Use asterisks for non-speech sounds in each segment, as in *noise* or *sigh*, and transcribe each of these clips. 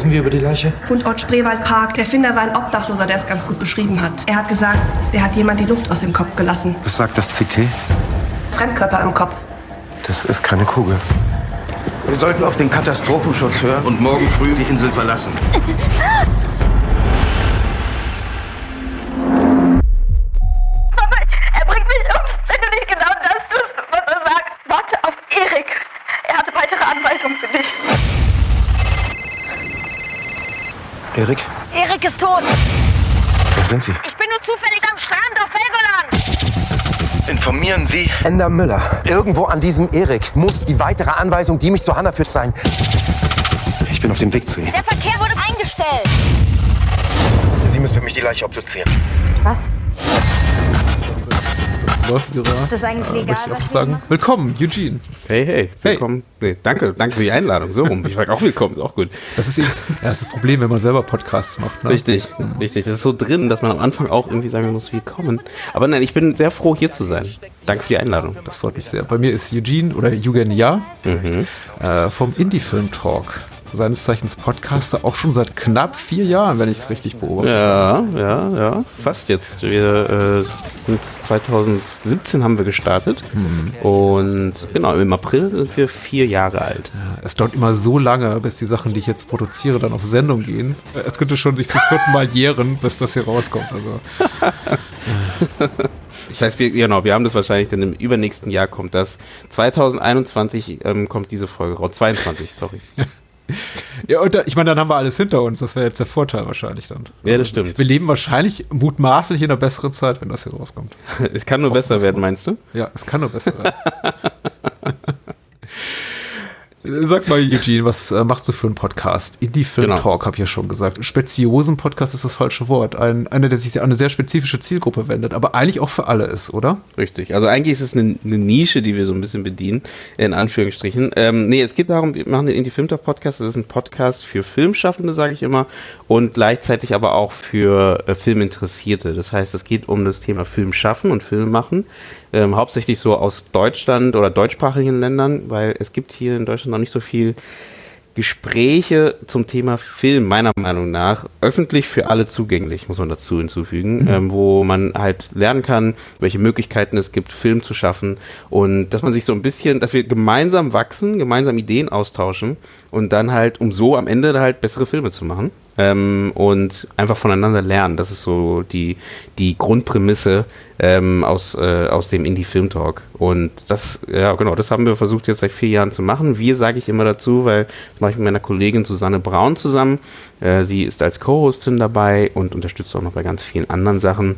wissen wir über die Leiche? Fundort Spreewaldpark. Der Finder war ein Obdachloser, der es ganz gut beschrieben hat. Er hat gesagt, der hat jemand die Luft aus dem Kopf gelassen. Was sagt das CT? Fremdkörper im Kopf. Das ist keine Kugel. Wir sollten auf den Katastrophenschutz hören und morgen früh die Insel verlassen. *laughs* Erik, Erik ist tot. wer sind Sie? Ich bin nur zufällig am Strand auf Helgoland. Informieren Sie. Ender Müller. Irgendwo an diesem Erik muss die weitere Anweisung, die mich zu Hannah führt, sein. Ich bin auf dem Weg zu ihr. Der Verkehr wurde eingestellt. Sie müssen für mich die Leiche obduzieren. Was? Gerade. Ist das eigentlich legal, Möchte ich auch sagen. machen? Willkommen, Eugene. Hey, hey, willkommen. Nee, danke, danke für die Einladung. So rum. Ich sag auch willkommen, ist auch gut. Das ist eben ja, das, ist das Problem, wenn man selber Podcasts macht. Ne? Richtig, richtig. Das ist so drin, dass man am Anfang auch irgendwie sagen muss, willkommen. Aber nein, ich bin sehr froh, hier zu sein. Danke für die Einladung. Das freut mich sehr. Bei mir ist Eugene oder Eugen Ja Mhm. äh, vom Indie-Film Talk. Seines Zeichens Podcaster auch schon seit knapp vier Jahren, wenn ich es richtig beobachte. Ja, ja, ja, fast jetzt. Wir äh, sind 2017 haben wir gestartet und genau im April sind wir vier Jahre alt. Es dauert immer so lange, bis die Sachen, die ich jetzt produziere, dann auf Sendung gehen. Äh, Es könnte schon sich zum vierten Mal jähren, bis das hier rauskommt. Also *laughs* Das heißt, wir, genau, wir haben das wahrscheinlich dann im übernächsten Jahr kommt das. 2021 ähm, kommt diese Folge raus. 22, sorry. *laughs* ja, und da, ich meine, dann haben wir alles hinter uns. Das wäre jetzt der Vorteil wahrscheinlich dann. Ja, das stimmt. Wir leben wahrscheinlich mutmaßlich in einer besseren Zeit, wenn das hier rauskommt. *laughs* Es kann nur Hoffen besser werden, meinst du? Ja, es kann nur besser werden. *laughs* Sag mal, Eugene, was äh, machst du für einen Podcast? Indie-Film Genau. Talk, habe ich ja schon gesagt. Speziosen-Podcast ist das falsche Wort. Ein, einer, der sich an eine sehr spezifische Zielgruppe wendet, aber eigentlich auch für alle ist, oder? Richtig. Also eigentlich ist es eine, eine Nische, die wir so ein bisschen bedienen, in Anführungsstrichen. Ähm, nee, es geht darum, wir machen den Indie Film Talk Podcast. Das ist ein Podcast für Filmschaffende, sage ich immer, und gleichzeitig aber auch für äh, Filminteressierte. Das heißt, es geht um das Thema Filmschaffen und Film machen. Ähm, hauptsächlich so aus Deutschland oder deutschsprachigen Ländern, weil es gibt hier in Deutschland noch nicht so viel Gespräche zum Thema Film, meiner Meinung nach, öffentlich für alle zugänglich, muss man dazu hinzufügen, ähm, wo man halt lernen kann, welche Möglichkeiten es gibt, Film zu schaffen und dass man sich so ein bisschen, dass wir gemeinsam wachsen, gemeinsam Ideen austauschen und dann halt, um so am Ende halt bessere Filme zu machen ähm, und einfach voneinander lernen. Das ist so die, die Grundprämisse ähm, aus, äh, aus dem Indie-Film-Talk. Und das, ja genau, das haben wir versucht jetzt seit vier Jahren zu machen. Wir sage ich immer dazu, weil das mache ich mit meiner Kollegin Susanne Braun zusammen. Äh, sie ist als Co-Hostin dabei und unterstützt auch noch bei ganz vielen anderen Sachen.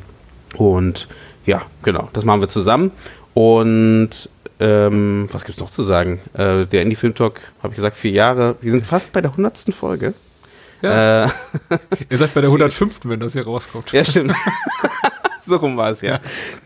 Und ja, genau, das machen wir zusammen. Und ähm, was gibt's noch zu sagen? Äh, der Indie Film Talk, habe ich gesagt, vier Jahre. Wir sind fast bei der hundertsten Folge. Ja. Äh, Ihr seid bei der *laughs* 105., wenn das hier rauskommt. ja, stimmt. *laughs* *laughs* so rum war es, ja.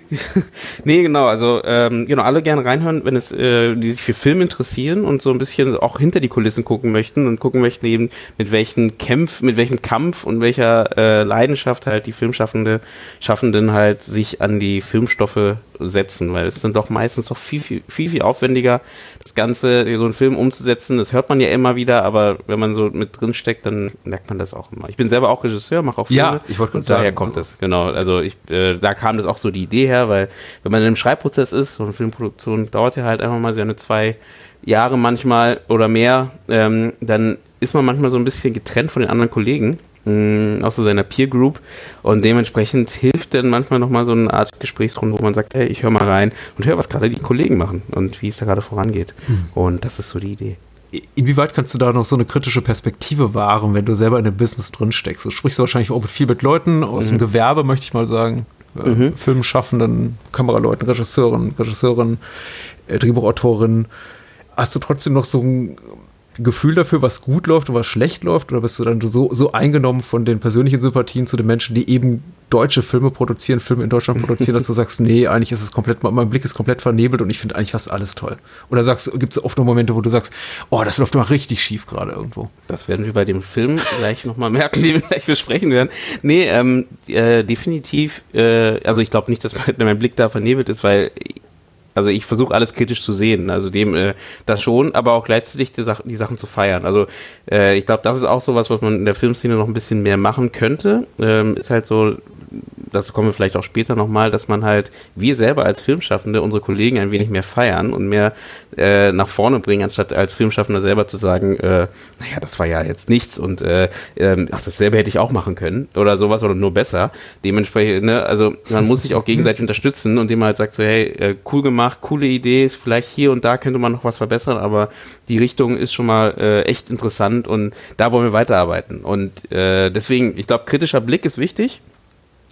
*laughs* nee, genau, also ähm, genau, alle gerne reinhören, wenn es, äh, die sich für Film interessieren und so ein bisschen auch hinter die Kulissen gucken möchten und gucken möchten eben, mit welchen Kämpf, mit welchem Kampf und welcher äh, Leidenschaft halt die Filmschaffende, Schaffenden halt sich an die Filmstoffe setzen, weil es sind doch meistens doch viel, viel, viel, viel aufwendiger, das Ganze, so einen Film umzusetzen. Das hört man ja immer wieder, aber wenn man so mit drin steckt, dann merkt man das auch immer. Ich bin selber auch Regisseur, mache auch Filme. Ja, ich wollte gerade Und daher sagen, kommt es, genau. Also ich, äh, da kam das auch so die Idee her, weil wenn man in einem Schreibprozess ist, so eine Filmproduktion dauert ja halt einfach mal so eine zwei Jahre manchmal oder mehr, ähm, dann ist man manchmal so ein bisschen getrennt von den anderen Kollegen, mh, aus so seiner Peer Group und dementsprechend hilft dann manchmal nochmal so eine Art Gesprächsrunde, wo man sagt, hey, ich höre mal rein und höre, was gerade die Kollegen machen und wie es da gerade vorangeht. Und das ist so die Idee. Inwieweit kannst du da noch so eine kritische Perspektive wahren, wenn du selber in dem Business drin steckst? Du sprichst wahrscheinlich auch mit viel mit Leuten aus dem Gewerbe, möchte ich mal sagen. Äh, Filmschaffenden, Kameraleuten, Regisseuren, Regisseurinnen, äh, Drehbuchautorinnen. Hast du trotzdem noch so ein Gefühl dafür, was gut läuft und was schlecht läuft? Oder bist du dann so, so eingenommen von den persönlichen Sympathien zu den Menschen, die eben deutsche Filme produzieren, Filme in Deutschland produzieren, dass du *laughs* sagst, nee, eigentlich ist es komplett, mein Blick ist komplett vernebelt und ich finde eigentlich fast alles toll. Oder sagst, gibt es oft nur Momente, wo du sagst, oh, das läuft mal richtig schief gerade irgendwo. Das werden wir bei dem Film gleich nochmal merken, den wir gleich besprechen werden. Nee, ähm, äh, definitiv, äh, also ich glaube nicht, dass mein, mein Blick da vernebelt ist, weil Also ich versuche alles kritisch zu sehen, also dem äh, das schon, aber auch gleichzeitig die, Sach die Sachen zu feiern. Also äh, ich glaube, das ist auch sowas, was man in der Filmszene noch ein bisschen mehr machen könnte. Ähm, ist halt so, dazu kommen wir vielleicht auch später nochmal, dass man halt, wir selber als Filmschaffende unsere Kollegen ein wenig mehr feiern und mehr äh, nach vorne bringen, anstatt als Filmschaffender selber zu sagen, äh, naja, das war ja jetzt nichts und äh, äh, ach, dasselbe hätte ich auch machen können oder sowas oder nur besser. Dementsprechend, ne, also man muss sich auch gegenseitig *laughs* unterstützen und man halt sagt so, hey, äh, cool gemacht, coole Idee, vielleicht hier und da könnte man noch was verbessern, aber die Richtung ist schon mal äh, echt interessant und da wollen wir weiterarbeiten. Und äh, deswegen, ich glaube, kritischer Blick ist wichtig.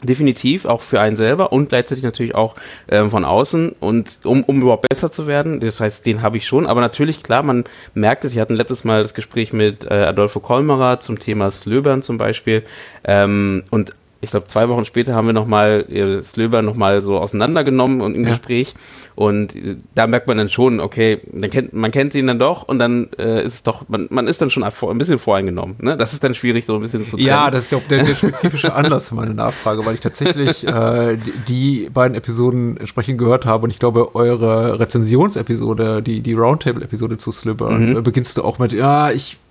Definitiv, auch für einen selber und gleichzeitig natürlich auch ähm, von außen und um, um überhaupt besser zu werden. Das heißt, den habe ich schon. Aber natürlich, klar, man merkt es. Wir hatten letztes Mal das Gespräch mit äh, Adolfo Kolmerer zum Thema Slöbern zum Beispiel. Ähm, und ich glaube, zwei Wochen später haben wir nochmal äh, Slöber nochmal so auseinandergenommen und im ja. Gespräch. Und äh, da merkt man dann schon, okay, dann kennt, man kennt ihn dann doch und dann äh, ist es doch, man, man ist dann schon ein bisschen voreingenommen. Ne? Das ist dann schwierig, so ein bisschen zu trennen. Ja, das ist ja auch der, der spezifische *laughs* Anlass für meine Nachfrage, weil ich tatsächlich äh, die beiden Episoden entsprechend gehört habe und ich glaube, eure Rezensionsepisode, die, die Roundtable-Episode zu Slipper, mhm. beginnst du auch mit, ja, ich äh,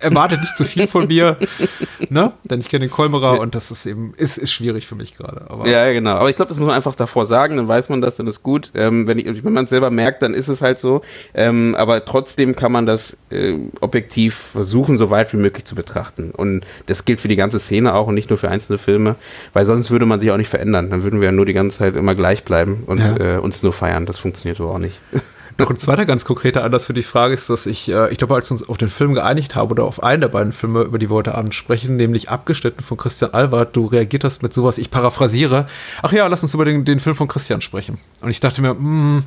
erwartet nicht zu viel von mir, ne? Denn ich kenne den Kolmerer und das ist eben, ist, ist schwierig für mich gerade. Ja, genau. Aber ich glaube, das muss man einfach davor sagen, dann weiß man das, dann ist gut. Ähm, wenn wenn man es selber merkt, dann ist es halt so. Ähm, aber trotzdem kann man das äh, objektiv versuchen, so weit wie möglich zu betrachten. Und das gilt für die ganze Szene auch und nicht nur für einzelne Filme, weil sonst würde man sich auch nicht verändern. Dann würden wir ja nur die ganze Zeit immer gleich bleiben und ja. äh, uns nur feiern. Das funktioniert so auch nicht. *laughs* Noch ein zweiter ganz konkreter Anlass für die Frage ist, dass ich, äh, ich glaube, als wir uns auf den Film geeinigt haben oder auf einen der beiden Filme, über die wir heute Abend sprechen, nämlich Abgeschnitten von Christian Albert, du reagiert hast mit sowas, ich paraphrasiere, ach ja, lass uns über den, den Film von Christian sprechen. Und ich dachte mir, mh, hm,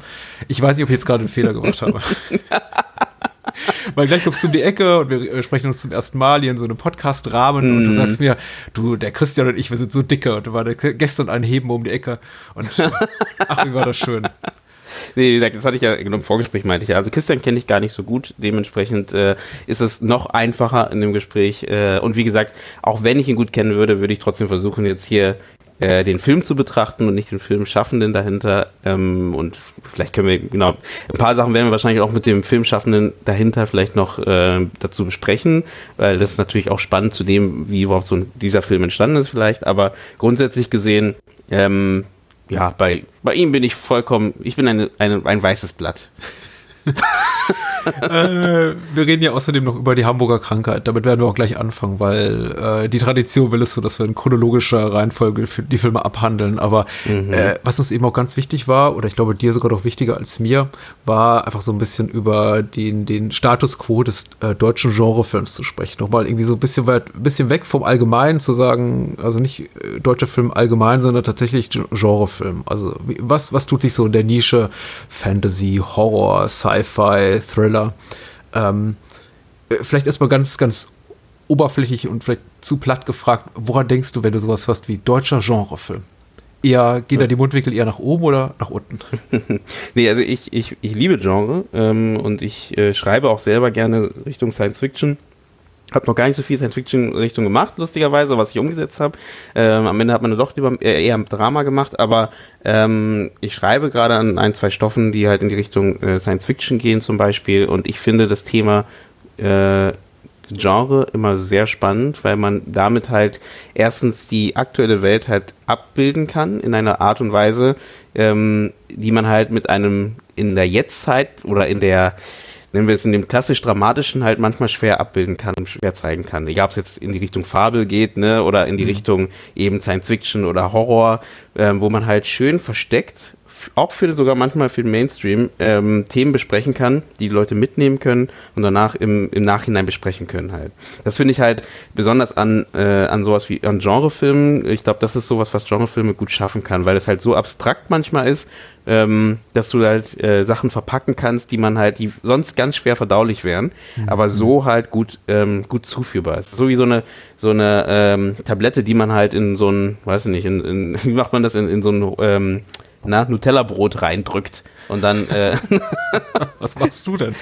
ich weiß nicht, ob ich jetzt gerade einen Fehler gemacht habe. *laughs* Weil gleich kommst du um die Ecke und wir sprechen uns zum ersten Mal hier in so einem Podcast-Rahmen mm. und du mhm. sagst mir, du, der Christian und ich, wir sind so dicke und du war gestern ein Heben um die Ecke und *laughs* ach, wie war das schön. Nee, wie gesagt, das hatte ich ja im Vorgespräch meinte ich ja. Also Christian kenne ich gar nicht so gut. Dementsprechend äh, ist es noch einfacher in dem Gespräch. Äh, und wie gesagt, auch wenn ich ihn gut kennen würde, würde ich trotzdem versuchen, jetzt hier äh, den Film zu betrachten und nicht den Filmschaffenden dahinter. Ähm, und vielleicht können wir, genau, ein paar Sachen werden wir wahrscheinlich auch mit dem Filmschaffenden dahinter vielleicht noch äh, dazu besprechen, weil das ist natürlich auch spannend zu dem, wie überhaupt so dieser Film entstanden ist vielleicht. Aber grundsätzlich gesehen, ähm, ja, bei, bei ihm bin ich vollkommen, ich bin eine, eine, ein weißes Blatt. *laughs* äh, wir reden ja außerdem noch über die Hamburger Krankheit. Damit werden wir auch gleich anfangen, weil äh, die Tradition will es so, dass wir in chronologischer Reihenfolge die Filme abhandeln. Aber mhm. äh, was uns eben auch ganz wichtig war, oder ich glaube dir sogar noch wichtiger als mir, war einfach so ein bisschen über den, den Status quo des äh, deutschen Genrefilms zu sprechen. Nochmal irgendwie so ein bisschen weit, ein bisschen weg vom Allgemeinen zu sagen, also nicht äh, deutscher Film allgemein, sondern tatsächlich Genrefilm. Also was, was tut sich so in der Nische Fantasy, Horror, Sci-Fi, Thriller? Thriller. Ähm, äh, vielleicht erstmal ganz, ganz oberflächlich und vielleicht zu platt gefragt, woran denkst du, wenn du sowas hörst wie deutscher Genrefilm? Eher, gehen da die Mundwinkel eher nach oben oder nach unten? *laughs* nee, also ich, ich, ich liebe Genre ähm, und ich äh, schreibe auch selber gerne Richtung Science Fiction. Hab noch gar nicht so viel Science-Fiction-Richtung gemacht, lustigerweise, was ich umgesetzt habe. Ähm, am Ende hat man doch lieber eher, eher Drama gemacht, aber ähm, ich schreibe gerade an ein, zwei Stoffen, die halt in die Richtung äh, Science-Fiction gehen zum Beispiel. Und ich finde das Thema äh, Genre immer sehr spannend, weil man damit halt erstens die aktuelle Welt halt abbilden kann in einer Art und Weise, ähm, die man halt mit einem in der Jetztzeit oder in der nennen wir es in dem klassisch dramatischen halt manchmal schwer abbilden kann, schwer zeigen kann. Egal ob es jetzt in die Richtung Fabel geht, ne, oder in die mhm. Richtung eben Science Fiction oder Horror, ähm, wo man halt schön versteckt auch für sogar manchmal für den Mainstream ähm, Themen besprechen kann, die, die Leute mitnehmen können und danach im, im Nachhinein besprechen können halt. Das finde ich halt besonders an, äh, an sowas wie an Genrefilmen. Ich glaube, das ist sowas, was Genrefilme gut schaffen kann, weil es halt so abstrakt manchmal ist, ähm, dass du halt äh, Sachen verpacken kannst, die man halt, die sonst ganz schwer verdaulich wären, mhm. aber so halt gut, ähm, gut zuführbar ist. So wie so eine, so eine ähm, Tablette, die man halt in so ein, weiß ich nicht, in, in, *laughs* wie macht man das, in, in so ein ähm, na, Nutella-Brot reindrückt und dann. Äh, *laughs* Was machst du denn?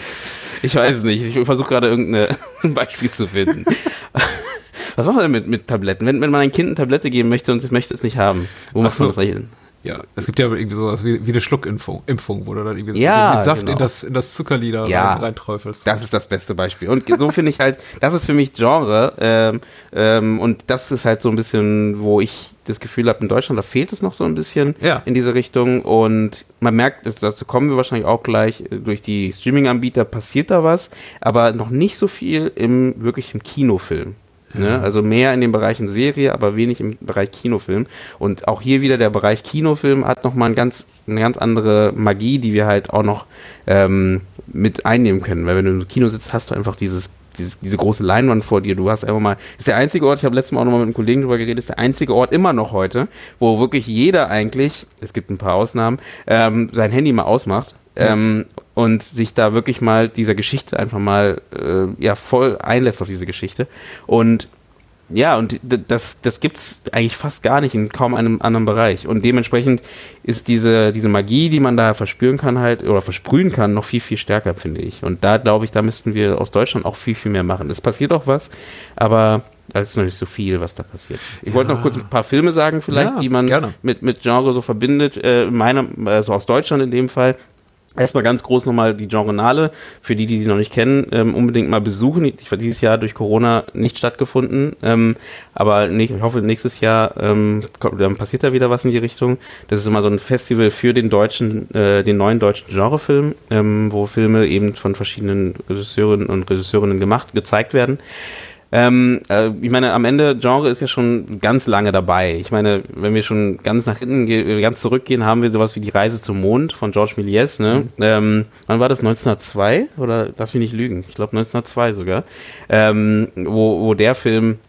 Ich weiß es nicht. Ich versuche gerade irgendein *laughs* Beispiel zu finden. *laughs* Was macht man denn mit, mit Tabletten? Wenn, wenn man ein Kind eine Tablette geben möchte und es möchte es nicht haben, wo macht so. man das hin? Ja, es gibt ja irgendwie sowas wie, wie eine Schluckimpfung, Impfung, wo du dann irgendwie Ja, den Saft genau. in das, in das Zuckerlieder Ja. rein, reinträufelst. Das ist das beste Beispiel. Und so finde ich halt, das ist für mich Genre. Ähm, ähm, und das ist halt so ein bisschen, wo ich das Gefühl habe, in Deutschland, da fehlt es noch so ein bisschen Ja. in diese Richtung. Und man merkt, das- dazu kommen wir wahrscheinlich auch gleich, äh, durch die Streaming-Anbieter passiert da was, aber noch nicht so viel im wirklichen Kinofilm. Ne? Also mehr in den Bereichen Serie, aber wenig im Bereich Kinofilm. Und auch hier wieder der Bereich Kinofilm hat nochmal ein ganz, eine ganz andere Magie, die wir halt auch noch ähm, mit einnehmen können. Weil wenn du im Kino sitzt, hast du einfach dieses, dieses, diese große Leinwand vor dir. Du hast einfach mal, ist der einzige Ort, ich habe letztes Mal auch nochmal mit einem Kollegen drüber geredet, ist der einzige Ort immer noch heute, wo wirklich jeder eigentlich, es gibt ein paar Ausnahmen, ähm, sein Handy mal ausmacht. Ähm, und sich da wirklich mal dieser Geschichte einfach mal äh, ja voll einlässt auf diese Geschichte und ja, und das, das gibt es eigentlich fast gar nicht in kaum einem anderen Bereich. Und dementsprechend ist diese, diese Magie, die man da verspüren kann, halt, oder versprühen kann, noch viel, viel stärker, finde ich. Und da glaube ich, da müssten wir aus Deutschland auch viel, viel mehr machen. Es passiert auch was, aber es ist noch nicht so viel, was da passiert. Ich wollte noch kurz ein paar Filme sagen, vielleicht, Ja, die man gerne. mit, mit Genre so verbindet. Äh, meiner, also aus Deutschland in dem Fall. Erstmal ganz groß nochmal die Genrenale, für die, die sie noch nicht kennen, ähm, unbedingt mal besuchen. Ich war dieses Jahr durch Corona nicht stattgefunden, ähm, aber nee, ich hoffe nächstes Jahr ähm, dann passiert da wieder was in die Richtung. Das ist immer so ein Festival für den deutschen, äh, den neuen deutschen Genrefilm, ähm, wo Filme eben von verschiedenen Regisseurinnen und Regisseurinnen gemacht, gezeigt werden. Ähm, äh, ich meine, am Ende, Genre ist ja schon ganz lange dabei. Ich meine, wenn wir schon ganz nach hinten, ganz zurückgehen, haben wir sowas wie die Reise zum Mond von Georges Méliès. Ne? Ähm, wann war das? 1902? Oder lass mich nicht lügen. Ich glaube 1902 sogar. Ähm, wo, wo der Film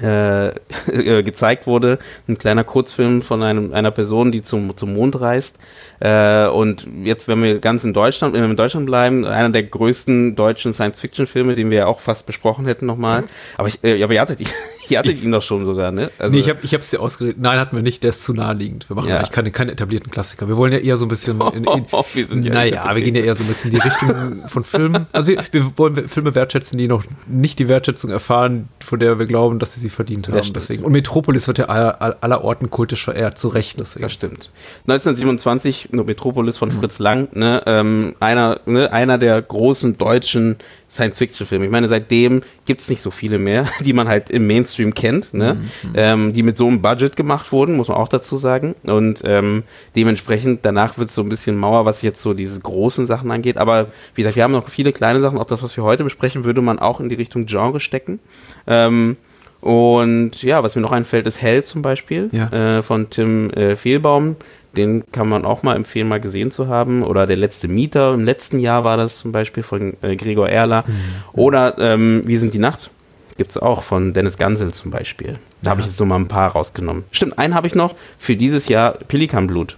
äh, *laughs* äh, gezeigt wurde, ein kleiner Kurzfilm von einem, einer Person, die zum, zum Mond reist. Äh, und jetzt, wenn wir ganz in Deutschland, wenn wir in Deutschland bleiben, einer der größten deutschen Science-Fiction-Filme, den wir ja auch fast besprochen hätten nochmal. Aber, ich, äh, aber ihr hattet, *laughs* ihr hattet ihn doch schon sogar, ne? Also, nee, ich habe ich hab's dir ausgeredet. Nein, hatten wir nicht. Der ist zu naheliegend. Wir machen Ja. eigentlich keine, keine etablierten Klassiker. Wir wollen ja eher so ein bisschen *laughs* in, in Wir sind ja naja, wir gehen ja eher so ein bisschen in die Richtung von Filmen. Also wir, wir wollen Filme wertschätzen, die noch nicht die Wertschätzung erfahren, von der wir glauben, dass sie sie verdient haben. Deswegen. Und Metropolis wird ja aller, aller- Orten kultisch verehrt, zu Recht. Deswegen. Das stimmt. 1927, nur Metropolis von Fritz Lang, ne, ähm, einer, ne, einer der großen deutschen Science-Fiction-Filme. Ich meine, seitdem gibt es nicht so viele mehr, *laughs* die man halt im Mainstream kennt, ne, ähm, die mit so einem Budget gemacht wurden, muss man auch dazu sagen. Und ähm, dementsprechend, danach wird es so ein bisschen Mauer, was jetzt so diese großen Sachen angeht. Aber wie gesagt, wir haben noch viele kleine Sachen. Auch das, was wir heute besprechen, würde man auch in die Richtung Genre stecken. Ähm, und ja, was mir noch einfällt, ist Hell zum Beispiel Ja. äh, von Tim äh, Fehlbaum. Den kann man auch mal empfehlen, mal gesehen zu haben. Oder Der letzte Mieter, im letzten Jahr war das zum Beispiel von äh, Gregor Erler. Oder ähm, Wie sind die Nacht? Gibt es auch von Dennis Gansel zum Beispiel. Da habe ich jetzt so mal ein paar rausgenommen. Stimmt, einen habe ich noch für dieses Jahr Pelikanblut.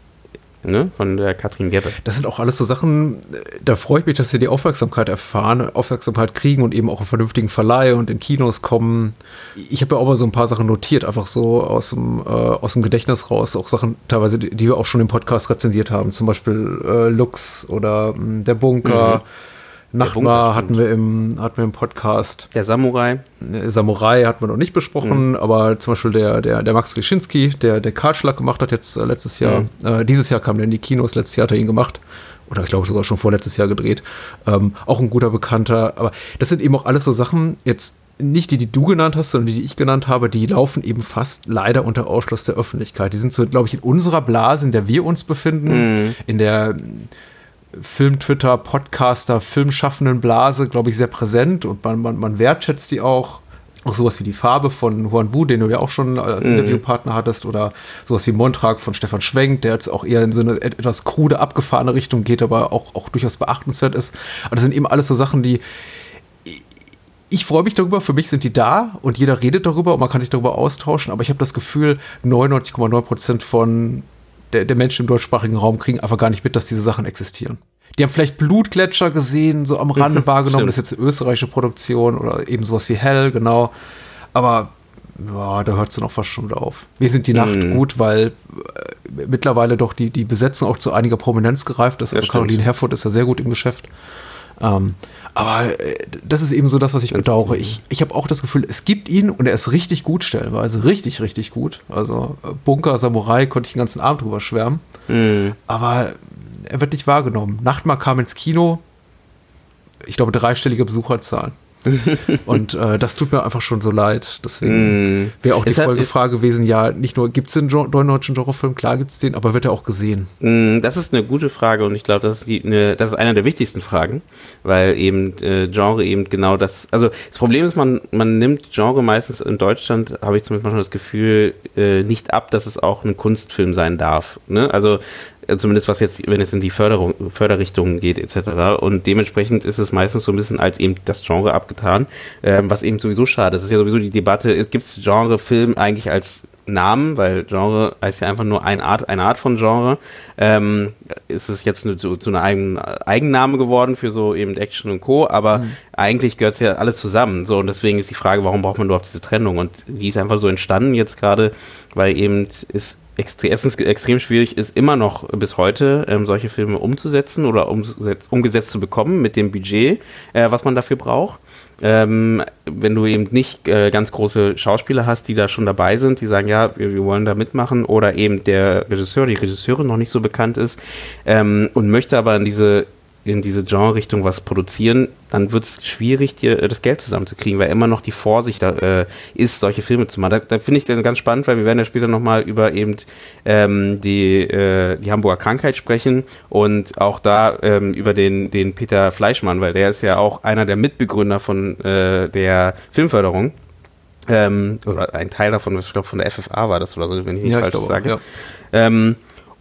Ne? Von der Katrin Gebbe. Das sind auch alles so Sachen, äh, da freue ich mich, dass sie die Aufmerksamkeit erfahren, Aufmerksamkeit kriegen und eben auch einen vernünftigen Verleih und in Kinos kommen. Ich habe ja auch mal so ein paar Sachen notiert, einfach so aus dem, äh, aus dem Gedächtnis raus, auch Sachen teilweise, die, wir auch schon im Podcast rezensiert haben, zum Beispiel äh, Lux oder mh, Der Bunker. Nachbar hatten wir, im, hatten wir im Podcast. Der Samurai. Äh, Samurai hatten wir noch nicht besprochen, aber zum Beispiel der, der, der Max Lischinski, der der Karlschlag gemacht hat jetzt äh, letztes Jahr. Äh, dieses Jahr kam der in die Kinos, letztes Jahr hat er ihn gemacht. Oder ich glaube sogar schon vorletztes Jahr gedreht. Ähm, auch ein guter Bekannter. Aber das sind eben auch alles so Sachen, jetzt nicht die, die du genannt hast, sondern die, die ich genannt habe, die laufen eben fast leider unter Ausschluss der Öffentlichkeit. Die sind so, glaube ich, in unserer Blase, in der wir uns befinden, in der Film, Twitter, Podcaster, filmschaffenden Blase, glaube ich, sehr präsent und man, man, man wertschätzt die auch. Auch sowas wie die Farbe von Juan Wu, den du ja auch schon als Interviewpartner hattest, oder sowas wie Montrag von Stefan Schwenk, der jetzt auch eher in so eine et- etwas krude, abgefahrene Richtung geht, aber auch, auch durchaus beachtenswert ist. Aber das sind eben alles so Sachen, die ich freue mich darüber, für mich sind die da und jeder redet darüber und man kann sich darüber austauschen, aber ich habe das Gefühl, 99,9 Prozent von der, der Menschen im deutschsprachigen Raum kriegen einfach gar nicht mit, dass diese Sachen existieren. Die haben vielleicht Blutgletscher gesehen, so am Rande *laughs* wahrgenommen, das ist jetzt eine österreichische Produktion oder eben sowas wie Hell, genau. Aber ja, da hört es dann auch fast schon wieder auf. Wir sind die Nacht gut, weil äh, mittlerweile doch die, die Besetzung auch zu einiger Prominenz gereift ist. Also stimmt. Caroline Herfurth ist ja sehr gut im Geschäft. Ähm, aber äh, das ist eben so das, was ich bedauere. Ich, ich habe auch das Gefühl, es gibt ihn und er ist richtig gut stellenweise. Richtig, richtig gut. Also äh, Bunker, Samurai konnte ich den ganzen Abend drüber schwärmen. Aber er wird nicht wahrgenommen. Nachtmar kam ins Kino. Ich glaube, dreistellige Besucherzahlen. *laughs* und äh, das tut mir einfach schon so leid. Deswegen wäre auch die Es hat- Folgefrage gewesen, ja, nicht nur gibt es den deutschen Genrefilm, klar gibt es den, aber wird er auch gesehen? Mm, Das ist eine gute Frage und ich glaube, das, ist die- eine- das ist eine der wichtigsten Fragen, weil eben äh, Genre eben genau das. Also das Problem ist, man, man nimmt Genre meistens in Deutschland, habe ich zumindest manchmal das Gefühl, äh, nicht ab, dass es auch ein Kunstfilm sein darf. Ne? Also zumindest was jetzt, wenn es in die Förderung, Förderrichtungen geht etc. Und dementsprechend ist es meistens so ein bisschen als eben das Genre abgetan, ähm, was eben sowieso schade ist. Es ist ja sowieso die Debatte, gibt es Genre-Film eigentlich als Namen, weil Genre heißt ja einfach nur eine Art, eine Art von Genre. Ähm, ist es jetzt eine, zu, zu einer eigenen Eigenname geworden für so eben Action und Co., aber eigentlich gehört es ja alles zusammen. So, und deswegen ist die Frage, warum braucht man überhaupt diese Trennung? Und die ist einfach so entstanden jetzt gerade, weil eben es extre erstens extrem schwierig ist, immer noch bis heute ähm, solche Filme umzusetzen oder umgesetzt, umgesetzt zu bekommen mit dem Budget, äh, was man dafür braucht. Ähm, wenn du eben nicht äh, ganz große Schauspieler hast, die da schon dabei sind, die sagen, ja, wir, wir wollen da mitmachen, oder eben der Regisseur, die Regisseurin noch nicht so bekannt ist ähm, und möchte aber in diese in diese Genre-Richtung was produzieren, dann wird es schwierig, dir äh, das Geld zusammenzukriegen, weil immer noch die Vorsicht da äh, ist, solche Filme zu machen. Da, da finde ich dann ganz spannend, weil wir werden ja später nochmal über eben ähm, die, äh, die Hamburger Krankheit sprechen und auch da ähm, über den, den Peter Fleischmann, weil der ist ja auch einer der Mitbegründer von äh, der Filmförderung. Ähm, oder ein Teil davon, ich glaube von der FFA war das oder so, wenn ich nicht Ja, falsch glaube sage. ja.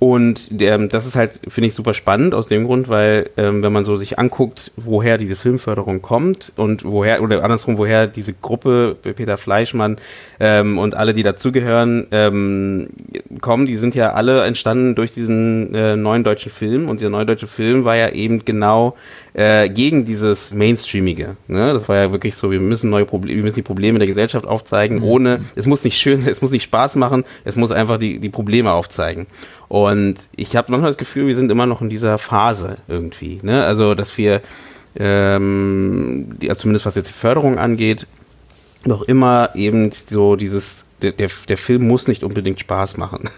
Ähm, und der, das ist halt, finde ich, super spannend aus dem Grund, weil ähm, wenn man so sich anguckt, woher diese Filmförderung kommt und woher, oder andersrum, woher diese Gruppe, Peter Fleischmann ähm, und alle, die dazugehören, ähm, kommen, die sind ja alle entstanden durch diesen äh, neuen deutschen Film und dieser neue deutsche Film war ja eben genau äh, gegen dieses Mainstreamige. Ne? Das war ja wirklich so, wir müssen neue Probleme, wir müssen die Probleme der Gesellschaft aufzeigen, ohne, es muss nicht schön, *laughs* es muss nicht Spaß machen, es muss einfach die, die Probleme aufzeigen. Und ich habe manchmal das Gefühl, wir sind immer noch in dieser Phase irgendwie. Ne? Also, dass wir, ähm, die, also zumindest was jetzt die Förderung angeht, noch immer eben so dieses, der, der, der Film muss nicht unbedingt Spaß machen.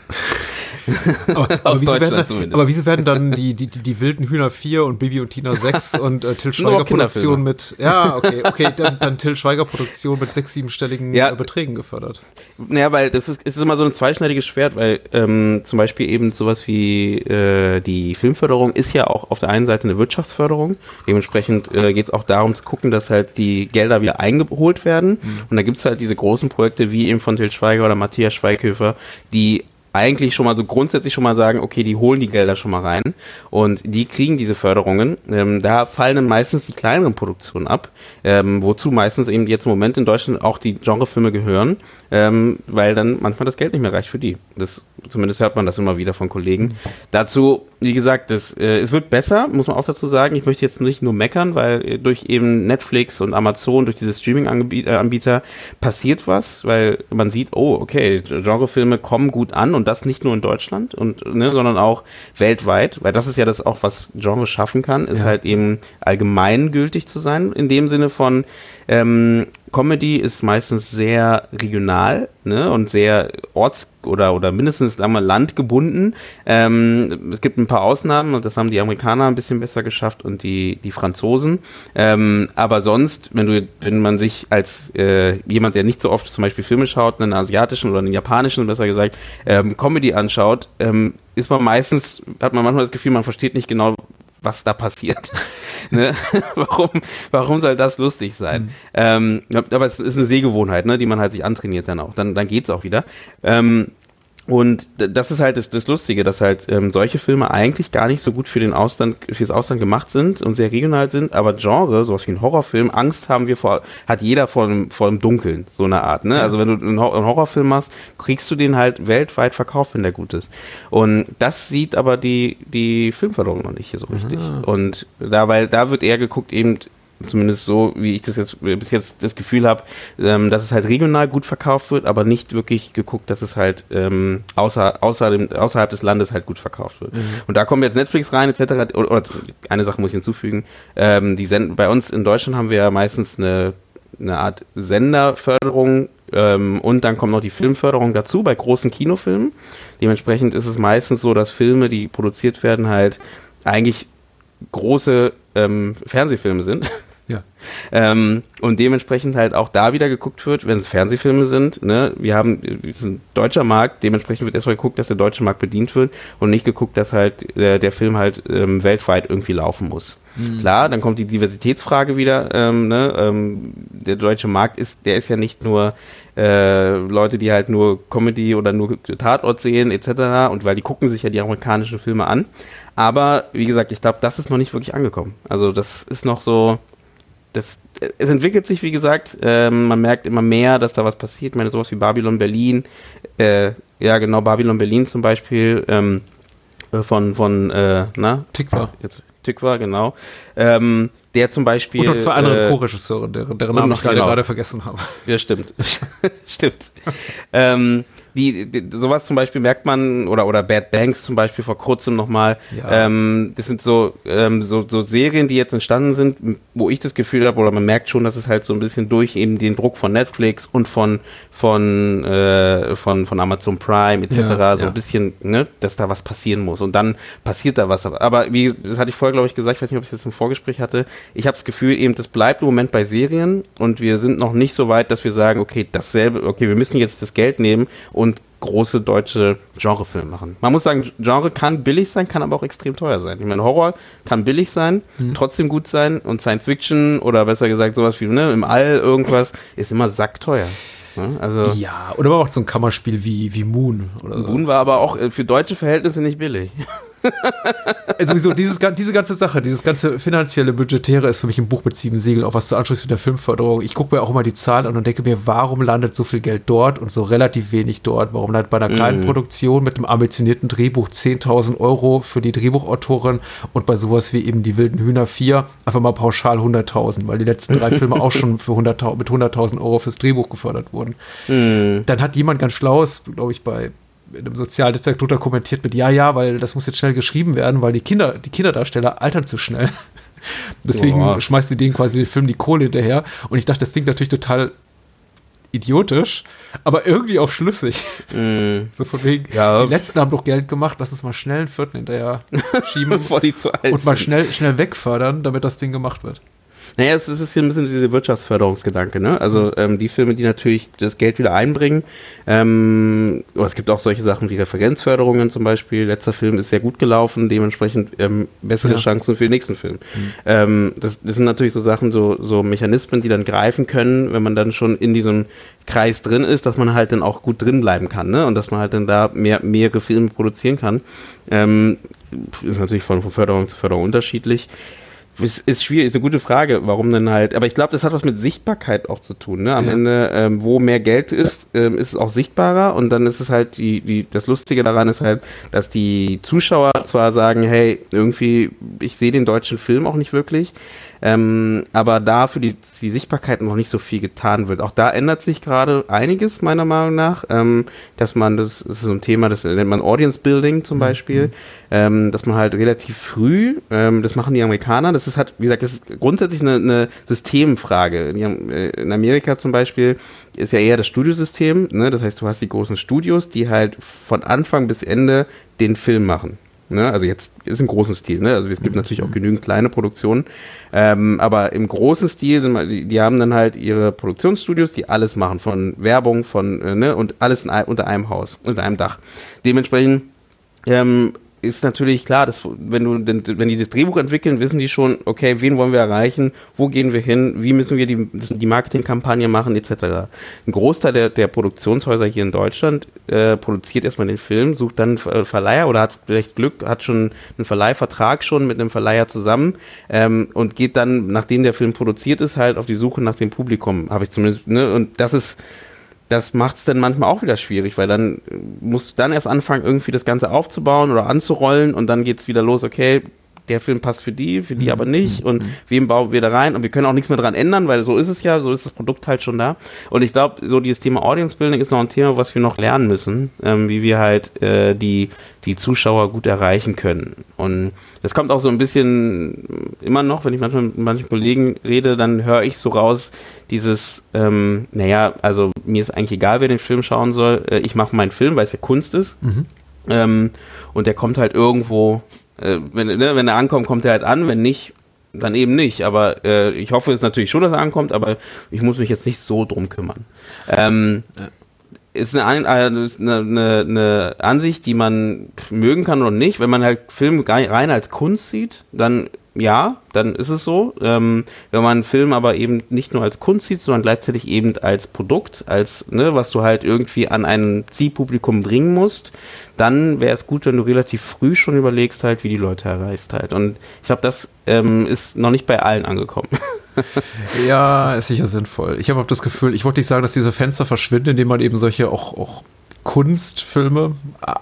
*laughs* Aber, aber, wieso werden, aber wieso werden dann die, die, die, wilden Hühner 4 und Bibi und Tina 6 und äh, Till *laughs* Schweiger. Produktion mit, ja, okay, okay, dann, dann Till Schweiger Produktion mit sechs-, siebenstelligen Ja. äh, Beträgen gefördert. Naja, weil das ist, es ist immer so ein zweischneidiges Schwert, weil ähm, zum Beispiel eben sowas wie äh, die Filmförderung ist ja auch auf der einen Seite eine Wirtschaftsförderung. Dementsprechend äh, geht es auch darum zu gucken, dass halt die Gelder wieder eingeholt werden. Und da gibt es halt diese großen Projekte wie eben von Til Schweiger oder Matthias Schweighöfer, die eigentlich schon mal so grundsätzlich schon mal sagen, okay, die holen die Gelder schon mal rein und die kriegen diese Förderungen. Ähm, da fallen dann meistens die kleineren Produktionen ab, ähm, wozu meistens eben jetzt im Moment in Deutschland auch die Genrefilme gehören, ähm, weil dann manchmal das Geld nicht mehr reicht für die. Das, zumindest hört man das immer wieder von Kollegen. Dazu, wie gesagt, das, äh, es wird besser, muss man auch dazu sagen. Ich möchte jetzt nicht nur meckern, weil äh, durch eben Netflix und Amazon, durch diese Streaming-Anbieter passiert was, weil man sieht, oh, okay, Genrefilme kommen gut an und das nicht nur in Deutschland, und, ne, sondern auch weltweit, weil das ist ja das auch, was Genre schaffen kann, ist Ja. halt eben allgemeingültig zu sein, in dem Sinne von ähm, Comedy ist meistens sehr regional ne, und sehr orts- oder, oder mindestens wir, landgebunden. Ähm, es gibt ein paar Ausnahmen und das haben die Amerikaner ein bisschen besser geschafft und die, die Franzosen. Ähm, aber sonst, wenn, du, wenn man sich als äh, jemand, der nicht so oft zum Beispiel Filme schaut, einen asiatischen oder einen japanischen, besser gesagt, ähm, Comedy anschaut, ähm, ist man meistens, hat man manchmal das Gefühl, man versteht nicht genau, was da passiert. *laughs* ne? *laughs* warum, warum soll das lustig sein? Ähm, aber es ist eine Sehgewohnheit, ne, die man halt sich antrainiert dann auch. Dann, dann geht's auch wieder. Ähm, und das ist halt das, das Lustige, dass halt ähm, solche Filme eigentlich gar nicht so gut für den Ausland, fürs Ausland gemacht sind und sehr regional sind, aber Genre, sowas wie ein Horrorfilm, Angst haben wir vor, hat jeder vor dem, vor dem Dunkeln, so eine Art, ne? Also wenn du einen, Hor- einen Horrorfilm machst, kriegst du den halt weltweit verkauft, wenn der gut ist. Und das sieht aber die, die Filmförderung noch nicht hier so richtig. Und da, weil da wird eher geguckt, eben, zumindest so, wie ich das jetzt bis jetzt das Gefühl habe, ähm, dass es halt regional gut verkauft wird, aber nicht wirklich geguckt, dass es halt ähm, außer, außer dem, außerhalb des Landes halt gut verkauft wird. Mhm. Und da kommen jetzt Netflix rein, etc. Oder, oder eine Sache muss ich hinzufügen, ähm, die senden, bei uns in Deutschland haben wir ja meistens eine, eine Art Senderförderung ähm, und dann kommt noch die Filmförderung dazu bei großen Kinofilmen. Dementsprechend ist es meistens so, dass Filme, die produziert werden, halt eigentlich große ähm, Fernsehfilme sind. Ja. ähm, und dementsprechend halt auch da wieder geguckt wird, wenn es Fernsehfilme sind. Ne? Wir haben, es ist ein deutscher Markt, dementsprechend wird erstmal geguckt, dass der deutsche Markt bedient wird und nicht geguckt, dass halt äh, der Film halt ähm, weltweit irgendwie laufen muss. Mhm. Klar, dann kommt die Diversitätsfrage wieder. Ähm, ne? ähm, der deutsche Markt ist, der ist ja nicht nur äh, Leute, die halt nur Comedy oder nur Tatort sehen etc. Und weil die gucken sich ja die amerikanischen Filme an. Aber wie gesagt, ich glaube, das ist noch nicht wirklich angekommen. Also das ist noch so, das, es entwickelt sich, wie gesagt, ähm, man merkt immer mehr, dass da was passiert. Ich meine, sowas wie Babylon Berlin, äh, ja genau, Babylon Berlin zum Beispiel, ähm, äh, von, von, äh, na? Tikva. Jetzt, Tikva, genau. Ähm, der zum Beispiel. Und noch zwei andere äh, Co-Regisseure, deren, deren Namen ich gerade, genau. gerade vergessen habe. Ja, stimmt. *laughs* stimmt. ähm, die, die, sowas zum Beispiel merkt man, oder, oder Bad Banks zum Beispiel vor kurzem nochmal. Ja. Ähm, das sind so, ähm, so, so Serien, die jetzt entstanden sind, wo ich das Gefühl habe, oder man merkt schon, dass es halt so ein bisschen durch eben den Druck von Netflix und von, von, äh, von, von Amazon Prime etc. Ja, so ja. ein bisschen, ne, dass da was passieren muss. Und dann passiert da was. Aber wie, das hatte ich vorher, glaube ich, gesagt, ich weiß nicht, ob ich das im Vorgespräch hatte. Ich habe das Gefühl, eben, das bleibt im Moment bei Serien und wir sind noch nicht so weit, dass wir sagen, okay, dasselbe, okay, wir müssen jetzt das Geld nehmen und große deutsche Genrefilme machen. Man muss sagen, Genre kann billig sein, kann aber auch extrem teuer sein. Ich meine, Horror kann billig sein, mhm. trotzdem gut sein und Science Fiction oder besser gesagt sowas wie ne, im All irgendwas ist immer sackteuer. Ne? Also ja, oder aber auch so ein Kammerspiel wie, wie Moon. Oder Moon so. war aber auch äh, für deutsche Verhältnisse nicht billig. *laughs* Also sowieso, dieses, diese ganze Sache, dieses ganze finanzielle, budgetäre ist für mich ein Buch mit sieben Segeln, auch was zu Anschluss mit der Filmförderung. Ich gucke mir auch immer die Zahlen an und denke mir, warum landet so viel Geld dort und so relativ wenig dort? Warum landet bei einer kleinen mm. Produktion mit einem ambitionierten Drehbuch 10.000 Euro für die Drehbuchautorin und bei sowas wie eben Die Wilden Hühner 4 einfach mal pauschal 100.000, weil die letzten drei *laughs* Filme auch schon für 100 mit 100.000 Euro fürs Drehbuch gefördert wurden. Mm. Dann hat jemand ganz schlaues, glaube ich, bei in einem Sozialnetzwerk drunter kommentiert mit, ja, ja, weil das muss jetzt schnell geschrieben werden, weil die Kinder, die Kinderdarsteller altern zu schnell. *laughs* Deswegen Boah. schmeißt sie denen quasi den Film die Kohle hinterher. Und ich dachte, das klingt natürlich total idiotisch, aber irgendwie auch schlüssig. Mm. *laughs* So von wegen, ja. die letzten haben doch Geld gemacht, lass uns mal schnell einen vierten hinterher *laughs* schieben Bevor die zu alt und mal schnell, schnell wegfördern, damit das Ding gemacht wird. Naja, es ist hier ein bisschen dieser Wirtschaftsförderungsgedanke, ne? Also mhm. ähm, die Filme, die natürlich das Geld wieder einbringen. Ähm, oder es gibt auch solche Sachen wie Referenzförderungen zum Beispiel. Letzter Film ist sehr gut gelaufen, dementsprechend ähm, bessere ja. Chancen für den nächsten Film. Mhm. Ähm, das, das, sind natürlich so Sachen, so, so Mechanismen, die dann greifen können, wenn man dann schon in diesem Kreis drin ist, dass man halt dann auch gut drin bleiben kann, ne? Und dass man halt dann da mehr, mehrere Filme produzieren kann. Ähm, ist natürlich von, von Förderung zu Förderung unterschiedlich. Ist, ist schwierig, ist eine gute Frage, warum denn halt, aber ich glaube, das hat was mit Sichtbarkeit auch zu tun. Ne? Am ja. Ende, ähm, wo mehr Geld ist, ähm, ist es auch sichtbarer und dann ist es halt, die, die, das Lustige daran ist halt, dass die Zuschauer zwar sagen, hey, irgendwie, ich sehe den deutschen Film auch nicht wirklich, ähm, aber da für die, die, Sichtbarkeit noch nicht so viel getan wird. Auch da ändert sich gerade einiges, meiner Meinung nach, ähm, dass man, das, das, ist so ein Thema, das nennt man Audience Building zum mhm. Beispiel, mhm. ähm, dass man halt relativ früh, ähm, das machen die Amerikaner, das ist halt, wie gesagt, das ist grundsätzlich eine, eine Systemfrage. Äh, in Amerika zum Beispiel ist ja eher das Studiosystem, ne? das heißt, du hast die großen Studios, die halt von Anfang bis Ende den Film machen. Ne? Also jetzt ist im großen Stil, ne? Also es gibt mhm. natürlich auch genügend kleine Produktionen. Ähm, aber im großen Stil sind die, die haben dann halt ihre Produktionsstudios, die alles machen, von Werbung, von, äh, ne, und alles in, unter einem Haus, unter einem Dach. Dementsprechend ähm, ist natürlich klar, dass wenn du wenn die das Drehbuch entwickeln, wissen die schon, okay, wen wollen wir erreichen, wo gehen wir hin, wie müssen wir die, die Marketingkampagne machen, etc. Ein Großteil der, der Produktionshäuser hier in Deutschland äh, produziert erstmal den Film, sucht dann einen Verleiher oder hat vielleicht Glück, hat schon einen Verleihvertrag schon mit einem Verleiher zusammen ähm, und geht dann, nachdem der Film produziert ist, halt auf die Suche nach dem Publikum, habe ich zumindest, ne? Und das ist das macht es dann manchmal auch wieder schwierig, weil dann musst du dann erst anfangen, irgendwie das Ganze aufzubauen oder anzurollen und dann geht es wieder los, okay, der Film passt für die, für die aber nicht und wem bauen wir da rein und wir können auch nichts mehr dran ändern, weil so ist es ja, so ist das Produkt halt schon da. Und ich glaube, so dieses Thema Audience Building ist noch ein Thema, was wir noch lernen müssen, ähm, wie wir halt äh, die, die Zuschauer gut erreichen können. Und das kommt auch so ein bisschen immer noch, wenn ich manchmal mit manchen Kollegen rede, dann höre ich so raus, dieses, ähm, naja, also mir ist eigentlich egal, wer den Film schauen soll, äh, ich mache meinen Film, weil es ja Kunst ist. Ähm, und der kommt halt irgendwo, äh, wenn, ne, wenn er ankommt, kommt er halt an, wenn nicht, dann eben nicht. Aber äh, ich hoffe es natürlich schon, dass er ankommt, aber ich muss mich jetzt nicht so drum kümmern. Ähm, ist eine, An- äh, ist eine, eine, eine Ansicht, die man mögen kann oder nicht. Wenn man halt Film rein als Kunst sieht, dann ja, dann ist es so. Ähm, wenn man Film aber eben nicht nur als Kunst sieht, sondern gleichzeitig eben als Produkt, als, ne, was du halt irgendwie an ein Zielpublikum bringen musst, dann wäre es gut, wenn du relativ früh schon überlegst halt, wie die Leute erreichst halt. Und ich glaube, das ähm, ist noch nicht bei allen angekommen. *laughs* Ja, ist sicher sinnvoll. Ich habe auch das Gefühl, ich wollte nicht sagen, dass diese Fenster verschwinden, indem man eben solche auch, auch Kunstfilme,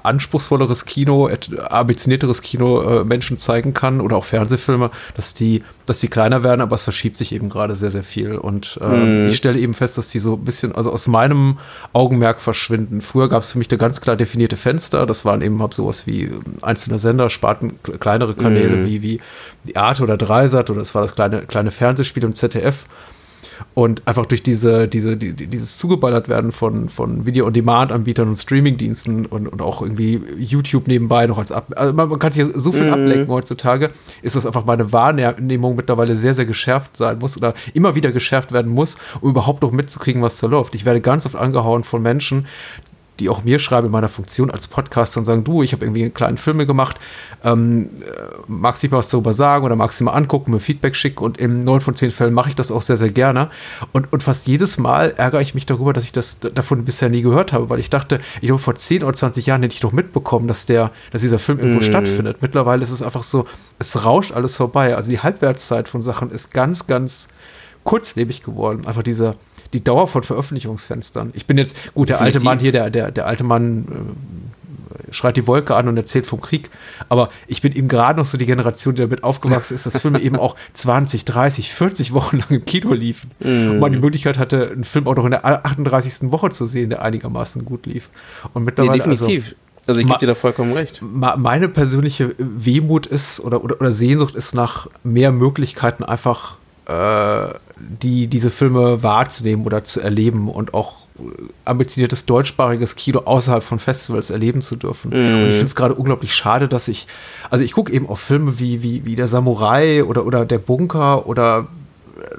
anspruchsvolleres Kino, ambitionierteres Kino äh, Menschen zeigen kann oder auch Fernsehfilme, dass die, dass die kleiner werden, aber es verschiebt sich eben gerade sehr, sehr viel. Und äh, ich stelle eben fest, dass die so ein bisschen, also aus meinem Augenmerk verschwinden. Früher gab es für mich da ganz klar definierte Fenster. Das waren eben hab sowas wie ähm, einzelne Sender, Sparten, kle- kleinere Kanäle wie, wie die Arte oder Dreisat oder es war das kleine, kleine Fernsehspiel im ZDF. Und einfach durch diese, diese, die, die- dieses zugeballert werden von, von Video-on-Demand-Anbietern und Streaming-Diensten und, und auch irgendwie YouTube nebenbei noch als Ab. Also man, man kann sich so viel ablenken heutzutage, ist das einfach meine Wahrnehmung mittlerweile sehr, sehr geschärft sein muss oder immer wieder geschärft werden muss, um überhaupt noch mitzukriegen, was da läuft. Ich werde ganz oft angehauen von Menschen, die auch mir schreiben in meiner Funktion als Podcaster und sagen, du, ich habe irgendwie einen kleinen Filme gemacht, ähm, äh, magst du nicht mal was darüber sagen oder magst du mal angucken, mir Feedback schicken und in neun von zehn Fällen mache ich das auch sehr, sehr gerne. Und, und fast jedes Mal ärgere ich mich darüber, dass ich das davon bisher nie gehört habe, weil ich dachte, ich glaube, vor 10 oder 20 Jahren hätte ich doch mitbekommen, dass der, dass dieser Film irgendwo stattfindet. Mittlerweile ist es einfach so, es rauscht alles vorbei. Also die Halbwertszeit von Sachen ist ganz, ganz kurzlebig geworden. Einfach diese, die Dauer von Veröffentlichungsfenstern. Ich bin jetzt, gut, der alte. Mann hier, der, der, der alte Mann äh, schreit die Wolke an und erzählt vom Krieg. Aber ich bin eben gerade noch so die Generation, die damit aufgewachsen ist, dass Filme eben auch 20, 30, 40 Wochen lang im Kino liefen. Und man die Möglichkeit hatte, einen Film auch noch in der 38. Woche zu sehen, der einigermaßen gut lief. Und Nee, mittlerweile, also, definitiv. Also, ich Ma- gebe dir da vollkommen recht. Meine persönliche Wehmut ist oder, oder, oder Sehnsucht ist nach mehr Möglichkeiten einfach äh, die diese Filme wahrzunehmen oder zu erleben und auch äh, ambitioniertes deutschsprachiges Kino außerhalb von Festivals erleben zu dürfen. Und ich finde es gerade unglaublich schade, dass ich, also ich gucke eben auf Filme wie, wie, wie der Samurai oder, oder der Bunker oder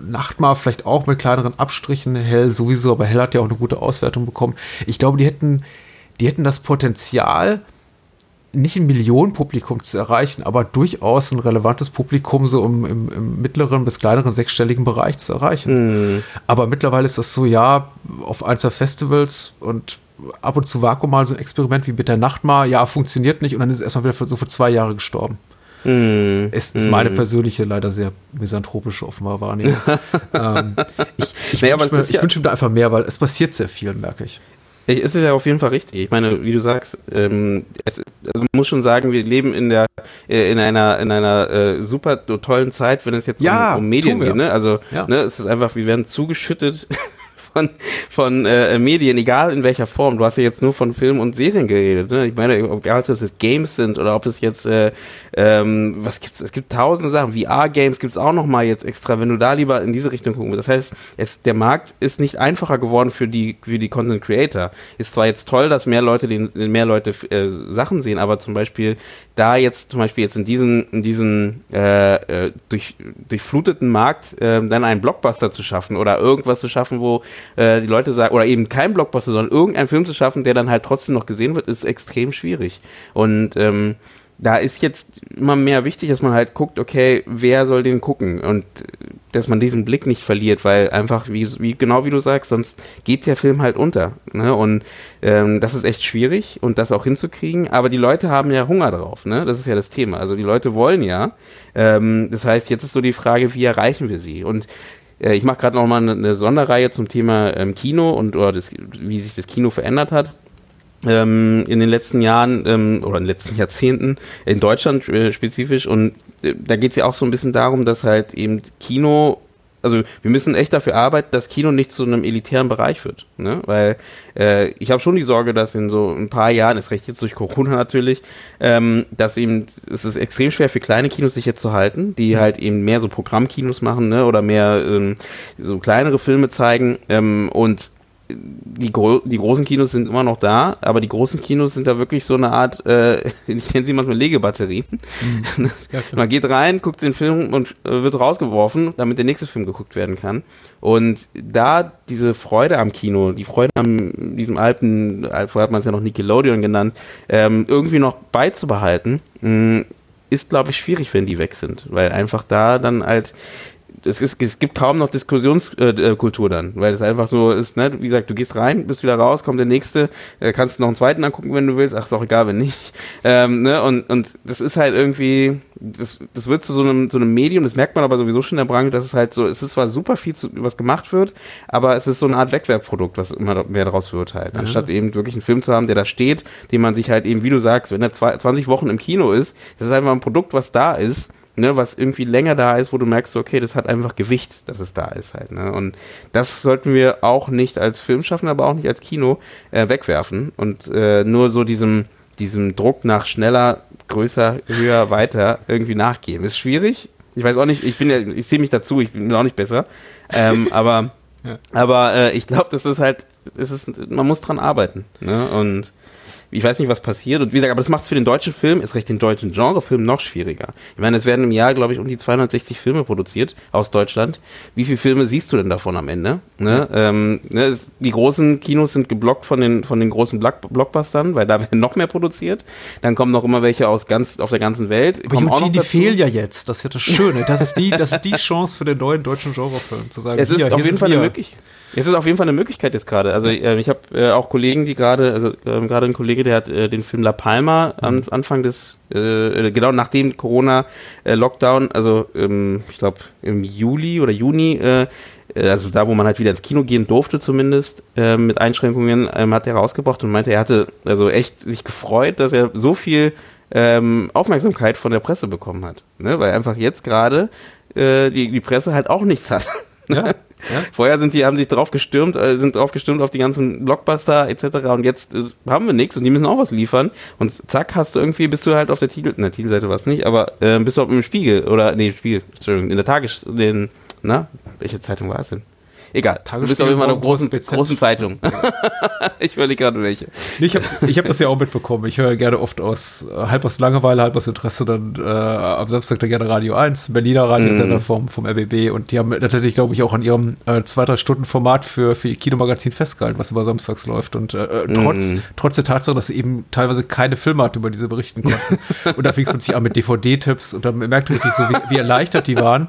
Nachtmar vielleicht auch mit kleineren Abstrichen, Hell sowieso, aber Hell hat ja auch eine gute Auswertung bekommen. Ich glaube, die hätten, die hätten das Potenzial, nicht ein Millionenpublikum zu erreichen, aber durchaus ein relevantes Publikum so im, im, im mittleren bis kleineren sechsstelligen Bereich zu erreichen. Aber mittlerweile ist das so, ja, auf ein, zwei Festivals und ab und zu Vakuum mal so ein Experiment wie mit der Nachtmar, ja, funktioniert nicht und dann ist es erstmal wieder für, so für zwei Jahre gestorben. Es ist meine persönliche, leider sehr misanthropische offenbar Wahrnehmung. *laughs* ähm, ich ich aber wünsche mir, ich wünsche mir da einfach mehr, weil es passiert sehr viel, merke ich. Ich, es ist ja auf jeden Fall richtig. Ich meine, wie du sagst, ähm, es, also man muss schon sagen, wir leben in der äh, in einer in einer äh, super tollen Zeit, wenn es jetzt Ja, um, um Medien geht. Ne? Also Ja. ne, es ist einfach, wir werden zugeschüttet *laughs* von von äh, Medien, egal in welcher Form. Du hast ja jetzt nur von Film und Serien geredet. Ne? Ich meine, egal ob es jetzt Games sind oder ob es jetzt äh, ähm, was gibt's? Es gibt tausende Sachen. VR-Games gibt's auch noch mal jetzt extra, wenn du da lieber in diese Richtung gucken willst. Das heißt, es, der Markt ist nicht einfacher geworden für die für die Content Creator. Ist zwar jetzt toll, dass mehr Leute den mehr Leute äh, Sachen sehen, aber zum Beispiel da jetzt zum Beispiel jetzt in diesem in diesem äh, äh, durch durchfluteten Markt äh, dann einen Blockbuster zu schaffen oder irgendwas zu schaffen, wo äh, die Leute sagen oder eben kein Blockbuster, sondern irgendeinen Film zu schaffen, der dann halt trotzdem noch gesehen wird, ist extrem schwierig. Und ähm, da ist jetzt immer mehr wichtig, dass man halt guckt, okay, wer soll den gucken und äh, dass man diesen Blick nicht verliert, weil einfach, wie, wie genau wie du sagst, sonst geht der Film halt unter. Ne? Und ähm, das ist echt schwierig und das auch hinzukriegen, aber die Leute haben ja Hunger drauf, ne? Das ist ja das Thema. Also die Leute wollen ja. Ähm, das heißt, jetzt ist so die Frage, wie erreichen wir sie? Und äh, ich mache gerade noch mal eine, eine Sonderreihe zum Thema ähm, Kino und oder das, wie sich das Kino verändert hat. Ähm, in den letzten Jahren ähm, oder in den letzten Jahrzehnten in Deutschland äh, spezifisch und äh, da geht es ja auch so ein bisschen darum, dass halt eben Kino also wir müssen echt dafür arbeiten, dass Kino nicht zu einem elitären Bereich wird. Ne? Weil äh, ich habe schon die Sorge, dass in so ein paar Jahren, ist recht jetzt durch Corona natürlich, ähm, dass eben, es ist extrem schwer für kleine Kinos sich jetzt zu halten, die halt eben mehr so Programmkinos machen ne? oder mehr ähm, so kleinere Filme zeigen und die, gro die großen Kinos sind immer noch da, aber die großen Kinos sind da wirklich so eine Art, äh, *laughs* ich nenne sie manchmal Legebatterien. Mhm. Ja, Man geht rein, guckt den Film und äh, wird rausgeworfen, damit der nächste Film geguckt werden kann. Und da diese Freude am Kino, die Freude an diesem alten, vorher hat man es ja noch Nickelodeon genannt, ähm, irgendwie noch beizubehalten, mh, ist, glaube ich, schwierig, wenn die weg sind, weil einfach da dann halt es, ist, es gibt kaum noch Diskussionskultur äh, dann, weil es einfach so ist, ne? wie gesagt, du gehst rein, bist wieder raus, kommt der nächste, äh, kannst noch einen zweiten angucken, wenn du willst, ach, ist auch egal, wenn nicht. *laughs* Ähm, ne? und, und das ist halt irgendwie, das, das wird zu so einem, so einem Medium, das merkt man aber sowieso schon in der Branche, dass es halt so, es ist zwar super viel, zu, was gemacht wird, aber es ist so eine Art Wegwerfprodukt, was immer mehr daraus wird halt. Anstatt eben wirklich einen Film zu haben, der da steht, den man sich halt eben, wie du sagst, wenn er 20 Wochen im Kino ist, das ist einfach ein Produkt, was da ist ne, was irgendwie länger da ist, wo du merkst, okay, das hat einfach Gewicht, dass es da ist halt. Ne? Und das sollten wir auch nicht als Film schaffen, aber auch nicht als Kino äh, wegwerfen und äh, nur so diesem, diesem Druck nach schneller, größer, höher, weiter irgendwie nachgeben. Ist schwierig. Ich weiß auch nicht, ich bin ja, ich sehe mich dazu, ich bin auch nicht besser. Ähm, *laughs* aber ja. aber äh, ich glaube, das ist halt, es ist, man muss dran arbeiten. Ne? Und ich weiß nicht, was passiert. Und wie gesagt, aber das macht es für den deutschen Film, ist recht den deutschen Genrefilm noch schwieriger. Ich meine, es werden im Jahr, glaube ich, um die 260 Filme produziert aus Deutschland. Wie viele Filme siehst du denn davon am Ende? Ne? Ähm, ne, die großen Kinos sind geblockt von den, von den großen Block Blockbustern, weil da *laughs* werden noch mehr produziert. Dann kommen noch immer welche aus ganz, auf der ganzen Welt. Aber Eugene, die fehlen ja jetzt. Das ist ja das Schöne. Das ist die, *laughs* das ist die Chance für den neuen deutschen Genrefilm, zu sagen, es ist hier, auf jeden Fall eine Möglichkeit. Es ist auf jeden Fall eine Möglichkeit jetzt gerade. Also äh, ich habe äh, auch Kollegen, die gerade, also äh, gerade ein Kollege, der hat äh, den Film La Palma an, mhm. Anfang des, äh, genau nachdem Corona-Lockdown, äh, also ähm, ich glaube im Juli oder Juni, also da, wo man halt wieder ins Kino gehen durfte zumindest, mit Einschränkungen, ähm, hat er rausgebracht und meinte, er hatte also echt sich gefreut, dass er so viel ähm, Aufmerksamkeit von der Presse bekommen hat. Ne? Weil einfach jetzt gerade die, die Presse halt auch nichts hat. Ja. *laughs* Ja? Vorher sind die, haben sich drauf gestürmt, äh, sind drauf gestürmt auf die ganzen Blockbuster etc. Und jetzt äh, haben wir nichts und die müssen auch was liefern. Und zack, hast du irgendwie, bist du halt auf der Titel, der Titelseite war es nicht, aber äh, bist du auf dem Spiegel oder nee, Spiegel, Entschuldigung, in der Tages, den, na, welche Zeitung war es denn? Egal. Du bist auf jeden Fall eine großen, großen Zeitung. *laughs* ich überlege gerade welche. Nee, ich habe ich hab das ja auch mitbekommen. Ich höre gerne oft aus, halb aus Langeweile, halb aus Interesse dann äh, am Samstag dann gerne Radio 1, Berliner Radiosender mm. vom, vom RBB und die haben tatsächlich, glaube ich, auch an ihrem äh, zwei, drei Stunden Format für, für ihr Kinomagazin festgehalten, was über samstags läuft und äh, äh trotz, mm. trotz der Tatsache, dass sie eben teilweise keine Filme hat, über diese berichten konnten. *laughs* und da fing es plötzlich an mit DVD-Tipps und dann merkte man wirklich so, wie, wie erleichtert die waren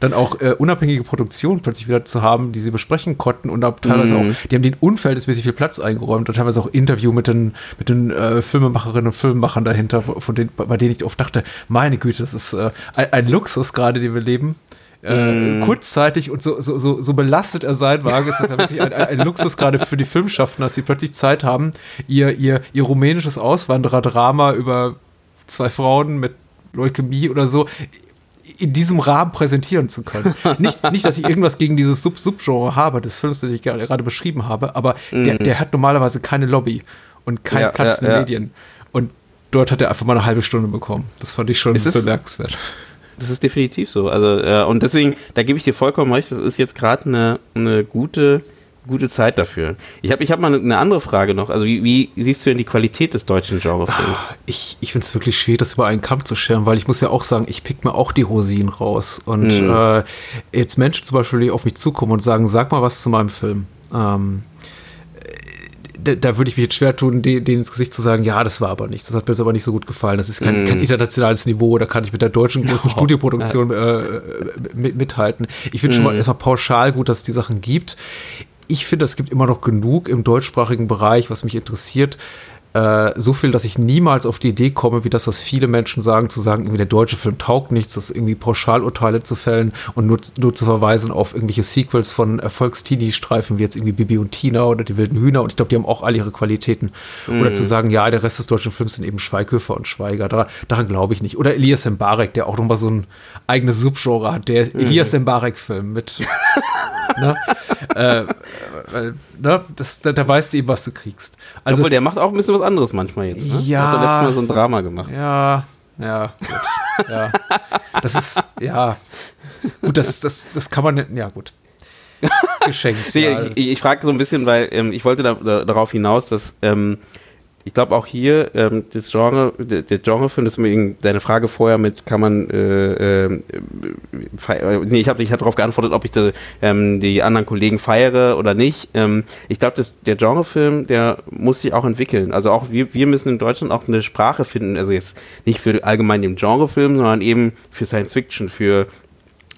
dann auch äh, unabhängige Produktionen plötzlich wieder zu haben, die sie besprechen konnten und auch teilweise mhm. auch, die haben den unverhältnismäßig viel Platz eingeräumt und teilweise auch Interview mit den, mit den äh, Filmemacherinnen und Filmemachern dahinter, von denen, bei denen ich oft dachte, meine Güte, das ist äh, ein, ein Luxus gerade, den wir leben. Äh, mm. kurzzeitig und so, so, so, so belastet er sein mag, ist es ja wirklich ein, ein, Luxus gerade für die Filmschaffenden, dass sie plötzlich Zeit haben, ihr, ihr, ihr rumänisches Auswandererdrama über zwei Frauen mit Leukämie oder so in diesem Rahmen präsentieren zu können. *laughs* nicht, nicht, dass ich irgendwas gegen dieses Sub-Subgenre habe, des Films, das ich gerade beschrieben habe, aber mhm. der, der, hat normalerweise keine Lobby und keinen ja, Platz ja, in den ja. Medien. Und dort hat er einfach mal eine halbe Stunde bekommen. Das fand ich schon bemerkenswert. Das ist definitiv so. Also, äh, und deswegen, da gebe ich dir vollkommen recht, das ist jetzt gerade eine, eine gute gute Zeit dafür. Ich habe ich hab mal eine andere Frage noch. Also wie, wie siehst du denn die Qualität des deutschen Genrefilms? Ah, ich, ich finde es wirklich schwer, das über einen Kamm zu scheren, weil ich muss ja auch sagen, ich pick mir auch die Rosinen raus. Und hm. äh, jetzt Menschen zum Beispiel, die auf mich zukommen und sagen, sag mal was zu meinem Film. Ähm, da, da, würde ich mich jetzt schwer tun, denen, ins Gesicht zu sagen, ja, das war aber nicht, das hat mir jetzt aber nicht so gut gefallen. Das ist kein, mm. kein internationales Niveau, da kann ich mit der deutschen *laughs* großen no. Studioproduktion äh, mit, mithalten. Ich finde mm. schon mal erstmal pauschal gut, dass es die Sachen gibt ich finde, es gibt immer noch genug im deutschsprachigen Bereich, was mich interessiert. Äh, so viel, dass ich niemals auf die Idee komme, wie das, was viele Menschen sagen, zu sagen, irgendwie der deutsche Film taugt nichts, das irgendwie Pauschalurteile zu fällen und nur, nur zu verweisen auf irgendwelche Sequels von Erfolgsteenie-Streifen wie jetzt irgendwie Bibi und Tina oder die wilden Hühner und ich glaube, die haben auch alle ihre Qualitäten. Mhm. Oder zu sagen, ja, der Rest des deutschen Films sind eben Schweighöfer und Schweiger. Da, daran glaube ich nicht. Oder Elias Mbarek, der auch nochmal so ein eigenes Subgenre hat, der mhm. Elias Mbarek-Film mit *laughs* ne? äh, weil, ne? Das, da, da, weißt du eben, was du kriegst. Also, Obwohl, der macht auch ein bisschen was anderes manchmal jetzt. Ne? Ja. Hat letztes Mal so ein Drama gemacht. Ja, ja, gut. ja. Das ist, ja. Gut, das, das, das kann man, ja, gut. Geschenkt. *laughs* nee, ich, ich frage so ein bisschen, weil ähm, ich wollte da, da, darauf hinaus, dass ähm, ich glaube auch hier, ähm, das Genre, der, der Genrefilm, das ist deine Frage vorher mit, kann man, äh, äh, nee, ich habe ich hab darauf geantwortet, ob ich de, ähm, die anderen Kollegen feiere oder nicht. Ähm, ich glaube, der Genrefilm, der muss sich auch entwickeln. Also auch wir, wir müssen in Deutschland auch eine Sprache finden, also jetzt nicht für allgemein den Genrefilm, sondern eben für Science Fiction, für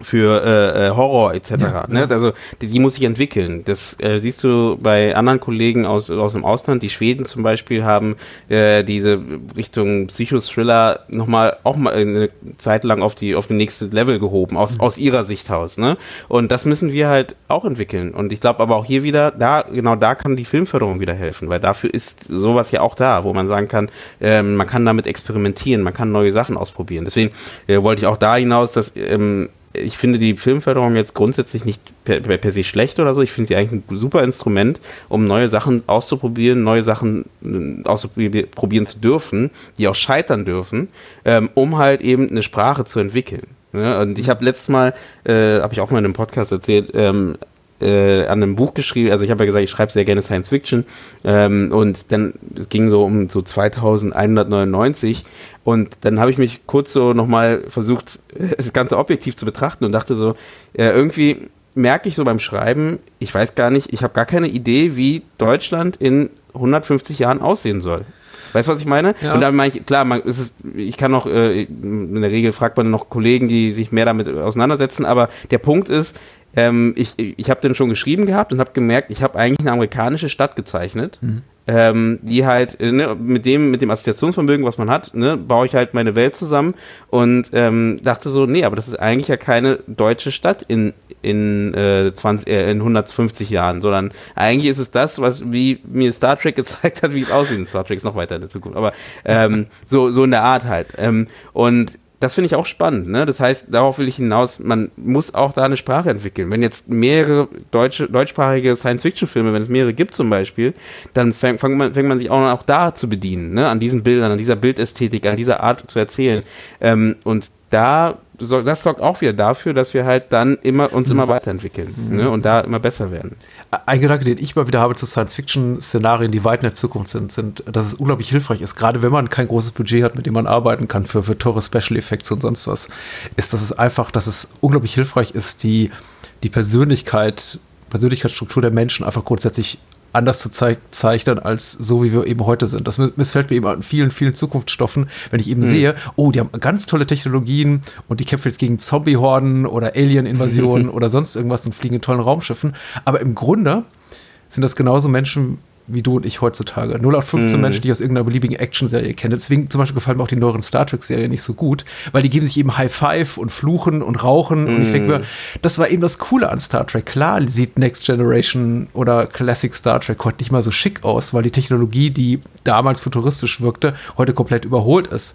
für äh, äh, Horror etc. Ja, ne? Also die, die, muss sich entwickeln. Das äh, siehst du bei anderen Kollegen aus, aus dem Ausland. Die Schweden zum Beispiel haben äh, diese Richtung Psychothriller nochmal auch mal eine Zeit lang auf die auf die nächste Level gehoben aus, mhm. aus ihrer Sicht aus. Ne? Und das müssen wir halt auch entwickeln. Und ich glaube aber auch hier wieder, da genau da kann die Filmförderung wieder helfen, weil dafür ist sowas ja auch da, wo man sagen kann, ähm, man kann damit experimentieren, man kann neue Sachen ausprobieren. Deswegen äh, wollte ich auch da hinaus, dass ähm, ich finde die Filmförderung jetzt grundsätzlich nicht per, per, se schlecht oder so. Ich finde sie eigentlich ein super Instrument, um neue Sachen auszuprobieren, neue Sachen äh, auszuprobieren zu dürfen, die auch scheitern dürfen, ähm, um halt eben eine Sprache zu entwickeln. Ja, und ich habe letztes Mal, äh, habe ich auch mal in einem Podcast erzählt, ähm, äh, an einem Buch geschrieben, also ich habe ja gesagt, ich schreibe sehr gerne Science Fiction ähm, und dann, es ging so um so 2199 und dann habe ich mich kurz so nochmal versucht, *laughs* das Ganze objektiv zu betrachten und dachte so, äh, irgendwie merke ich so beim Schreiben, ich weiß gar nicht, ich habe gar keine Idee, wie Deutschland in 150 Jahren aussehen soll. Weißt du, was ich meine? Ja. Und dann meine ich, klar, man, ist, ich kann noch, äh, in der Regel fragt man noch Kollegen, die sich mehr damit auseinandersetzen, aber der Punkt ist, ähm, ich ich habe den schon geschrieben gehabt und habe gemerkt, ich habe eigentlich eine amerikanische Stadt gezeichnet. Mhm. Ähm, die halt äh, ne, mit dem mit dem Assoziationsvermögen, was man hat, ne, baue ich halt meine Welt zusammen und ähm, dachte so, nee, aber das ist eigentlich ja keine deutsche Stadt in in, äh, 20, äh, in 150 Jahren, sondern eigentlich ist es das, was wie mir Star Trek *laughs* gezeigt hat, wie es aussieht. Star Trek ist noch weiter in der Zukunft, aber ähm, so so in der Art halt. Ähm, und das finde ich auch spannend. Ne? Das heißt, darauf will ich hinaus, man muss auch da eine Sprache entwickeln. Wenn jetzt mehrere deutsche, deutschsprachige Science-Fiction-Filme, wenn es mehrere gibt zum Beispiel, dann fängt, man, fängt man sich auch, auch da zu bedienen, ne? an diesen Bildern, an dieser Bildästhetik, an dieser Art zu erzählen. Ähm, und da das sorgt auch wieder dafür, dass wir halt dann immer uns immer mhm. weiterentwickeln mhm. ne, und da immer besser werden. Ein Gedanke, den ich mal wieder habe zu Science-Fiction-Szenarien, die weit in der Zukunft sind, sind, dass es unglaublich hilfreich ist, gerade wenn man kein großes Budget hat, mit dem man arbeiten kann für, für teure Special Effects und sonst was, ist, dass es einfach, dass es unglaublich hilfreich ist, die, die Persönlichkeit, Persönlichkeitsstruktur der Menschen einfach grundsätzlich anders zu zeig zeichnen, als so, wie wir eben heute sind. Das missfällt mir eben an vielen, vielen Zukunftsstoffen, wenn ich eben mhm. sehe, oh, die haben ganz tolle Technologien und die kämpfen jetzt gegen Zombie-Horden oder Alien-Invasionen *laughs* oder sonst irgendwas und fliegen in tollen Raumschiffen. Aber im Grunde sind das genauso Menschen wie du und ich heutzutage. 0815 mm. Menschen, die ich aus irgendeiner beliebigen Action-Serie kenne. Deswegen zum Beispiel gefallen mir auch die neueren Star Trek-Serien nicht so gut, weil die geben sich eben High Five und fluchen und rauchen. Mm. Und ich denke mir, mhm. das war eben das Coole an Star Trek. Klar sieht Next Generation oder Classic Star Trek heute nicht mal so schick aus, weil die Technologie, die damals futuristisch wirkte, heute komplett überholt ist.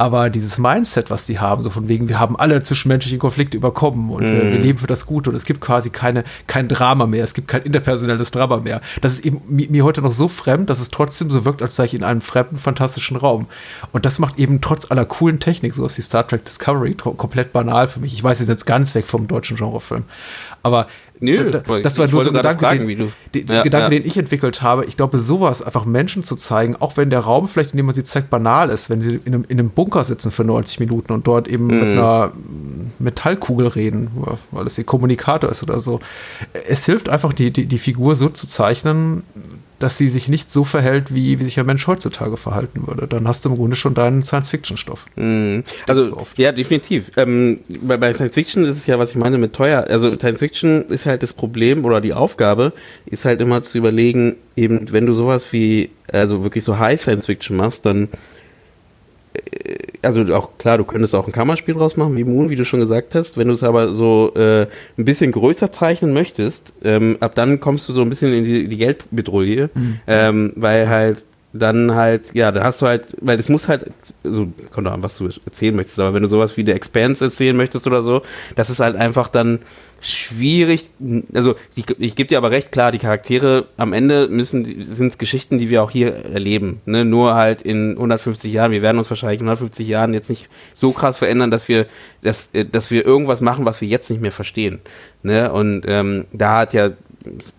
Aber dieses Mindset, was die haben, so von wegen, wir haben alle zwischenmenschlichen Konflikte überkommen und mm. wir, wir, mhm. leben für das Gute und es gibt quasi keine, kein Drama mehr, es gibt kein interpersonelles Drama mehr. Das ist eben mir heute noch so fremd, dass es trotzdem so wirkt, als sei ich in einem fremden, fantastischen Raum. Und das macht eben trotz aller coolen Technik, so ist die Star Trek Discovery, komplett banal für mich. Ich weiß, jetzt ganz weg vom deutschen Genrefilm. Aber Nö, da, das war nur so ein Gedanke, fragen, den, den, ja, Gedanke ja. den ich entwickelt habe. Ich glaube, sowas einfach Menschen zu zeigen, auch wenn der Raum vielleicht, in dem man sie zeigt, banal ist, wenn sie in einem, in einem Bunker sitzen für 90 Minuten und dort eben mhm. mit einer Metallkugel reden, weil es ihr Kommunikator ist oder so. Es hilft einfach, die, die, die Figur so zu zeichnen, dass sie sich nicht so verhält, wie, wie sich ein Mensch heutzutage verhalten würde. Dann hast du im Grunde schon deinen Science-Fiction-Stoff. Mhm. Also, ja, definitiv. Ähm, bei, bei Science-Fiction ist es ja, was ich meine mit teuer. Also, Science-Fiction ist halt das Problem oder die Aufgabe, ist halt immer zu überlegen, eben, wenn du sowas wie, also wirklich so High Science-Fiction machst, dann also auch klar, du könntest auch ein Kammerspiel draus machen, wie Moon, wie du schon gesagt hast. Wenn du es aber so äh, ein bisschen größer zeichnen möchtest, ähm, ab dann kommst du so ein bisschen in die, die Geldbedrohung, mhm. ähm, weil halt dann halt, ja, da hast du halt, weil es muss halt, so, kommt an, was du erzählen möchtest, aber wenn du sowas wie The Expanse erzählen möchtest oder so, das ist halt einfach dann schwierig, also ich, ich gebe dir aber recht, klar, die Charaktere am Ende müssen, sind es Geschichten, die wir auch hier erleben, ne? nur halt in 150 Jahren, wir werden uns wahrscheinlich in 150 Jahren jetzt nicht so krass verändern, dass wir, dass, dass wir irgendwas machen, was wir jetzt nicht mehr verstehen, ne? und ähm, da hat ja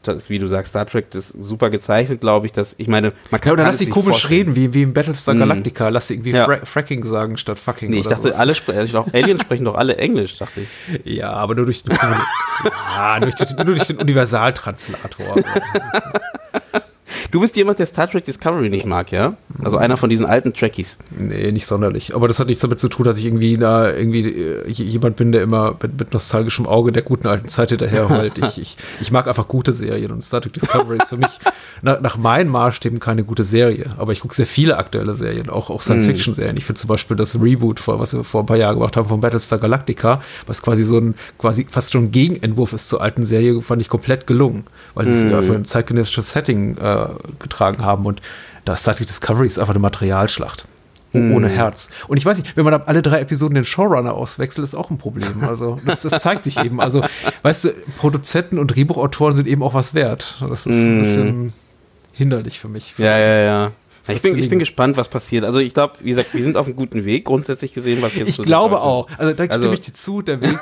das, wie du sagst, Star Trek das super gezeichnet, glaube ich, dass ich meine, man kann ja, oder lass sie komisch vorstellen. reden, wie, wie im Battlestar mhm. Galactica, lass sie irgendwie ja. Fra Fracking sagen statt fucking. Nee, ich dachte, sowas. alle sprechen, also Aliens *laughs* sprechen doch alle Englisch, dachte ich. Ja, aber nur durch, *laughs* ja, nur durch, nur durch den Universaltranslator. *laughs* Du bist jemand, der Star Trek Discovery nicht mag, ja? Also einer von diesen alten Trekkies. Nee, nicht sonderlich. Aber das hat nichts damit zu tun, dass ich irgendwie da irgendwie äh, jemand bin, der immer mit, mit nostalgischem Auge der guten alten Zeit hinterherholt. ich, ich, ich mag einfach gute Serien und Star Trek Discovery ist für mich *laughs* nach, nach meinen Maßstäben keine gute Serie. Aber ich gucke sehr viele aktuelle Serien, auch, auch Science-Fiction-Serien. Ich finde zum Beispiel das Reboot, vor, was wir vor ein paar Jahren gemacht haben von Battlestar Galactica, was quasi so ein quasi fast schon ein Gegenentwurf ist zur alten Serie, fand ich komplett gelungen, weil es mm. ja für ein zeitgenössisches Setting äh, getragen haben. Und das Star Trek Discovery ist einfach eine Materialschlacht. Mm. Ohne Herz. Und ich weiß nicht, wenn man alle drei Episoden den Showrunner auswechselt, ist auch ein Problem. Also, das, das zeigt sich eben. Also, weißt du, Produzenten und Drehbuchautoren sind eben auch was wert. Das ist mm. ein bisschen hinderlich für mich. Ja, ja, ja. Ich bin, ich bin gespannt, was passiert. Also ich glaube, wie gesagt, wir sind auf einem guten Weg, grundsätzlich gesehen, was jetzt Ich so glaube auch. Also da stimme also, ich dir zu, der Weg,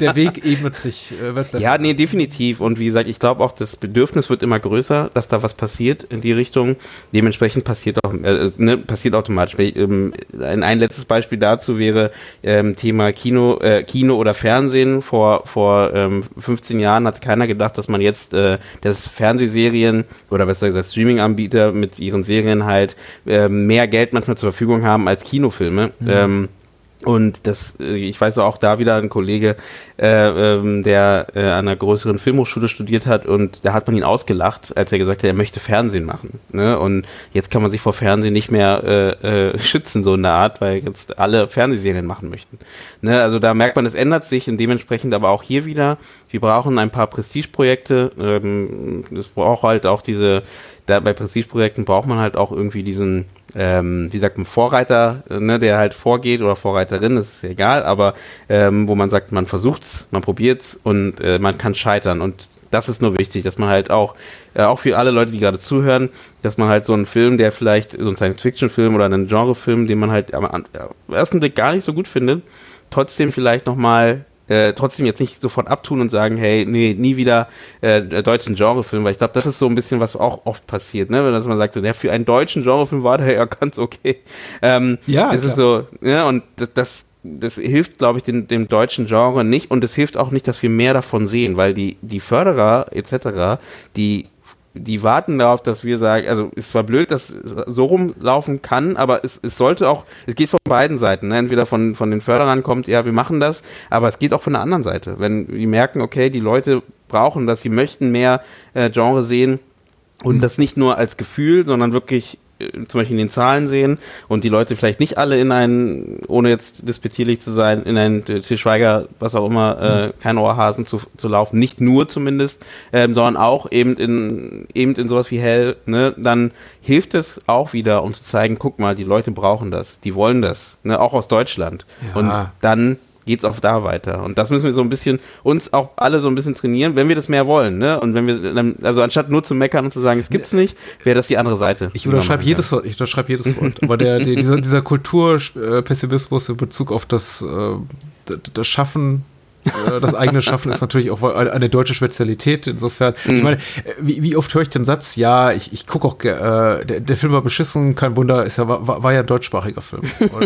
der Weg ebnet sich, äh, wird besser. Ja, nee, definitiv. Und wie gesagt, ich glaube auch, das Bedürfnis wird immer größer, dass da was passiert in die Richtung. Dementsprechend passiert auch, äh, ne, passiert automatisch. Ähm, ein, ein letztes Beispiel dazu wäre ähm, Thema Kino, äh, Kino oder Fernsehen. Vor, vor ähm, 15 Jahren hat keiner gedacht, dass man jetzt äh, das Fernsehserien oder besser gesagt Streaming-Anbieter mit ihren Serien halt halt äh, mehr Geld manchmal zur Verfügung haben als Kinofilme. Mhm. Ähm, und das, äh, ich weiß auch da wieder ein Kollege, äh, ähm, der äh, an einer größeren Filmhochschule studiert hat und da hat man ihn ausgelacht, als er gesagt hat, er möchte Fernsehen machen. Ne? Und jetzt kann man sich vor Fernsehen nicht mehr äh, äh, *laughs* schützen, so in der Art, weil jetzt alle Fernsehserien machen möchten. Ne? Also da merkt man, es ändert sich und dementsprechend aber auch hier wieder, wir brauchen ein paar Prestigeprojekte. Ähm, es braucht halt auch diese da bei Prestigeprojekten braucht man halt auch irgendwie diesen, ähm, wie sagt man, Vorreiter, ne, der halt vorgeht oder Vorreiterin, das ist egal, aber ähm, wo man sagt, man versucht's, man probiert's und äh, man kann scheitern. Und das ist nur wichtig, dass man halt auch, äh, auch für alle Leute, die gerade zuhören, dass man halt so einen Film, der vielleicht so ein Science-Fiction-Film oder einen Genrefilm, den man halt am, am ersten Blick gar nicht so gut findet, trotzdem vielleicht nochmal äh, trotzdem jetzt nicht sofort abtun und sagen, hey, nee, nie wieder äh, deutschen Genrefilm, weil ich glaube, das ist so ein bisschen, was auch oft passiert, ne? Wenn man sagt, so, ja, für einen deutschen Genrefilm war der ja *laughs* ganz okay. Ähm, ja, es ist so, ja, und das, das das hilft, glaube ich, dem, dem, deutschen Genre nicht und es hilft auch nicht, dass wir mehr davon sehen, weil die, die Förderer etc., die die warten darauf, dass wir sagen, also ist zwar blöd, dass es so rumlaufen kann, aber es, es sollte auch, es geht von beiden Seiten. Ne? Entweder von, von den Förderern kommt, ja, wir machen das, aber es geht auch von der anderen Seite. Wenn die merken, okay, die Leute brauchen das, sie möchten mehr äh, Genre sehen und das nicht nur als Gefühl, sondern wirklich zum Beispiel in den Zahlen sehen und die Leute vielleicht nicht alle in einen, ohne jetzt despektierlich zu sein, in einen Til Schweiger, was auch immer, äh, mhm. kein Ohrhasen zu, zu laufen, nicht nur zumindest, ähm, sondern auch eben in, eben in sowas wie Hell, ne, dann hilft es auch wieder, um zu zeigen, guck mal, die Leute brauchen das, die wollen das, ne, auch aus Deutschland. Ja. Und dann geht es auch da weiter. Und das müssen wir so ein bisschen, uns auch alle so ein bisschen trainieren, wenn wir das mehr wollen. Ne? Und wenn wir, also anstatt nur zu meckern und zu sagen, es gibt's nicht, wäre das die andere Seite. Ich unterschreibe jedes Wort, ich unterschreibe jedes Wort. Aber der, der dieser, dieser Kulturpessimismus in Bezug auf das, äh, das Schaffen Äh, das eigene Schaffen ist natürlich auch eine deutsche Spezialität. Insofern, mhm. ich meine, wie, wie, oft höre ich den Satz, ja, ich, ich gucke auch, äh, der, der, Film war beschissen, kein Wunder, ist ja, war, war ja ein deutschsprachiger Film.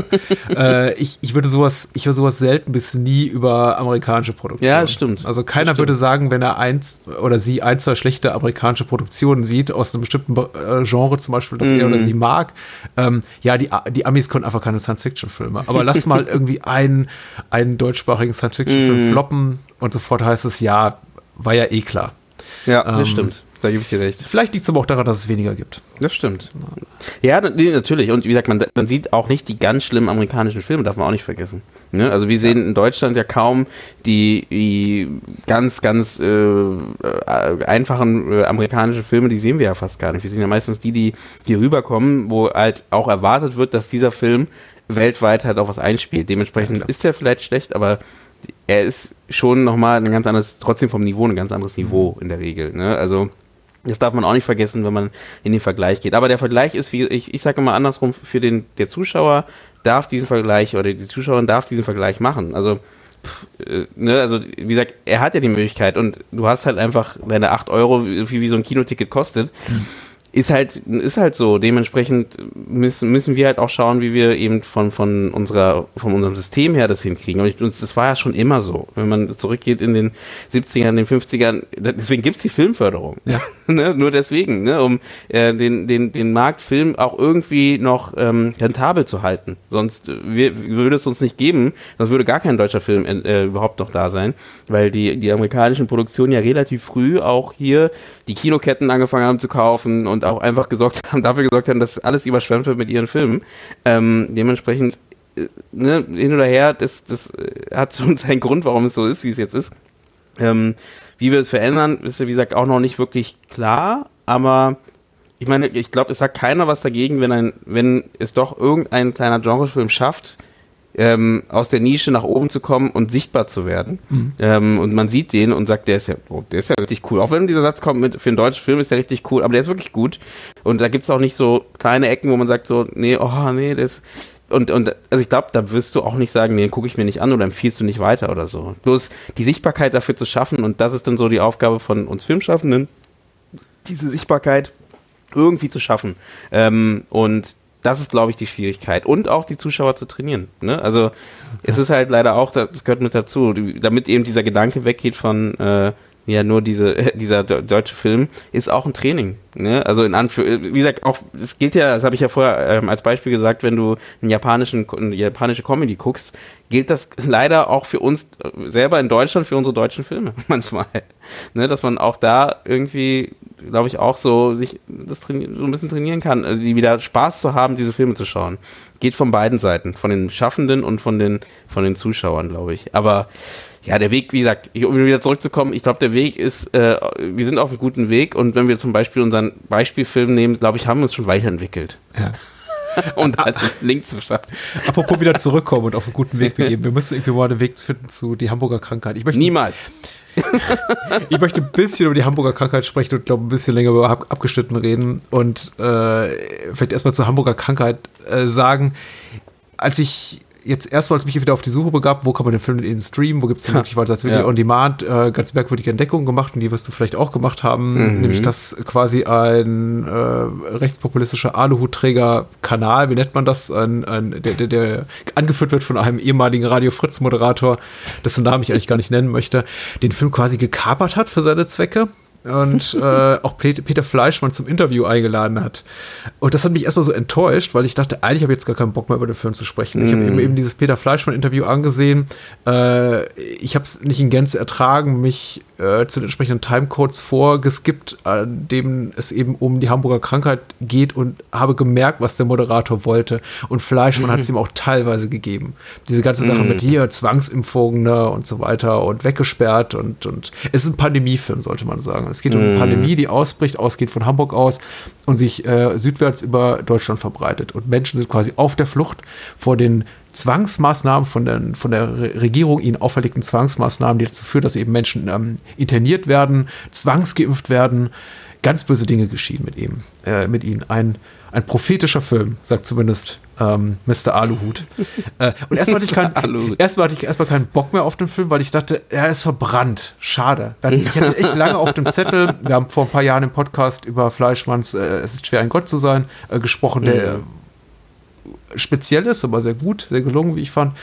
*laughs* äh, ich, ich würde sowas, ich höre sowas selten bis nie über amerikanische Produktionen. Ja, stimmt. Also keiner stimmt. würde sagen, wenn er eins oder sie ein, zwei schlechte amerikanische Produktionen sieht, aus einem bestimmten äh, Genre zum Beispiel, das mhm. er oder sie mag, ähm, ja, die, die Amis können einfach keine Science-Fiction-Filme. Aber lass mal *laughs* irgendwie einen, einen deutschsprachigen Science-Fiction-Film mm. Floppen und sofort heißt es, ja, war ja eh klar. Ja, das ähm, stimmt. Da gebe ich dir recht. Vielleicht liegt es aber auch daran, dass es weniger gibt. Das stimmt. Ja, natürlich. Und wie gesagt, man, man sieht auch nicht die ganz schlimmen amerikanischen Filme, darf man auch nicht vergessen. Ne? Also wir sehen in Deutschland ja kaum die, die ganz, ganz äh, äh, einfachen äh, amerikanischen Filme, die sehen wir ja fast gar nicht. Wir sehen ja meistens die, die hier rüberkommen, wo halt auch erwartet wird, dass dieser Film weltweit halt auch was einspielt. Dementsprechend ja, ist er vielleicht schlecht, aber er ist schon nochmal ein ganz anderes, trotzdem vom Niveau ein ganz anderes Niveau in der Regel. Ne? Also das darf man auch nicht vergessen, wenn man in den Vergleich geht. Aber der Vergleich ist, wie ich, ich sage immer andersrum, für den der Zuschauer darf diesen Vergleich oder die Zuschauerin darf diesen Vergleich machen. Also äh, ne, also wie gesagt, er hat ja die Möglichkeit und du hast halt einfach deine 8 Euro, wie, wie so ein Kinoticket kostet. Mhm ist halt, ist halt so. Dementsprechend müssen, müssen wir halt auch schauen, wie wir eben von, von unserer, von unserem System her das hinkriegen. Und das war ja schon immer so. Wenn man zurückgeht in den 70ern, den 50ern, deswegen gibt es die Filmförderung. Ja. *laughs* *laughs* ne? Nur deswegen, ne? um äh, den, den, den Markt Film auch irgendwie noch ähm, rentabel zu halten. Sonst äh, wir, würde es uns nicht geben, sonst würde gar kein deutscher Film äh, überhaupt noch da sein, weil die, die amerikanischen Produktionen ja relativ früh auch hier die Kinoketten angefangen haben zu kaufen und auch einfach gesorgt *laughs* haben, dafür gesorgt haben, dass alles überschwemmt wird mit ihren Filmen. Ähm, dementsprechend, äh, ne, hin oder her, das, das äh, hat schon *laughs* seinen Grund, warum es so ist, wie es jetzt ist. Ähm, wie wir es verändern, ist ja wie gesagt auch noch nicht wirklich klar, aber ich meine, ich glaube, es sagt keiner was dagegen, wenn ein, wenn es doch irgendein kleiner Genrefilm schafft, ähm, aus der Nische nach oben zu kommen und sichtbar zu werden. Mhm. Ähm, und man sieht den und sagt, der ist ja, oh, der ist ja richtig cool. Auch wenn dieser Satz kommt mit, für einen deutschen Film ist der richtig cool, aber der ist wirklich gut. Und da gibt es auch nicht so kleine Ecken, wo man sagt so, nee, oh nee, das. Und, und also ich glaube, da wirst du auch nicht sagen, nee, gucke ich mir nicht an oder empfiehlst du nicht weiter oder so. Bloß die Sichtbarkeit dafür zu schaffen und das ist dann so die Aufgabe von uns Filmschaffenden, diese Sichtbarkeit irgendwie zu schaffen. Ähm, und das ist, glaube ich, die Schwierigkeit. Und auch die Zuschauer zu trainieren. Ne? Also es ist halt leider auch, das gehört mit dazu, damit eben dieser Gedanke weggeht von äh, ja nur diese, *laughs* dieser deutsche Film, ist auch ein Training. Ne? Also in Anführ wie gesagt, auch, es gilt ja, das habe ich ja vorher ähm, als Beispiel gesagt, wenn du einen japanischen, eine japanische Comedy guckst, gilt das leider auch für uns äh, selber in Deutschland, für unsere deutschen Filme *laughs* manchmal. Ne? Dass man auch da irgendwie, glaube ich, auch so sich das so ein bisschen trainieren kann, also die wieder Spaß zu haben, diese Filme zu schauen. Geht von beiden Seiten, von den Schaffenden und von den, von den Zuschauern, glaube ich. Aber ja, der Weg, wie gesagt, um wieder zurückzukommen, ich glaube, der Weg ist, äh, wir sind auf einem guten Weg und wenn wir zum Beispiel unseren Beispielfilm nehmen, glaube ich, haben wir uns schon weiterentwickelt. Ja. *laughs* und halt Link zu schaffen. Apropos wieder zurückkommen und auf einen guten Weg begeben. *laughs* Wir müssen irgendwie mal einen Weg finden zu die Hamburger Krankheit. Ich möchte, Niemals. *laughs* ich möchte ein bisschen über die Hamburger Krankheit sprechen und glaube ein bisschen länger über abgeschnitten reden und äh, vielleicht erstmal zur Hamburger Krankheit äh, sagen. Als ich jetzt erstmals mich wieder auf die Suche begab, wo kann man den Film eben streamen, wo gibt es den möglicherweise als Video ja. on Demand, äh, ganz merkwürdige Entdeckungen gemacht und die wirst du vielleicht auch gemacht haben, mhm. nämlich dass quasi ein äh, rechtspopulistischer Aluhutträger-Kanal, wie nennt man das, ein, ein, der, der, der angeführt wird von einem ehemaligen Radio Fritz-Moderator, dessen Namen ich eigentlich gar nicht nennen möchte, den Film quasi gekapert hat für seine Zwecke und äh, auch Peter Fleischmann zum Interview eingeladen hat. Und das hat mich erstmal so enttäuscht, weil ich dachte, eigentlich habe ich jetzt gar keinen Bock mehr über den Film zu sprechen. Mm. Ich habe eben, eben dieses Peter Fleischmann-Interview angesehen. Äh, ich habe es nicht in Gänze ertragen, mich äh, zu den entsprechenden Timecodes vorgeskippt, an dem es eben um die Hamburger Krankheit geht und habe gemerkt, was der Moderator wollte. Und Fleischmann mhm. hat es *laughs* ihm auch teilweise gegeben. Diese ganze Sache mhm. mit hier, Zwangsimpfungen ne, und so weiter und weggesperrt und, und es ist ein Pandemiefilm, sollte man sagen. Es geht um eine mhm. Pandemie, die ausbricht, ausgeht von Hamburg aus und sich äh, südwärts über Deutschland verbreitet. Und Menschen sind quasi auf der Flucht vor den Zwangsmaßnahmen von, den, von der Regierung, ihnen auferlegten Zwangsmaßnahmen, die dazu führen, dass eben Menschen ähm, interniert werden, zwangsgeimpft werden. Ganz böse Dinge geschehen mit ihm, äh, mit ihnen. Ein, ein prophetischer Film, sagt zumindest äh, ähm, Mr. Aluhut. äh, und erstmal hatte, ich keinen, *laughs* erstmal hatte ich erstmal keinen Bock mehr auf den Film, weil ich dachte, er ist verbrannt. Schade. Ich hatte echt lange auf dem Zettel, wir haben vor ein paar Jahren im Podcast über Fleischmanns äh, Es ist schwer, ein Gott zu sein, äh, gesprochen, der mhm. Speziell ist, aber sehr gut, sehr gelungen, wie ich fand.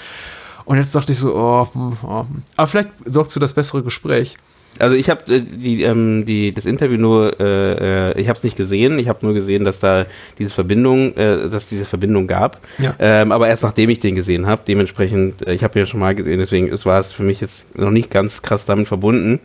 Und jetzt dachte ich so, oh, hm, oh. aber vielleicht sorgt für das bessere Gespräch. Also ich habe äh, die, ähm, die, das Interview nur, äh, äh ich habe es nicht gesehen. Ich habe nur gesehen, dass da diese Verbindung, äh, dass diese Verbindung gab. Ja. Ähm, aber erst nachdem ich den gesehen habe. Dementsprechend, äh, ich habe ihn ja schon mal gesehen, deswegen war es für mich jetzt noch nicht ganz krass damit verbunden.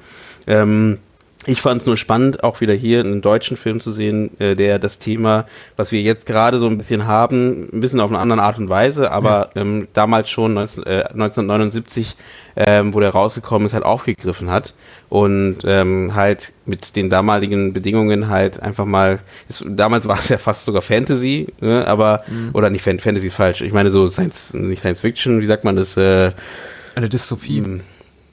Ähm, ich fand es nur spannend, auch wieder hier einen deutschen Film zu sehen, äh, der das Thema, was wir jetzt gerade so ein bisschen haben, ein bisschen auf eine andere Art und Weise, aber ja. ähm, damals schon 19, äh, 1979, ähm, wo der rausgekommen ist, halt aufgegriffen hat und ähm, halt mit den damaligen Bedingungen halt einfach mal, ist, damals war es ja fast sogar Fantasy, ne, aber, mhm. oder nicht Fantasy ist falsch, ich meine so Science, nicht Science Fiction, wie sagt man das? Äh, eine Dystopie.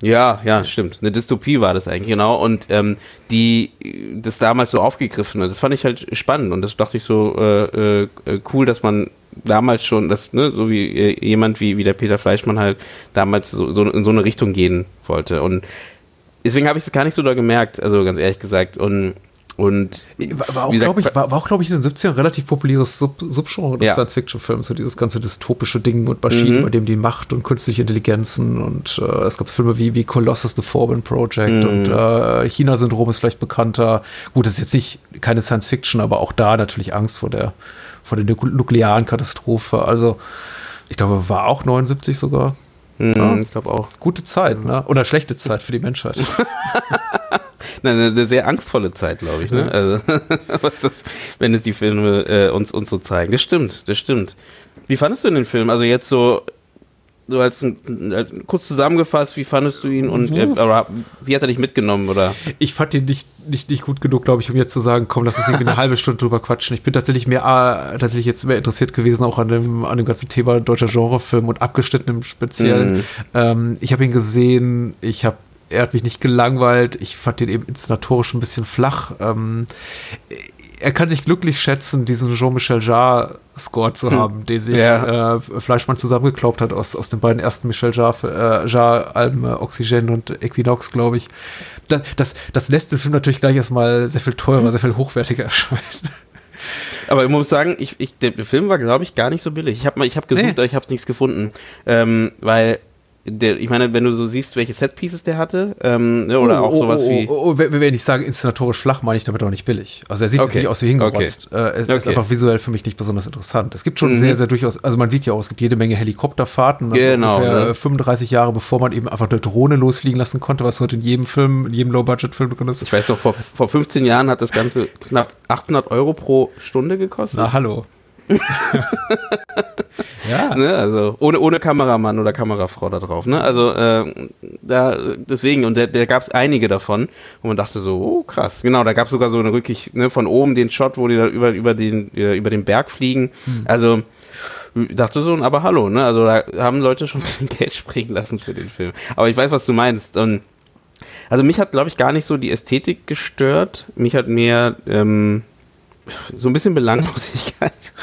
Ja, ja, stimmt. Eine Dystopie war das eigentlich, genau. Und ähm, die das damals so aufgegriffen hat, das fand ich halt spannend und das dachte ich so äh, äh, cool, dass man damals schon, das, ne, so wie äh, jemand wie, wie der Peter Fleischmann halt damals so, so in so eine Richtung gehen wollte. Und deswegen habe ich es gar nicht so da gemerkt, also ganz ehrlich gesagt. Und und war auch, glaube ich, war, war auch, glaube ich, in den 70ern relativ populäres Sub Subgenre des ja. Science-Fiction-Films, so dieses ganze dystopische Ding und Maschinen, mhm. bei dem die Macht und künstliche Intelligenzen und äh, es gab Filme wie, wie Colossus The Forbin Project mhm. und äh, China-Syndrom ist vielleicht bekannter. Gut, das ist jetzt nicht keine Science-Fiction, aber auch da natürlich Angst vor der, vor der nuklearen Katastrophe. Also, ich glaube, war auch 79 sogar. Mhm, ja. Ich glaube auch. Gute Zeit, ne? Oder schlechte Zeit für die Menschheit. *laughs* Nein, eine, sehr angstvolle Zeit, glaube ich. Ne? Also, *laughs* das, wenn es die Filme äh, uns, uns so zeigen. Das stimmt, das stimmt. Wie fandest du den Film? Also jetzt so so als, als, kurz zusammengefasst, wie fandest du ihn und äh, wie hat er dich mitgenommen oder? Ich fand ihn nicht, nicht, nicht gut genug, glaube ich, um jetzt zu sagen, komm, lass uns irgendwie eine halbe Stunde drüber quatschen. Ich bin tatsächlich mehr äh, tatsächlich jetzt mehr interessiert gewesen auch an dem, an dem ganzen Thema deutscher Genrefilm und abgeschnitten im Speziellen. Mhm. Ähm, ich habe ihn gesehen, ich habe er hat mich nicht gelangweilt. Ich fand ihn eben inszenatorisch ein bisschen flach. Ähm, er kann sich glücklich schätzen, diesen Jean-Michel Jarre-Score zu hm. haben, den sich ja. äh, Fleischmann zusammengeklaubt hat aus, aus den beiden ersten Michel Jarre-Alben, äh, Oxygen und Equinox, glaube ich. Das, das, das lässt den Film natürlich gleich erstmal sehr viel teurer, sehr viel hochwertiger *laughs* erscheinen. Aber ich muss sagen, ich, ich, der Film war, glaube ich, gar nicht so billig. Ich habe hab gesucht, nee. aber ich habe nichts gefunden. Ähm, weil der, ich meine, wenn du so siehst, welche Setpieces der hatte, ähm, ne, oder oh, auch sowas oh, oh, wie. Oh, oh, wenn ich sage inszenatorisch flach, meine ich damit auch nicht billig. Also er sieht okay. nicht aus wie hingerotzt. Okay. Äh, es okay. ist einfach visuell für mich nicht besonders interessant. Es gibt schon mhm. sehr, sehr durchaus, also man sieht ja auch, es gibt jede Menge Helikopterfahrten, also genau, ungefähr ne? 35 Jahre bevor man eben einfach eine Drohne losfliegen lassen konnte, was heute in jedem Film, in jedem Low-Budget-Film drin ist. Ich weiß noch, vor, vor 15 Jahren hat das Ganze knapp 800 Euro pro Stunde gekostet. Na, hallo. *laughs* ja. Ne, also ohne, ohne Kameramann oder Kamerafrau da drauf. Ne? Also äh, da, deswegen, und da, da gab es einige davon, wo man dachte so, oh krass. Genau, da gab es sogar so eine wirklich ne, von oben den Shot, wo die da über, über, den, äh, über den Berg fliegen. Mhm. Also dachte so, aber hallo, ne? Also da haben Leute schon *laughs* Geld springen lassen für den Film. Aber ich weiß, was du meinst. Und also mich hat, glaube ich, gar nicht so die Ästhetik gestört. Mich hat mehr ähm, so ein bisschen Belanglosigkeit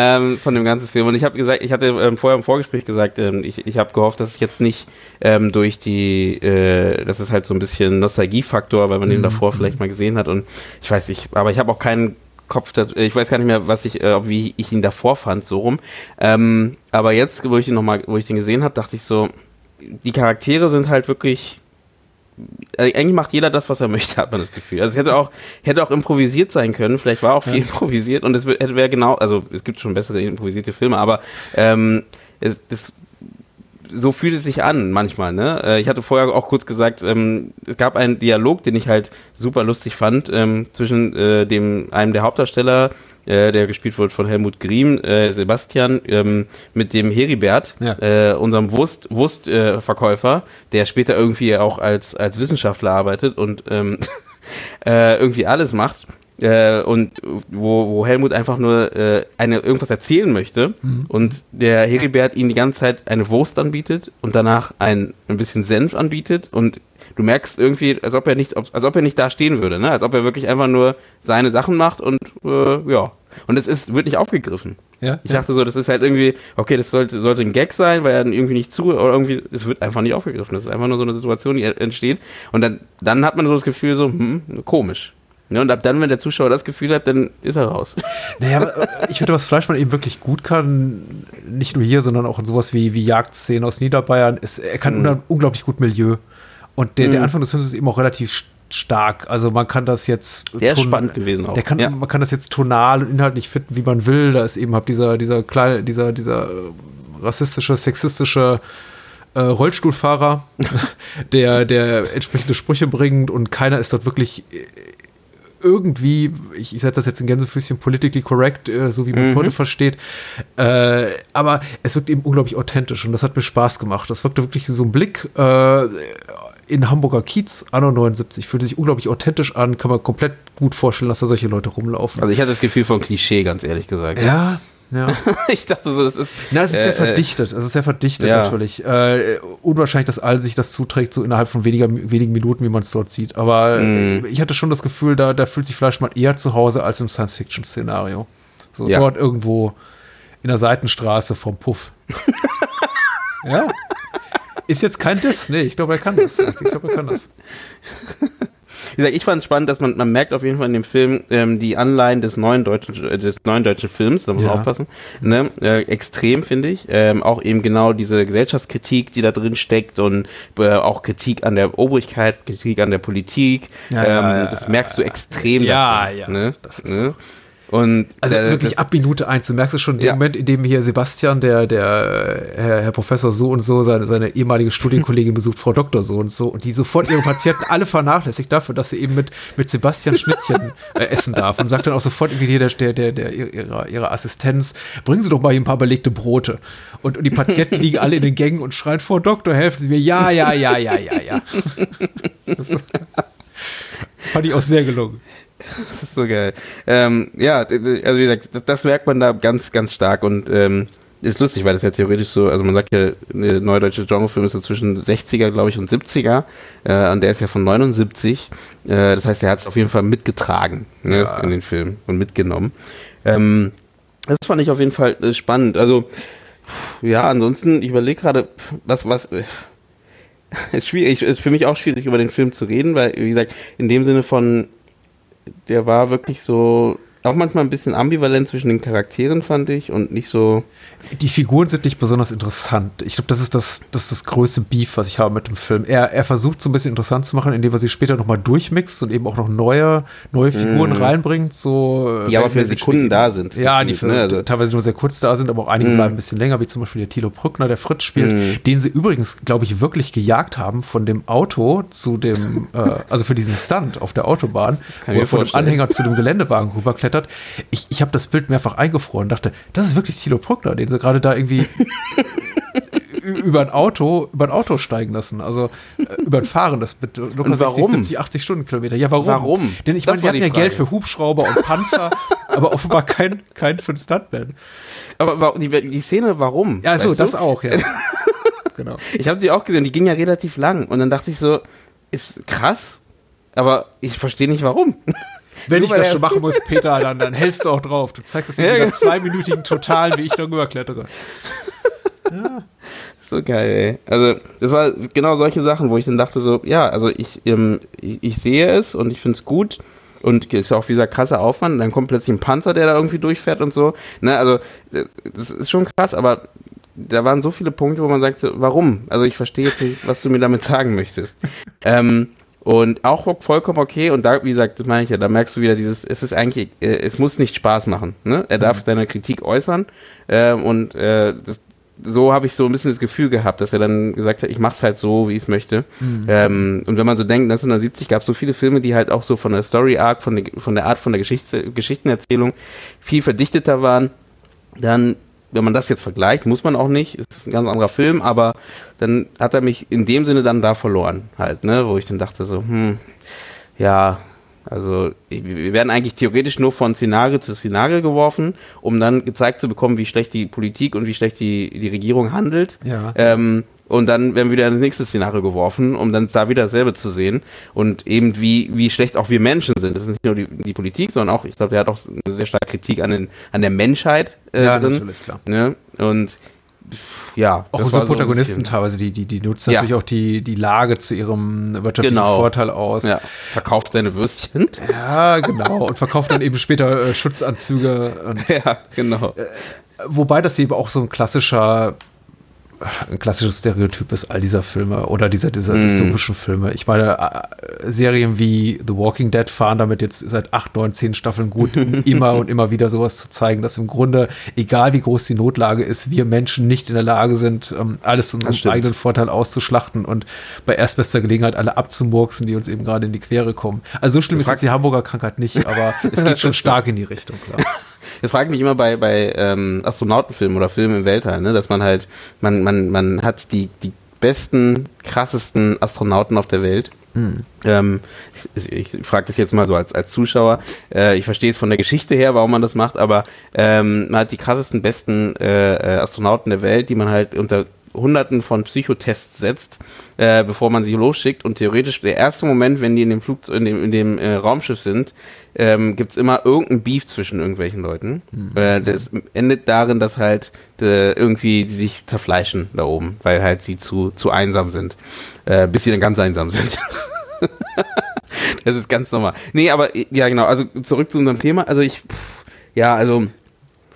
ähm, von dem ganzen Film. Und ich habe gesagt, ich hatte ähm, vorher im Vorgespräch gesagt, ähm, ich, ich habe gehofft, dass ich jetzt nicht ähm, durch die, äh, das ist halt so ein bisschen Nostalgiefaktor, weil man mhm. den davor vielleicht mal gesehen hat. Und ich weiß nicht, aber ich habe auch keinen Kopf, ich weiß gar nicht mehr, was ich, äh, wie ich ihn davor fand, so rum. Ähm, aber jetzt, wo ich ihn noch mal, wo ich den gesehen habe, dachte ich so, die Charaktere sind halt wirklich also eigentlich macht jeder das, was er *laughs* möchte, hat man das Gefühl. Also es hätte auch, hätte auch improvisiert sein können, vielleicht war auch viel ja. improvisiert und es wäre genau, also es gibt schon bessere improvisierte Filme, aber ähm, es, das, so fühlt es sich an manchmal. Ne? Äh, ich hatte vorher auch kurz gesagt, ähm, es gab einen Dialog, den ich halt super lustig fand ähm, zwischen äh, dem einem der Hauptdarsteller äh, der gespielt wird von Helmut Griem, äh, Sebastian, ähm, mit dem Heribert, ja. äh, unserem Wurst, Wurstverkäufer, der später irgendwie auch als, als Wissenschaftler arbeitet und ähm, *laughs* äh, irgendwie alles macht. Äh, und wo, wo Helmut einfach nur äh, eine, irgendwas erzählen möchte mhm. und der Heribert ihm die ganze Zeit eine Wurst anbietet und danach ein, ein bisschen Senf anbietet und du merkst irgendwie, als ob er nicht, als ob er nicht da stehen würde, ne? Als ob er wirklich einfach nur seine Sachen macht und äh, ja, Und es ist, wird nicht aufgegriffen. Ja, Ich ja. dachte so, das ist halt irgendwie, okay, das sollte, sollte ein Gag sein, weil er dann irgendwie nicht zu, oder irgendwie, es wird einfach nicht aufgegriffen. Das ist einfach nur so eine Situation, die entsteht. Und dann, dann hat man so das Gefühl so, hm, komisch. Ne, und ab dann, wenn der Zuschauer das Gefühl hat, dann ist er raus. *laughs* Naja, äh, ich finde, was Fleischmann eben wirklich gut kann, nicht nur hier, sondern auch in sowas wie, wie Jagdszenen aus Niederbayern, ist, er kann Mhm. unglaublich gut Milieu. Und der, der Anfang des Films ist eben auch relativ st- stark. Also man kann das jetzt Der ist spannend gewesen auch. Der kann, Ja. Man kann das jetzt tonal und inhaltlich finden, wie man will. Da ist eben halt dieser, dieser kleine, dieser, dieser äh, rassistische, sexistische äh, Rollstuhlfahrer, *laughs* der, der entsprechende Sprüche bringt und keiner ist dort wirklich irgendwie, ich, ich setze das jetzt in Gänsefüßchen, politically correct, äh, so wie man es heute versteht. Äh, aber es wirkt eben unglaublich authentisch und das hat mir Spaß gemacht. Das wirkte wirklich so ein Blick äh, in Hamburger Kiez, Anno 79. Fühlte sich unglaublich authentisch an, kann man komplett gut vorstellen, dass da solche Leute rumlaufen. Also ich hatte das Gefühl von Klischee, ganz ehrlich gesagt. ja, ja. *laughs* Ich dachte so, das ist. Na, es ist sehr äh, verdichtet. Es ist sehr verdichtet ja. natürlich. Äh, unwahrscheinlich, dass all sich das zuträgt, so innerhalb von weniger, wenigen Minuten, wie man es dort sieht. Aber äh, ich hatte schon das Gefühl, da, da fühlt sich Fleischmann eher zu Hause als im Science-Fiction-Szenario. So Ja. dort irgendwo in der Seitenstraße vom Puff. *laughs* ja. Ist jetzt kein Diss. Nee, ich glaube, er kann das. Ich glaube, er kann das. Wie gesagt, ich fand es spannend, dass man, man merkt auf jeden Fall in dem Film ähm, die Anleihen des neuen deutschen, äh, des neuen deutschen Films, da muss man Ja. aufpassen, ne? äh, extrem, finde ich. Ähm, auch eben genau diese Gesellschaftskritik, die da drin steckt und äh, auch Kritik an der Obrigkeit, Kritik an der Politik. Ja, ähm, ja, ja, das merkst du extrem. Ja, davon, ja, Ne? das ist ne? Und Also äh, wirklich das, ab Minute eins. Du merkst es schon dem Ja. Moment, in dem hier Sebastian, der, der Herr, Herr Professor so und so, seine, seine ehemalige Studienkollegin *laughs* besucht, Frau Doktor so und so, und die sofort ihre Patienten alle vernachlässigt dafür, dass sie eben mit, mit Sebastian Schnittchen äh, essen darf. Und sagt dann auch sofort irgendwie hier der, der, der, der ihrer, ihrer Assistenz, bringen Sie doch mal hier ein paar belegte Brote. Und, und die Patienten liegen alle in den Gängen und schreien, Frau Doktor, helfen Sie mir. Ja, ja, ja, ja, ja, ja. *laughs* Das fand ich auch sehr gelungen. *laughs* Das ist so geil. Ähm, ja, also wie gesagt, das, das merkt man da ganz, ganz stark und ähm, ist lustig, weil das ja theoretisch so, also man sagt ja, eine neudeutsche Genrefilm ist so zwischen 60er, glaube ich, und 70er. Äh, und der ist ja von 79. Äh, das heißt, er hat es auf jeden Fall mitgetragen ne, Ja. in den Film und mitgenommen. Ähm, das fand ich auf jeden Fall äh, spannend. Also, ja, ansonsten, ich überlege gerade, was, was, äh, *laughs* ist schwierig, ist für mich auch schwierig, über den Film zu reden, weil, wie gesagt, in dem Sinne von, der war wirklich so, auch manchmal ein bisschen ambivalent zwischen den Charakteren, fand ich, und nicht so, Die Figuren sind nicht besonders interessant. Ich glaube, das ist das, das ist das größte Beef, was ich habe mit dem Film. Er, er versucht so ein bisschen interessant zu machen, indem er sie später nochmal durchmixt und eben auch noch neue, neue Figuren reinbringt. So, Die aber für Sekunden da sind, Ja, die gefühlt, für, ne? Also- teilweise nur sehr kurz da sind, aber auch einige bleiben ein bisschen länger, wie zum Beispiel der Thilo Brückner, der Fritz spielt, den sie übrigens, glaube ich, wirklich gejagt haben von dem Auto zu dem, äh, also für diesen Stunt auf der Autobahn, *laughs* wo er von dem. Anhänger zu dem Geländewagen rüberklettert. Ich, ich habe das Bild mehrfach eingefroren und dachte, das ist wirklich Thilo Brückner, den sie gerade da irgendwie *laughs* über ein Auto, über ein Auto steigen lassen. Also äh, über ein fahrendes mit locker Und 60, warum? 70, 80 Stundenkilometer. Ja, warum? Warum? Denn ich Das meine, sie hatten ja Geld für Hubschrauber und Panzer, *laughs* aber offenbar kein, kein für einen Stuntman. aber die, die Szene, warum? Ja, so, Weißt du? das auch, ja. *laughs* genau. Ich habe die auch gesehen, die ging ja relativ lang, und dann dachte ich so, ist krass, aber ich verstehe nicht warum. Wenn ich das schon machen *laughs* muss, Peter, dann, dann hältst du auch drauf. Du zeigst es in Ja, genau. zweiminütigen Totalen, wie ich darüber klettere. So geil, ey. Also, das war genau solche Sachen, wo ich dann dachte so, ja, also ich, ähm, ich, ich sehe es und ich finde es gut und ist ja auch dieser krasse Aufwand. Und dann kommt plötzlich ein Panzer, der da irgendwie durchfährt und so. Ne, also, äh, das ist schon krass, aber da waren so viele Punkte, wo man sagt, so, warum? Also, ich verstehe jetzt nicht, was du mir damit sagen möchtest. ähm, und auch vollkommen okay. Und da, wie gesagt, das meine ich ja, da merkst du wieder dieses, es ist eigentlich, äh, es muss nicht Spaß machen. Ne? Er darf seine Kritik äußern. Äh, und äh, das, so habe ich so ein bisschen das Gefühl gehabt, dass er dann gesagt hat, ich mache es halt so, wie ich es möchte. Ähm, und wenn man so denkt, 1970 gab es so viele Filme, die halt auch so von der Story Arc, von der, von der Art von der Geschichts Geschichtenerzählung viel verdichteter waren, dann, wenn man das jetzt vergleicht, muss man auch nicht, ist ein ganz anderer Film, aber dann hat er mich in dem Sinne dann da verloren halt, ne, wo ich dann dachte so, hm, ja, also wir werden eigentlich theoretisch nur von Szenario zu Szenario geworfen, um dann gezeigt zu bekommen, wie schlecht die Politik und wie schlecht die, die Regierung handelt. Ja. Ähm, und dann werden wir wieder ins nächste Szenario geworfen, um dann da wieder dasselbe zu sehen und eben wie, wie schlecht auch wir Menschen sind. Das ist nicht nur die, die Politik, sondern auch, ich glaube, der hat auch eine sehr starke Kritik an, den, an der Menschheit äh, Ja, drin. natürlich, klar. Ne? Und ja. Auch unsere so Protagonisten teilweise, die, die, die nutzen Ja. natürlich auch die, die Lage zu ihrem wirtschaftlichen Genau. Vorteil aus. Ja, verkauft seine Würstchen. Ja, genau. Und verkauft dann eben später äh, Schutzanzüge. Und, *laughs* ja, genau. wobei das eben auch so ein klassischer, ein klassisches Stereotyp ist all dieser Filme oder dieser, dieser Mhm. dystopischen Filme. Ich meine, äh, Serien wie The Walking Dead fahren damit jetzt seit acht, neun, zehn Staffeln gut, *laughs* immer und immer wieder sowas zu zeigen, dass im Grunde, egal wie groß die Notlage ist, wir Menschen nicht in der Lage sind, ähm, alles zu unserem eigenen Vorteil auszuschlachten und bei erstbester Gelegenheit alle abzumurksen, die uns eben gerade in die Quere kommen. Also so schlimm ist jetzt die Hamburger Krankheit nicht, aber *laughs* es geht schon stark in die Richtung, klar. Das frage ich mich immer bei, bei ähm, Astronautenfilmen oder Filmen im Weltall, ne? dass man halt, man, man, man hat die, die besten, krassesten Astronauten auf der Welt. Ähm, ich ich frage das jetzt mal so als, als Zuschauer. Äh, ich verstehe es von der Geschichte her, warum man das macht, aber ähm, man hat die krassesten, besten äh, äh, Astronauten der Welt, die man halt unter Hunderten von Psychotests setzt, äh, bevor man sie losschickt. Und theoretisch der erste Moment, wenn die in dem Flug, in dem, in dem äh, Raumschiff sind, ähm, gibt es immer irgendein Beef zwischen irgendwelchen Leuten. Äh, das endet darin, dass halt äh, irgendwie die sich zerfleischen da oben, weil halt sie zu, zu einsam sind. Äh, bis sie dann ganz einsam sind. *laughs* das ist ganz normal. Nee, aber ja genau, also zurück zu unserem Thema. Also ich, pff, ja, also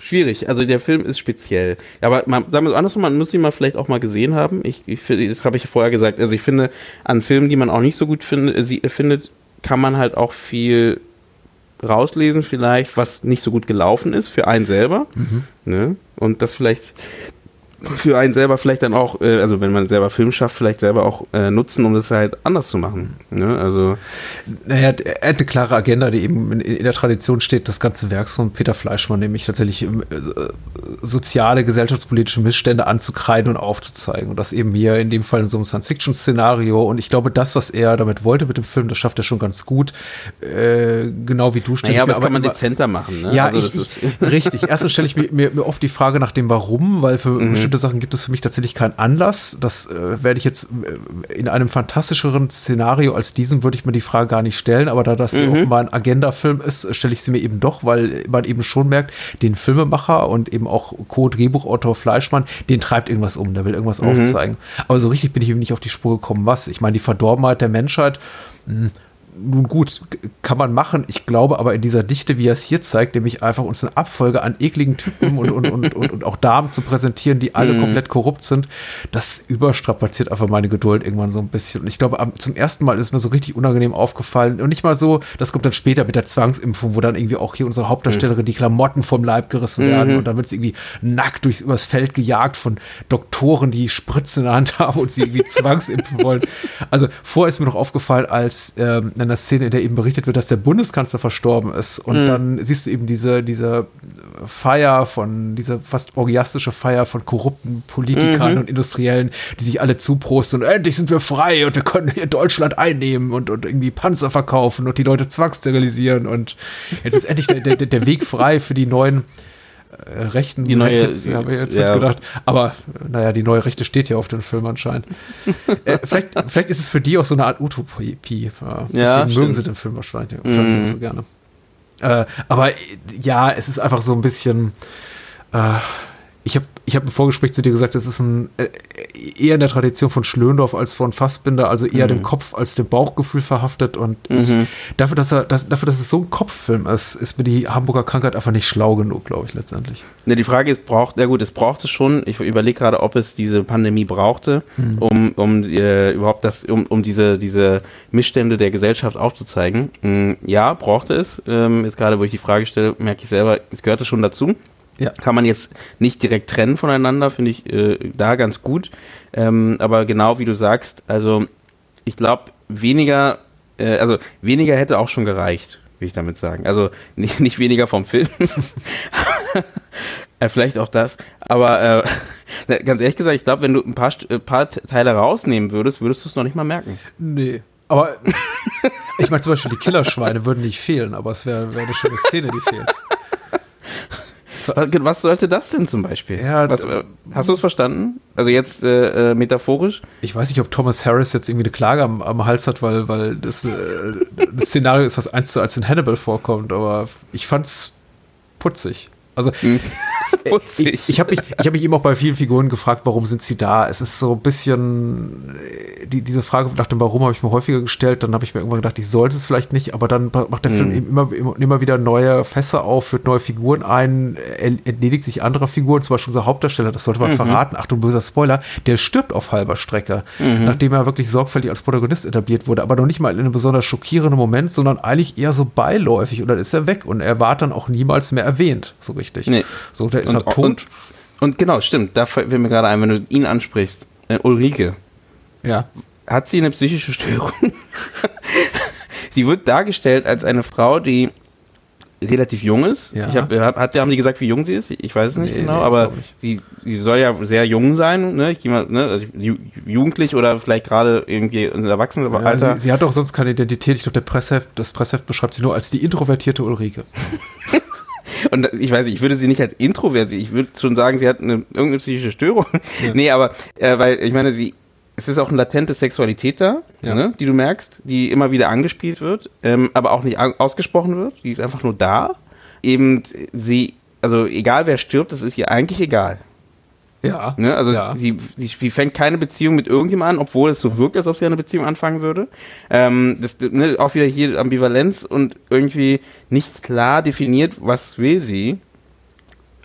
schwierig. Also der Film ist speziell. Aber man, sagen wir andersrum, man muss ihn mal vielleicht auch mal gesehen haben. Ich, ich finde, das habe ich vorher gesagt. Also ich finde, an Filmen, die man auch nicht so gut finde, äh, sie, findet, kann man halt auch viel rauslesen vielleicht, was nicht so gut gelaufen ist für einen selber. Ne? Und das vielleicht für einen selber vielleicht dann auch, äh, also wenn man selber Film schafft, vielleicht selber auch äh, nutzen, um das halt anders zu machen. Ne? Also Naja, er hat eine klare Agenda, die eben in, in der Tradition steht, des ganzen Werks von Peter Fleischmann, nämlich tatsächlich ähm, äh, soziale, gesellschaftspolitische Missstände anzukreiden und aufzuzeigen. Und das eben hier in dem Fall in so einem Science-Fiction-Szenario. Und ich glaube, das, was er damit wollte mit dem Film, das schafft er schon ganz gut. Äh, genau wie du stimmst. naja, aber das kann man immer- dezenter machen. Ne? Ja, also ich, das ich, richtig. Erstens stelle ich mir, mir, mir oft die Frage nach dem Warum, weil für Mhm. bestimmte Sachen gibt es für mich tatsächlich keinen Anlass. Das äh, werde ich jetzt äh, in einem fantastischeren Szenario als diesem würde ich mir die Frage gar nicht stellen, aber da das Mhm. offenbar ein Agenda-Film ist, stelle ich sie mir eben doch, weil man eben schon merkt, den Filmemacher und eben auch Co-Drehbuchautor Fleischmann, den treibt irgendwas um, der will irgendwas Mhm. aufzeigen. Aber so richtig bin ich eben nicht auf die Spur gekommen, was. Ich meine, die Verdorbenheit der Menschheit, mh, nun gut, kann man machen. Ich glaube aber in dieser Dichte, wie er es hier zeigt, nämlich einfach uns eine Abfolge an ekligen Typen und, und, und, und, und auch Damen zu präsentieren, die alle komplett korrupt sind, das überstrapaziert einfach meine Geduld irgendwann so ein bisschen. Und ich glaube, zum ersten Mal ist mir so richtig unangenehm aufgefallen. Und nicht mal so, das kommt dann später mit der Zwangsimpfung, wo dann irgendwie auch hier unsere Hauptdarstellerin die Klamotten vom Leib gerissen werden und dann wird sie irgendwie nackt durchs übers Feld gejagt von Doktoren, die Spritzen in der Hand haben und sie irgendwie *laughs* zwangsimpfen wollen. Also vorher ist mir noch aufgefallen, als ähm, in einer Szene, in der eben berichtet wird, dass der Bundeskanzler verstorben ist. Und dann siehst du eben diese, diese Feier von, diese fast orgiastische Feier von korrupten Politikern und Industriellen, die sich alle zuprosten und endlich sind wir frei und wir können hier Deutschland einnehmen und, und irgendwie Panzer verkaufen und die Leute zwangssterilisieren und jetzt ist endlich der, der, der Weg frei für die neuen Rechten. Die neue- jetzt, habe ich jetzt ja. mitgedacht. Aber naja, die neue Rechte steht ja auf dem Film anscheinend. *laughs* äh, vielleicht, vielleicht ist es für die auch so eine Art Utopie. Äh, deswegen Ja, mögen stimmt. sie den Film wahrscheinlich, wahrscheinlich auch so gerne. Äh, aber äh, ja, es ist einfach so ein bisschen. Ich habe ich hab im Vorgespräch zu dir gesagt, es ist ein, äh, eher in der Tradition von Schlöndorff als von Fassbinder, also eher dem Kopf als dem Bauchgefühl verhaftet. Und ich, dafür, dass er, dass, dafür, dass es so ein Kopffilm ist, ist mir die Hamburger Krankheit einfach nicht schlau genug, glaube ich, letztendlich. Ne, die Frage ist, braucht, ja gut, es braucht es schon. Ich überlege gerade, ob es diese Pandemie brauchte, um, um äh, überhaupt das, um, um diese, diese Missstände der Gesellschaft aufzuzeigen. Mm, ja, brauchte es. Ähm, jetzt gerade, wo ich die Frage stelle, merke ich selber, es gehörte schon dazu. Ja. Kann man jetzt nicht direkt trennen voneinander, finde ich äh, da ganz gut. Ähm, aber genau wie du sagst, also ich glaube, weniger, äh, also weniger hätte auch schon gereicht, will ich damit sagen. Also *laughs* nicht, nicht weniger vom Film. *laughs* äh, vielleicht auch das. Aber äh, *laughs* ganz ehrlich gesagt, ich glaube, wenn du ein paar, äh, paar Teile rausnehmen würdest, würdest du es noch nicht mal merken. Nee. Aber ich meine, zum Beispiel die Killerschweine würden nicht fehlen, aber es wäre wär eine schöne Szene, die fehlt. Was, was sollte das denn zum Beispiel? Ja, was, äh, hast du es verstanden? Also jetzt äh, äh, metaphorisch? Ich weiß nicht, ob Thomas Harris jetzt irgendwie eine Klage am, am Hals hat, weil, weil das, äh, das Szenario ist, was eins zu eins in Hannibal vorkommt, aber ich fand's putzig. Also Putzig. *laughs* ich, ich habe mich, ich hab mich eben auch bei vielen Figuren gefragt, warum sind sie da? Es ist so ein bisschen, äh, die, diese Frage nach dem Warum habe ich mir häufiger gestellt. Dann habe ich mir irgendwann gedacht, ich sollte es vielleicht nicht, aber dann macht der Film Mhm. eben immer, immer, immer wieder neue Fässer auf, führt neue Figuren ein, er entledigt sich anderer Figuren, zum Beispiel unser Hauptdarsteller, das sollte man verraten. Achtung, böser Spoiler, der stirbt auf halber Strecke, nachdem er wirklich sorgfältig als Protagonist etabliert wurde, aber noch nicht mal in einem besonders schockierenden Moment, sondern eigentlich eher so beiläufig und dann ist er weg und er war dann auch niemals mehr erwähnt, so richtig. Nee. So, der ist Und- halt tot. Und, und genau, stimmt. Da fällt mir gerade ein, wenn du ihn ansprichst. Äh, Ulrike. ja. Hat sie eine psychische Störung? *laughs* sie wird dargestellt als eine Frau, die relativ jung ist. Ja. Ich hab, hat, haben die gesagt, wie jung sie ist? Ich weiß es nicht Nee, genau, nee, aber sie, sie soll ja sehr jung sein. Ne? Ich gehe mal, ne? also ju jugendlich oder vielleicht gerade irgendwie in Ja, Erwachsenenalter. sie, sie hat auch sonst keine Identität. Ich glaube, der Pressheft, das Pressheft beschreibt sie nur als die introvertierte Ulrike. *laughs* Und ich weiß nicht, ich würde sie nicht als introvertiert, ich würde schon sagen, sie hat eine, irgendeine psychische Störung. *laughs* Nee, aber, äh, weil ich meine, sie, es ist auch eine latente Sexualität da, Ja. ne, die du merkst, die immer wieder angespielt wird, ähm, aber auch nicht au- ausgesprochen wird. Die ist einfach nur da. Eben sie, also egal wer stirbt, das ist ihr eigentlich egal. Ja. Ne? Also ja. sie, sie, sie fängt keine Beziehung mit irgendjemandem an, obwohl es so wirkt, als ob sie eine Beziehung anfangen würde. Ähm, das, ne, auch wieder hier Ambivalenz und irgendwie nicht klar definiert, was will sie.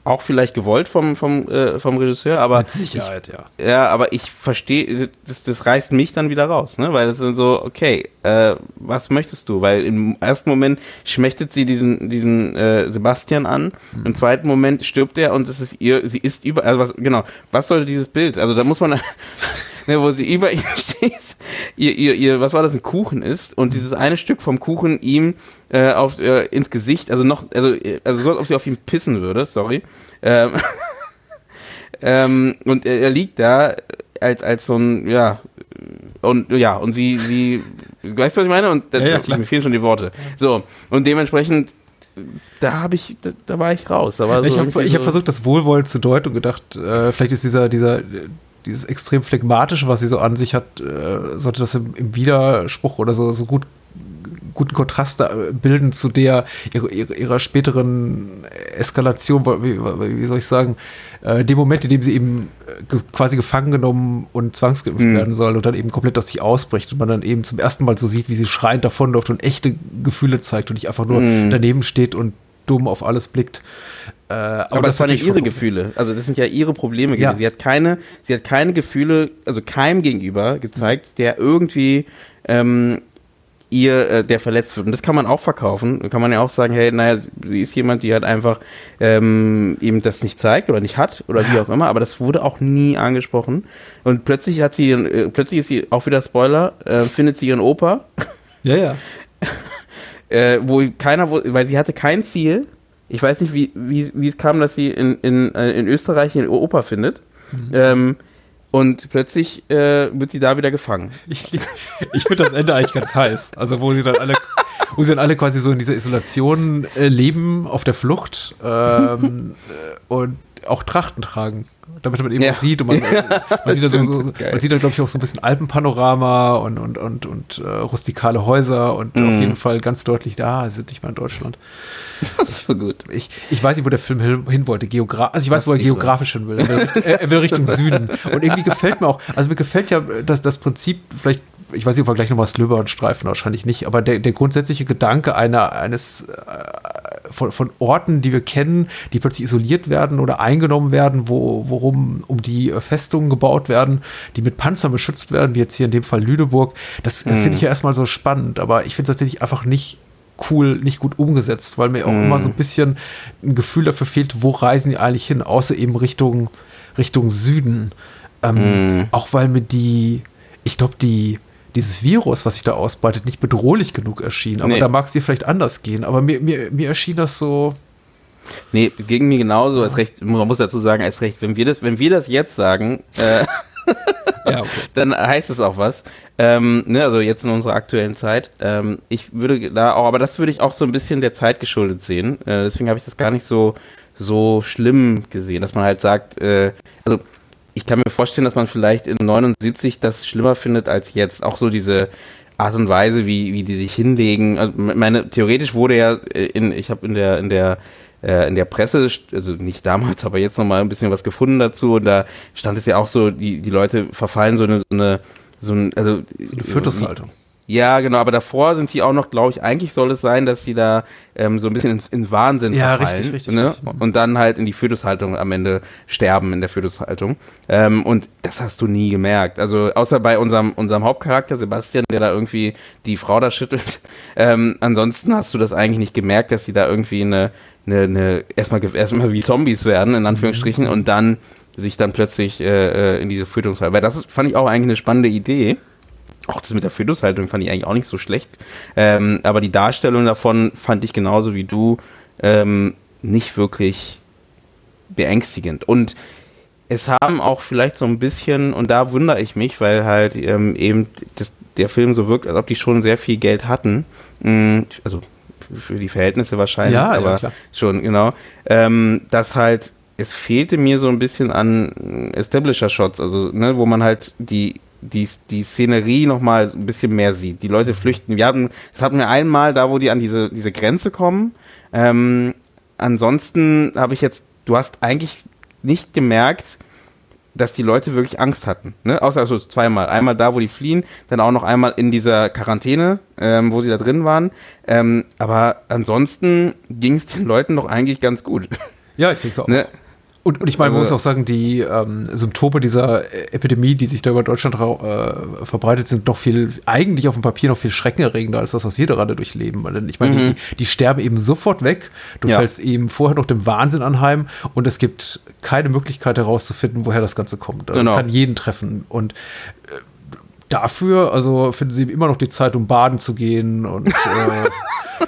Auch vielleicht gewollt vom, vom, äh, vom Regisseur, aber Mit Sicherheit, ja. ja, aber ich verstehe, das, das reißt mich dann wieder raus, ne? Weil das sind so, okay, äh, was möchtest du? Weil im ersten Moment schmächtet sie diesen, diesen äh, Sebastian an, im zweiten Moment stirbt er und es ist ihr, sie ist über, also was, genau, was sollte dieses Bild? Also da muss man, *laughs* ne, wo sie über ihm *laughs* steht, ihr, ihr, ihr, was war das, ein Kuchen ist und dieses eine Stück vom Kuchen ihm äh, auf, äh, ins Gesicht, also noch, also, also so, als ob sie auf ihn pissen würde, sorry. Ähm, *laughs* ähm, und er, er liegt da als, als so ein, ja, und ja, und sie, sie, weißt du, was ich meine? Und da, Ja, ja, mir fehlen schon die Worte. So, und dementsprechend, da habe ich, da, da war ich raus. War so ich habe hab versucht, das wohlwollend zu deuten und gedacht, äh, vielleicht ist dieser, dieser, dieses extrem phlegmatische, was sie so an sich hat, äh, sollte das im, im Widerspruch oder so, so gut guten Kontrast äh, bilden zu der ihrer, ihrer, ihrer späteren Eskalation, wie, wie soll ich sagen, äh, dem Moment, in dem sie eben äh, ge quasi gefangen genommen und zwangsgeimpft Mhm. werden soll und dann eben komplett aus sich ausbricht und man dann eben zum ersten Mal so sieht, wie sie schreiend davonläuft und echte Gefühle zeigt und nicht einfach nur Mhm. daneben steht und dumm auf alles blickt. Äh, aber, Aber, das, waren ja ihre Gefühle. Also das sind ja ihre Probleme. Ja. Sie hat keine, sie hat keine Gefühle, also keinem gegenüber gezeigt, der irgendwie ähm, ihr, äh, der verletzt wird. Und das kann man auch verkaufen. Da kann man ja auch sagen, hey, naja, sie ist jemand, die halt einfach ähm, eben das nicht zeigt oder nicht hat oder wie auch immer. Aber das wurde auch nie angesprochen. Und plötzlich hat sie, äh, plötzlich ist sie auch wieder Spoiler, äh, findet sie ihren Opa Ja, ja. *laughs* äh, wo keiner, wo, weil sie hatte kein Ziel. Ich weiß nicht, wie, wie, wie es kam, dass sie in, in, äh, in Österreich eine Oper findet. Ähm, und plötzlich äh, wird sie da wieder gefangen. Ich, ich finde das Ende eigentlich ganz heiß. Also, wo sie dann alle, wo sie dann alle quasi so in dieser Isolation äh, leben, auf der Flucht ähm, äh, und auch Trachten tragen. Damit man eben Ja. auch sieht und man, *laughs* äh, man sieht da so, so, man sieht da, glaube ich, auch so ein bisschen Alpenpanorama und, und, und, und äh, rustikale Häuser und Mhm. auf jeden Fall ganz deutlich, da sind nicht mal in Deutschland. *laughs* Das ist so gut. Ich, ich weiß nicht, wo der Film hin, hin wollte. Geogra also ich weiß, Das wo er geografisch hin will. Er will, Richtung, er, will Richtung Süden. Und irgendwie gefällt mir auch, also mir gefällt ja das, das Prinzip, vielleicht, ich weiß nicht, ob wir gleich nochmal Slöber streifen, wahrscheinlich nicht, aber der, der grundsätzliche Gedanke einer, eines äh, von, von Orten, die wir kennen, die plötzlich isoliert werden oder eingenommen werden, wo, worum um die äh, Festungen gebaut werden, die mit Panzern beschützt werden, wie jetzt hier in dem Fall Lüneburg. Das äh, finde ich ja erstmal so spannend, aber ich finde es tatsächlich einfach nicht cool, nicht gut umgesetzt, weil mir auch immer so ein bisschen ein Gefühl dafür fehlt, wo reisen die eigentlich hin, außer eben Richtung, Richtung Süden. Ähm, Auch weil mir die, ich glaube, die, dieses Virus, was sich da ausbreitet, nicht bedrohlich genug erschien. Aber Nee. da mag es dir vielleicht anders gehen. Aber mir, mir, mir erschien das so. Nee, gegen mir genauso, als recht, man muss dazu sagen, als recht, wenn wir das, wenn wir das jetzt sagen, äh, Ja, *laughs* okay. dann heißt es auch was. Ähm, ne, also jetzt in unserer aktuellen Zeit. Ähm, ich würde da auch, aber das würde ich auch so ein bisschen der Zeit geschuldet sehen. Äh, deswegen habe ich das gar nicht so, so schlimm gesehen, dass man halt sagt, äh, also ich kann mir vorstellen, dass man vielleicht in 79 das schlimmer findet als jetzt. Auch so diese Art und Weise, wie, wie die sich hinlegen. Also meine, theoretisch wurde ja in, ich habe in der, in der äh, in der Presse, also nicht damals, *laughs* aber jetzt nochmal ein bisschen was gefunden dazu und da stand es ja auch so, die, die Leute verfallen so eine, so eine, so ein, also. So eine Fötushaltung. Ja, genau, aber davor sind sie auch noch, glaube ich, eigentlich soll es sein, dass sie da ähm, so ein bisschen in, in Wahnsinn ja, verfallen. richtig, richtig, ne? richtig. Und dann halt in die Fötushaltung am Ende sterben in der Fötushaltung. Ähm, und das hast du nie gemerkt. Also außer bei unserem, unserem Hauptcharakter, Sebastian, der da irgendwie die Frau da schüttelt. *laughs* Ähm, ansonsten hast du das eigentlich nicht gemerkt, dass sie da irgendwie eine, eine, eine erstmal, erstmal wie Zombies werden, in Anführungsstrichen, Mhm. und dann sich dann plötzlich äh, äh, in diese Fötushaltung. Weil das ist, fand ich auch eigentlich eine spannende Idee. Auch das mit der Fötushaltung fand ich eigentlich auch nicht so schlecht. Ähm, aber die Darstellung davon fand ich genauso wie du ähm, nicht wirklich beängstigend. Und es haben auch vielleicht so ein bisschen, und da wundere ich mich, weil halt ähm, eben das, der Film so wirkt, als ob die schon sehr viel Geld hatten. Mm, Also für die Verhältnisse wahrscheinlich, Ja, ja, aber klar. schon, genau. Ähm, dass halt, es fehlte mir so ein bisschen an Establisher-Shots, also, ne, wo man halt die, die, die Szenerie nochmal ein bisschen mehr sieht. Die Leute flüchten. Wir hatten, das hatten wir einmal da, wo die an diese, diese Grenze kommen. Ähm, ansonsten habe ich jetzt, du hast eigentlich nicht gemerkt, dass die Leute wirklich Angst hatten. Ne? Außer also zweimal. Einmal da, wo die fliehen, dann auch noch einmal in dieser Quarantäne, ähm, wo sie da drin waren. Ähm, aber ansonsten ging es den Leuten doch eigentlich ganz gut. Ja, ich denke auch. Ne? Und, und ich meine, man muss Also- auch sagen, die ähm, Symptome dieser äh, Epidemie, die sich da über Deutschland äh, verbreitet, sind doch viel, eigentlich auf dem Papier noch viel schreckenerregender als das, was wir gerade durchleben. Weil ich meine, die, die sterben eben sofort weg. Du Mhm. Ja. fällst eben vorher noch dem Wahnsinn anheim und es gibt keine Möglichkeit herauszufinden, woher das Ganze kommt. Also Genau. Es kann jeden treffen. Und äh, dafür, also finden sie immer noch die Zeit, um baden zu gehen und äh, *laughs*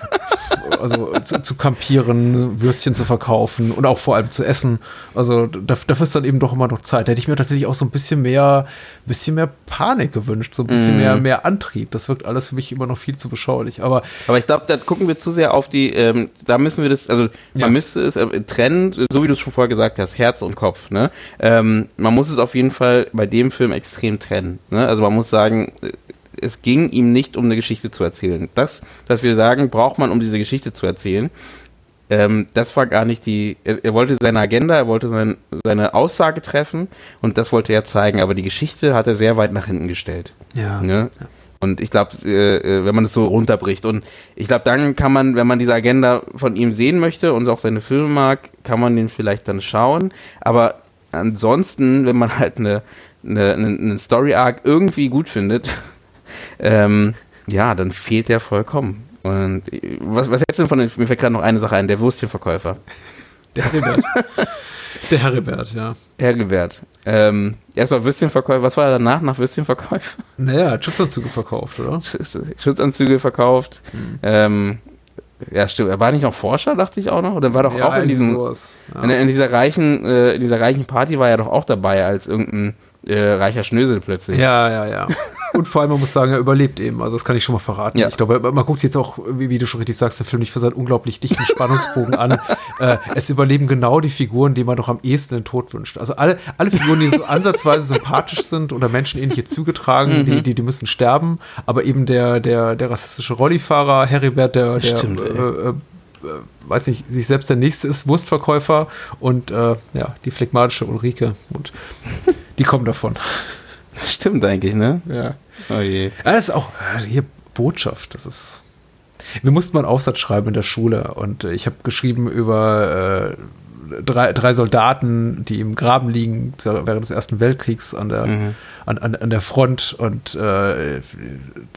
also zu, zu kampieren, Würstchen zu verkaufen und auch vor allem zu essen. Also da- dafür ist dann eben doch immer noch Zeit. Da hätte ich mir tatsächlich auch so ein bisschen mehr, bisschen mehr Panik gewünscht, so ein bisschen mehr, mehr Antrieb. Das wirkt alles für mich immer noch viel zu beschaulich. Aber Aber ich glaube, da gucken wir zu sehr auf die, ähm, da müssen wir das, also Ja. man müsste es äh, trennen, so wie du es schon vorher gesagt hast, Herz und Kopf. Ne? Ähm, man muss es auf jeden Fall bei dem Film extrem trennen. Ne? Also man muss sagen, äh, es ging ihm nicht um eine Geschichte zu erzählen. Das, was wir sagen, braucht man, um diese Geschichte zu erzählen. Ähm, das war gar nicht die. Er, er wollte seine Agenda, er wollte sein, seine Aussage treffen und das wollte er zeigen, aber die Geschichte hat er sehr weit nach hinten gestellt. ja. Ne? Und ich glaube, äh, äh, wenn man es so runterbricht und ich glaube, dann kann man, wenn man diese Agenda von ihm sehen möchte und auch seine Filme mag, kann man den vielleicht dann schauen. Aber ansonsten, wenn man halt eine, eine, eine, einen Story Arc irgendwie gut findet, ähm, ja, dann fehlt der vollkommen. Und äh, was, was hältst du denn von den, mir fällt gerade noch eine Sache ein, der Würstchenverkäufer. Der Heribert. *laughs* Der Heribert, ja. Hergewert. Ähm, erstmal Würstchenverkäufer, was war er danach nach Würstchenverkäufer? Naja, hat Schutzanzüge verkauft, oder? Sch- Schutzanzüge verkauft. Hm. Ähm, ja, stimmt. Er war nicht noch Forscher, dachte ich auch noch. Oder war doch auch in diesem, sowas. Ja. in, in dieser reichen, äh, in dieser reichen Party war er doch auch dabei als irgendein äh, reicher Schnösel plötzlich. Ja, ja, ja. Und vor allem, man muss sagen, er überlebt eben. Also das kann ich schon mal verraten. Ja. Ich glaube, man guckt sich jetzt auch, wie, du schon richtig sagst, den Film nicht für seinen unglaublich dichten Spannungsbogen an. *laughs* Äh, es überleben genau die Figuren, die man doch am ehesten den Tod wünscht. Also alle, alle Figuren, die so ansatzweise sympathisch sind oder menschenähnliche Züge tragen, Mhm. die, die, die müssen sterben. Aber eben der, der, der rassistische Rollifahrer, Heribert, der, der Stimmt, ey. äh, äh, weiß nicht, sich selbst der Nächste ist, Wurstverkäufer und äh, ja, die phlegmatische Ulrike. Und die kommen davon. Stimmt eigentlich, ne? Ja. Oh je. Ja, das ist auch äh, hier Botschaft. Das ist. Wir mussten mal einen Aufsatz schreiben in der Schule und ich habe geschrieben über äh, drei, drei Soldaten, die im Graben liegen während des Ersten Weltkriegs an der, an, an, an der Front und äh,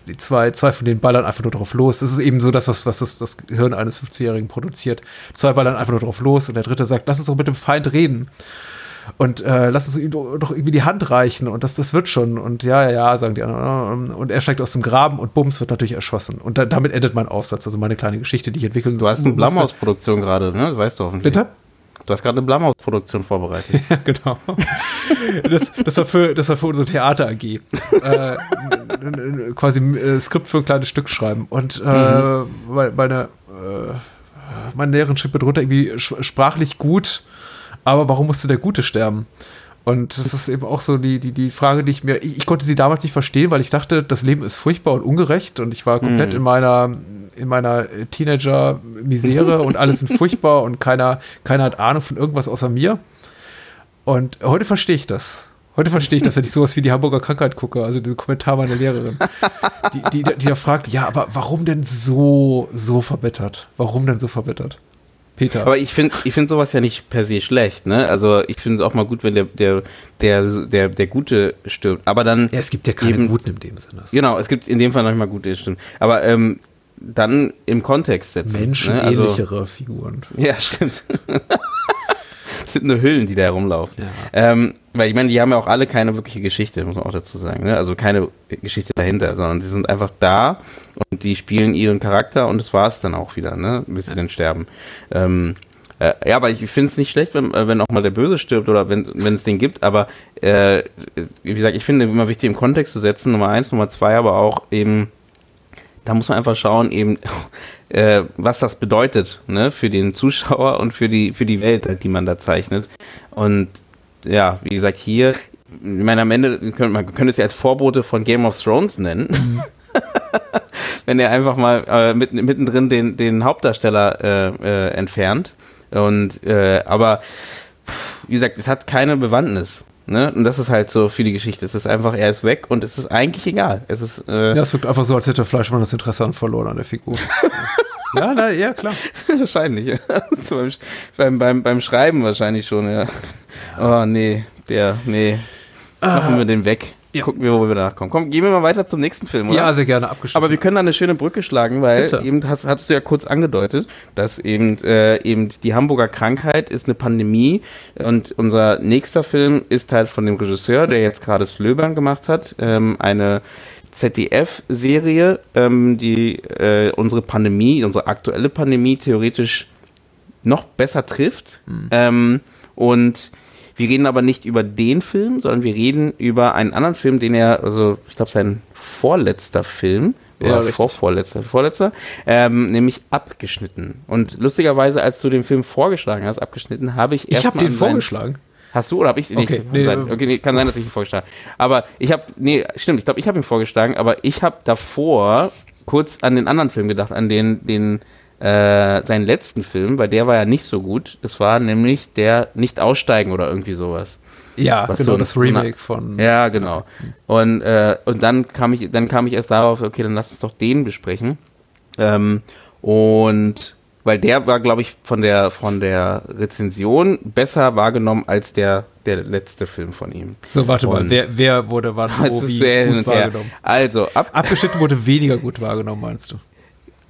die zwei, zwei von denen ballern einfach nur drauf los. Das ist eben so das, was, was das, das Gehirn eines 15-Jährigen produziert. Zwei ballern einfach nur drauf los und der dritte sagt, lass uns doch mit dem Feind reden. Und äh, lass uns ihm doch irgendwie die Hand reichen und das, das wird schon. Und ja, ja, ja, sagen die anderen. Und er steigt aus dem Graben und Bums wird natürlich erschossen. Und da, damit endet mein Aufsatz, also meine kleine Geschichte, die ich entwickeln Du hast eine. Blumhouse-Produktion gerade, ne? Das weißt du hoffentlich. Bitte? Du hast gerade eine Blumhouse-Produktion vorbereitet. *laughs* Ja, genau. Das, das, war, für, das war für unsere Theater AG. Äh, *laughs* quasi äh, Skript für ein kleines Stück schreiben. Und äh, Mhm. meine, äh, meine Lehrerin schrieb mir drunter irgendwie sprachlich gut, aber warum musste der Gute sterben? Und das ist eben auch so die, die, die Frage, die ich mir, ich, ich konnte sie damals nicht verstehen, weil ich dachte, das Leben ist furchtbar und ungerecht und ich war komplett mhm. in meiner, in meiner Teenager-Misere und alles sind furchtbar und keiner, keiner hat Ahnung von irgendwas außer mir. Und heute verstehe ich das. Heute verstehe ich, dass wenn ich sowas wie die Hamburger Krankheit gucke, also den Kommentar meiner Lehrerin, die, die, die da fragt, ja, aber warum denn so, so verbittert? Warum denn so verbittert? Peter. Aber ich finde ich find sowas ja nicht per se schlecht, ne? Also ich finde es auch mal gut, wenn der, der, der, der, der Gute stirbt. Aber dann. Ja, es gibt ja keine eben, Guten in dem Sinne. Genau, es gibt in dem Fall manchmal Gute, stimmt. Aber ähm, dann im Kontext setzen. Menschenähnlichere ne? also, Figuren. Ja, stimmt. *laughs* das *laughs* sind nur Hüllen, die da herumlaufen. Ja. Ähm, weil ich meine, die haben ja auch alle keine wirkliche Geschichte, muss man auch dazu sagen. Ne? Also keine Geschichte dahinter, sondern die sind einfach da und die spielen ihren Charakter und das war es dann auch wieder, ne? bis sie dann sterben. Ähm, äh, ja, aber ich finde es nicht schlecht, wenn, äh, wenn auch mal der Böse stirbt oder wenn es den gibt, aber äh, wie gesagt, ich finde immer wichtig im Kontext zu setzen, Nummer eins, Nummer zwei, aber auch eben da muss man einfach schauen, eben, *laughs* äh, was das bedeutet, ne, für den Zuschauer und für die, für die Welt, die man da zeichnet. Und ja, wie gesagt, hier, ich meine, am Ende könnte man könnte es ja als Vorbote von Game of Thrones nennen. Mhm. *laughs* Wenn er einfach mal äh, mitten, mittendrin den, den Hauptdarsteller äh, äh, entfernt. Und äh, aber wie gesagt, es hat keine Bewandtnis. Ne? Und das ist halt so für die Geschichte. Es ist einfach, er ist weg und es ist eigentlich egal. Es ist, äh ja, es wirkt einfach so, als hätte Fleischmann das Interesse an verloren an der Figur. *laughs* ja, na, ja, klar. *laughs* wahrscheinlich, *laughs* ja. beim, beim, beim Schreiben wahrscheinlich schon, ja. Oh, nee, der, nee. Machen wir den weg. Ja. Gucken wir, wo wir danach kommen. Komm, gehen wir mal weiter zum nächsten Film, oder? Ja, sehr gerne, abgeschlossen. Aber wir können da eine schöne Brücke schlagen, weil Bitte. eben hast, hast du ja kurz angedeutet, dass eben, äh, eben die Hamburger Krankheit ist eine Pandemie und unser nächster Film ist halt von dem Regisseur, der jetzt gerade Slöbern gemacht hat, ähm, eine ZDF-Serie, ähm, die äh, unsere Pandemie, unsere aktuelle Pandemie theoretisch noch besser trifft. Mhm. Ähm, und wir reden aber nicht über den Film, sondern wir reden über einen anderen Film, den er, also ich glaube, sein vorletzter Film, ja, oder vorvorletzter, vorletzter, ähm, nämlich abgeschnitten. Und lustigerweise, als du den Film vorgeschlagen hast, abgeschnitten, habe ich erst. Ich habe den vorgeschlagen. Hast du oder habe ich nee, okay, nee, sein, okay, nee, kann sein, dass ich ihn vorgeschlagen habe. Aber ich habe, nee, stimmt, ich glaube, ich habe ihn vorgeschlagen, aber ich habe davor kurz an den anderen Film gedacht, an den, den äh, seinen letzten Film, weil der war ja nicht so gut. Das war nämlich der Nicht aussteigen oder irgendwie sowas. Ja, Was genau, so das Remake von. Ja, genau. Und, äh, und dann kam ich, dann kam ich erst darauf, okay, dann lass uns doch den besprechen. Ähm, und weil der war, glaube ich, von der von der Rezension besser wahrgenommen als der der letzte Film von ihm. So, warte und mal, wer, wer wurde wann *laughs* wo wie gut wahrgenommen? Also, ab abgeschnitten wurde weniger gut wahrgenommen, meinst du?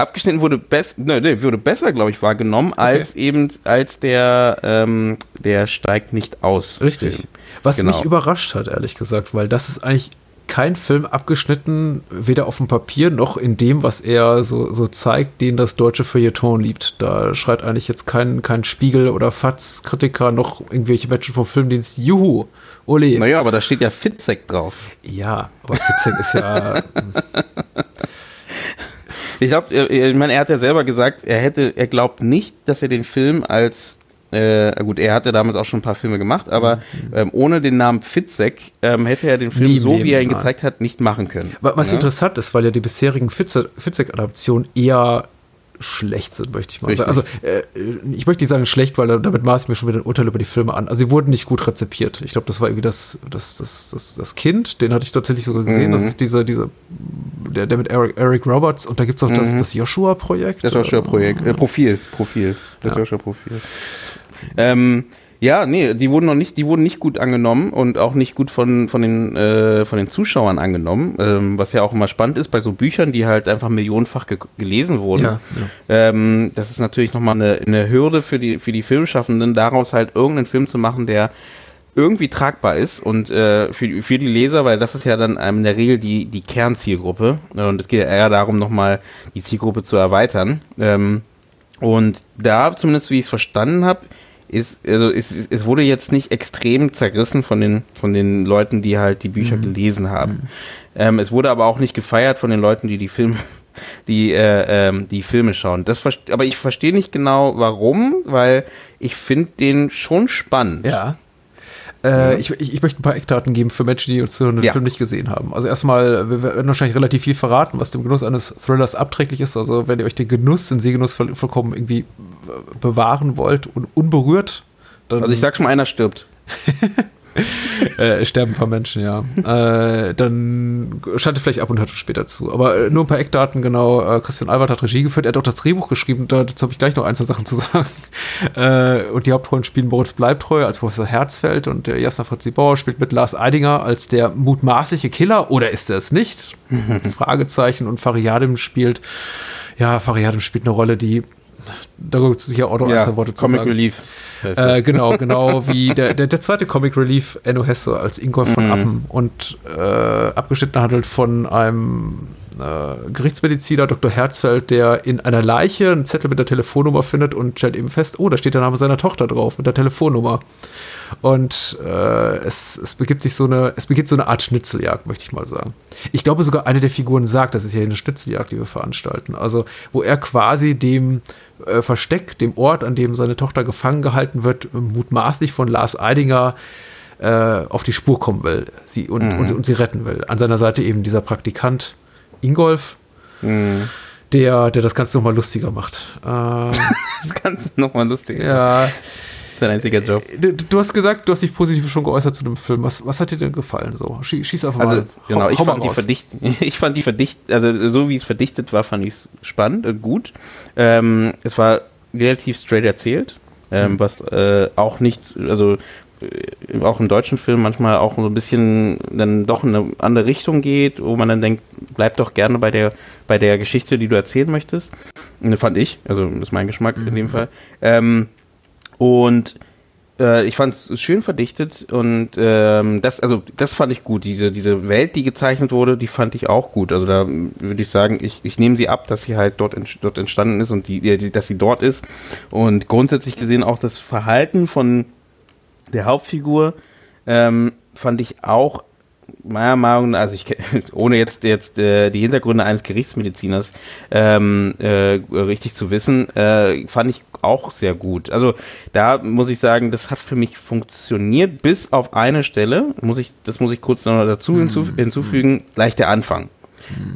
Abgeschnitten wurde, best, ne, ne, wurde besser, glaube ich, wahrgenommen, okay. als eben als der, ähm, der steigt nicht aus. Richtig. Film. Was genau. mich überrascht hat, ehrlich gesagt, weil das ist eigentlich kein Film abgeschnitten, weder auf dem Papier noch in dem, was er so, so zeigt, den das deutsche Feuilleton liebt. Da schreit eigentlich jetzt kein, kein Spiegel- oder Fatz-Kritiker noch irgendwelche Menschen vom Filmdienst, juhu, ole. Naja, aber da steht ja Fitzek drauf. Ja, aber Fitzek ist ja... *laughs* Ich glaube, ich meine, er hat ja selber gesagt, er hätte, er glaubt nicht, dass er den Film als äh, gut, er hatte damals auch schon ein paar Filme gemacht, aber mhm. ähm, ohne den Namen Fitzek ähm, hätte er den Film Nie so, wie er ihn gezeigt hat, nicht machen können. Was ja? interessant ist, weil ja die bisherigen Fitzek-Adaptionen eher schlecht sind, möchte ich mal Richtig. sagen. Also äh, ich möchte nicht sagen schlecht, weil damit maß ich mir schon wieder ein Urteil über die Filme an. Also sie wurden nicht gut rezipiert. Ich glaube, das war irgendwie das, das, das, das, das Kind, den hatte ich tatsächlich sogar gesehen. Mhm. Das ist dieser, dieser, der, der mit Eric, Eric Roberts und da gibt es auch mhm. das, das Joshua-Projekt. Das Joshua-Projekt, äh, Profil, Profil, das ja. Joshua-Profil. Ähm, ja, nee, die wurden noch nicht, die wurden nicht gut angenommen und auch nicht gut von, von, den, äh, von den Zuschauern angenommen, ähm, was ja auch immer spannend ist bei so Büchern, die halt einfach millionenfach ge gelesen wurden. Ja, ja. Ähm, das ist natürlich nochmal eine, eine Hürde für die, für die Filmschaffenden, daraus halt irgendeinen Film zu machen, der irgendwie tragbar ist und äh, für, für die Leser, weil das ist ja dann in der Regel die, die Kernzielgruppe und es geht ja eher darum, nochmal die Zielgruppe zu erweitern. Ähm, und da, zumindest wie ich es verstanden habe, ist, also es, es wurde jetzt nicht extrem zerrissen von den, von den Leuten, die halt die Bücher mhm. gelesen haben. Mhm. Ähm, es wurde aber auch nicht gefeiert von den Leuten, die die Filme *laughs* die, äh, ähm, die Filme schauen. Das aber ich verstehe nicht genau, warum, weil ich finde den schon spannend. Ja. Äh, ich, ich, ich möchte ein paar Eckdaten geben für Menschen, die uns so einen Ja. Film nicht gesehen haben. Also erstmal, wir werden wahrscheinlich relativ viel verraten, was dem Genuss eines Thrillers abträglich ist. Also wenn ihr euch den Genuss, den Sehgenuss voll, vollkommen irgendwie äh, bewahren wollt und unberührt, dann Also ich sag schon einer stirbt. *laughs* *laughs* äh, sterben ein paar Menschen, ja. äh, dann schaltet vielleicht ab und hört später zu. Aber äh, nur ein paar Eckdaten, genau. Äh, Christian Albert hat Regie geführt, er hat auch das Drehbuch geschrieben, dazu habe ich gleich noch ein, zwei Sachen zu sagen. *laughs* Äh, und die Hauptrollen spielen Moritz Bleibtreu als Professor Herzfeld und der Jasna Fritzi Bauer spielt mit Lars Eidinger als der mutmaßliche Killer oder ist er es nicht? *laughs* Fragezeichen und Fariadim spielt, ja, Fariadim spielt eine Rolle, die da gibt es sicher auch noch ein, zwei Worte zu Comic sagen. Relief. Äh, genau, *laughs* genau wie der, der, der zweite Comic Relief Enno Hesse als Ingolf von Appen und äh, abgeschnitten handelt von einem äh, Gerichtsmediziner Dr. Herzfeld, der in einer Leiche einen Zettel mit der Telefonnummer findet und stellt eben fest, oh, da steht der Name seiner Tochter drauf mit der Telefonnummer. Und äh, es, es begibt sich so eine, es beginnt so eine Art Schnitzeljagd, möchte ich mal sagen. Ich glaube sogar eine der Figuren sagt, das ist ja eine Schnitzeljagd, die wir veranstalten. Also, wo er quasi dem äh, Versteck, dem Ort, an dem seine Tochter gefangen gehalten wird, mutmaßlich von Lars Eidinger äh, auf die Spur kommen will sie, und, und, und sie retten will. An seiner Seite eben dieser Praktikant Ingolf, der, der das Ganze nochmal lustiger macht. *laughs* Ähm, Das Ganze nochmal lustig. ja, Sein einziger Job. du, du hast gesagt, du hast dich positiv schon geäußert zu dem Film. Was, was hat dir denn gefallen so? Schie- Schieß einfach Also, mal. genau, hau- ich hau mal *laughs* fand, die verdicht, ich fand die verdichtet, also so wie es verdichtet war, fand ich es spannend und gut. Ähm, es war relativ straight erzählt, Mhm. ähm, was äh, auch nicht, also äh, auch im deutschen Film manchmal auch so ein bisschen dann doch in eine andere Richtung geht, wo man dann denkt, bleib doch gerne bei der, bei der Geschichte, die du erzählen möchtest. Und das fand ich, also das ist mein Geschmack in Mhm. dem Fall. Ähm, und äh, ich fand es schön verdichtet und ähm, das, also das fand ich gut. Diese, diese Welt, die gezeichnet wurde, die fand ich auch gut. Also da würde ich sagen, ich, ich nehme sie ab, dass sie halt dort, ent, dort entstanden ist und die, die, dass sie dort ist. Und grundsätzlich gesehen auch das Verhalten von der Hauptfigur ähm, fand ich auch meiner Meinung nach, also ich *laughs* ohne jetzt jetzt äh, die Hintergründe eines Gerichtsmediziners ähm, äh, richtig zu wissen, äh, fand ich auch sehr gut. Also da muss ich sagen, das hat für mich funktioniert, bis auf eine Stelle, muss ich, das muss ich kurz noch dazu hinzuf hinzufügen, gleich der Anfang.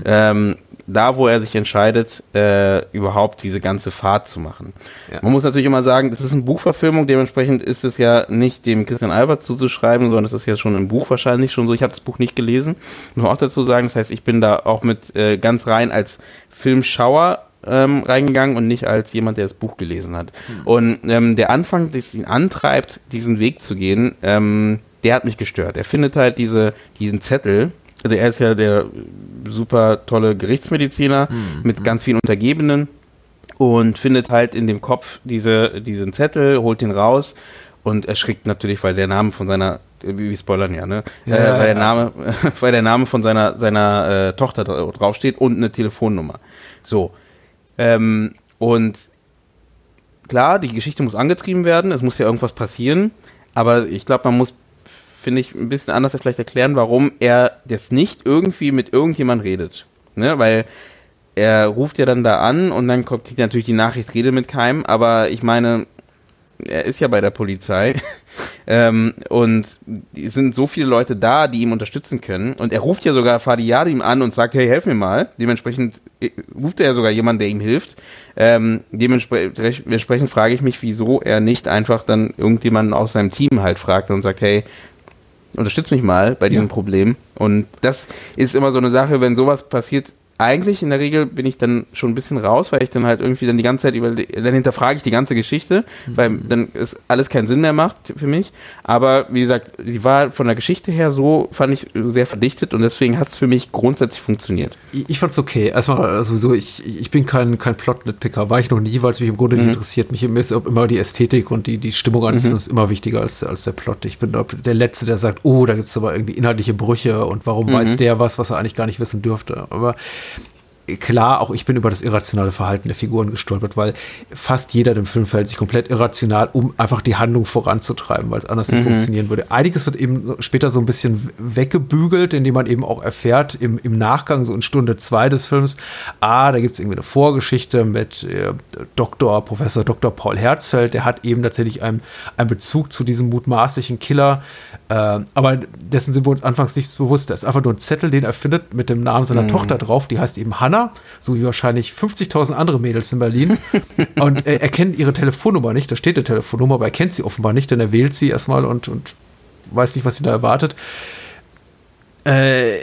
Ähm, da, wo er sich entscheidet, äh, überhaupt diese ganze Fahrt zu machen. Ja. Man muss natürlich immer sagen, das ist eine Buchverfilmung, dementsprechend ist es ja nicht dem Christian Albert zuzuschreiben, sondern es ist ja schon im Buch wahrscheinlich schon so. Ich habe das Buch nicht gelesen, muss auch dazu sagen. Das heißt, ich bin da auch mit äh, ganz rein als Filmschauer ähm, reingegangen und nicht als jemand, der das Buch gelesen hat. Und ähm, der Anfang, das ihn antreibt, diesen Weg zu gehen, ähm, der hat mich gestört. Er findet halt diese, diesen Zettel, also er ist ja der super tolle Gerichtsmediziner mit ganz vielen Untergebenen und findet halt in dem Kopf diese, diesen Zettel, holt ihn raus und erschrickt natürlich, weil der Name von seiner, wir spoilern ja, ne? Ja, äh, weil, der ja. Name, *laughs* weil der Name von seiner, seiner äh, Tochter dra- draufsteht und eine Telefonnummer. So. Ähm, und klar, die Geschichte muss angetrieben werden, es muss ja irgendwas passieren, aber ich glaube, man muss, finde ich, ein bisschen anders vielleicht erklären, warum er das nicht irgendwie mit irgendjemand redet. Ne? Weil er ruft ja dann da an und dann kommt kriegt er natürlich die Nachricht, rede mit keinem, aber ich meine, er ist ja bei der Polizei *laughs* ähm, und es sind so viele Leute da, die ihm unterstützen können und er ruft ja sogar Fadi Yadim an und sagt, hey, helf mir mal. Dementsprechend äh, ruft er ja sogar jemanden, der ihm hilft. Ähm, dementsprechend frage ich mich, wieso er nicht einfach dann irgendjemanden aus seinem Team halt fragt und sagt, hey, unterstütz mich mal bei diesem Ja. Problem. Und das ist immer so eine Sache, wenn sowas passiert. Eigentlich in der Regel bin ich dann schon ein bisschen raus, weil ich dann halt irgendwie dann die ganze Zeit über, dann hinterfrage ich die ganze Geschichte, weil dann ist alles keinen Sinn mehr macht für mich. Aber wie gesagt, die war von der Geschichte her so, fand ich sehr verdichtet und deswegen hat es für mich grundsätzlich funktioniert. Ich, ich fand's okay. Erstmal sowieso, ich, ich bin kein, kein Plot-Nitpicker. War ich noch nie, weil es mich im Grunde nicht interessiert. Mich ist immer die Ästhetik und die, die Stimmung eines Films immer wichtiger als, als der Plot. Ich bin der Letzte, der sagt, oh, da gibt's aber irgendwie inhaltliche Brüche und warum weiß der was, was er eigentlich gar nicht wissen dürfte. Aber klar, auch ich bin über das irrationale Verhalten der Figuren gestolpert, weil fast jeder im Film verhält sich komplett irrational, um einfach die Handlung voranzutreiben, weil es anders nicht funktionieren würde. Einiges wird eben später so ein bisschen weggebügelt, indem man eben auch erfährt, im, im Nachgang, so in Stunde zwei des Films, ah, da gibt es irgendwie eine Vorgeschichte mit äh, Dr. Professor Dr. Paul Herzfeld, der hat eben tatsächlich einen, einen Bezug zu diesem mutmaßlichen Killer, äh, aber dessen sind wir uns anfangs nicht bewusst. Das ist einfach nur ein Zettel, den er findet mit dem Namen seiner Tochter drauf, die heißt eben Hannah, so wie wahrscheinlich 50.000 andere Mädels in Berlin. *laughs* und äh, er kennt ihre Telefonnummer nicht, da steht eine Telefonnummer, aber er kennt sie offenbar nicht, denn er wählt sie erstmal und, und weiß nicht, was sie da erwartet. Äh,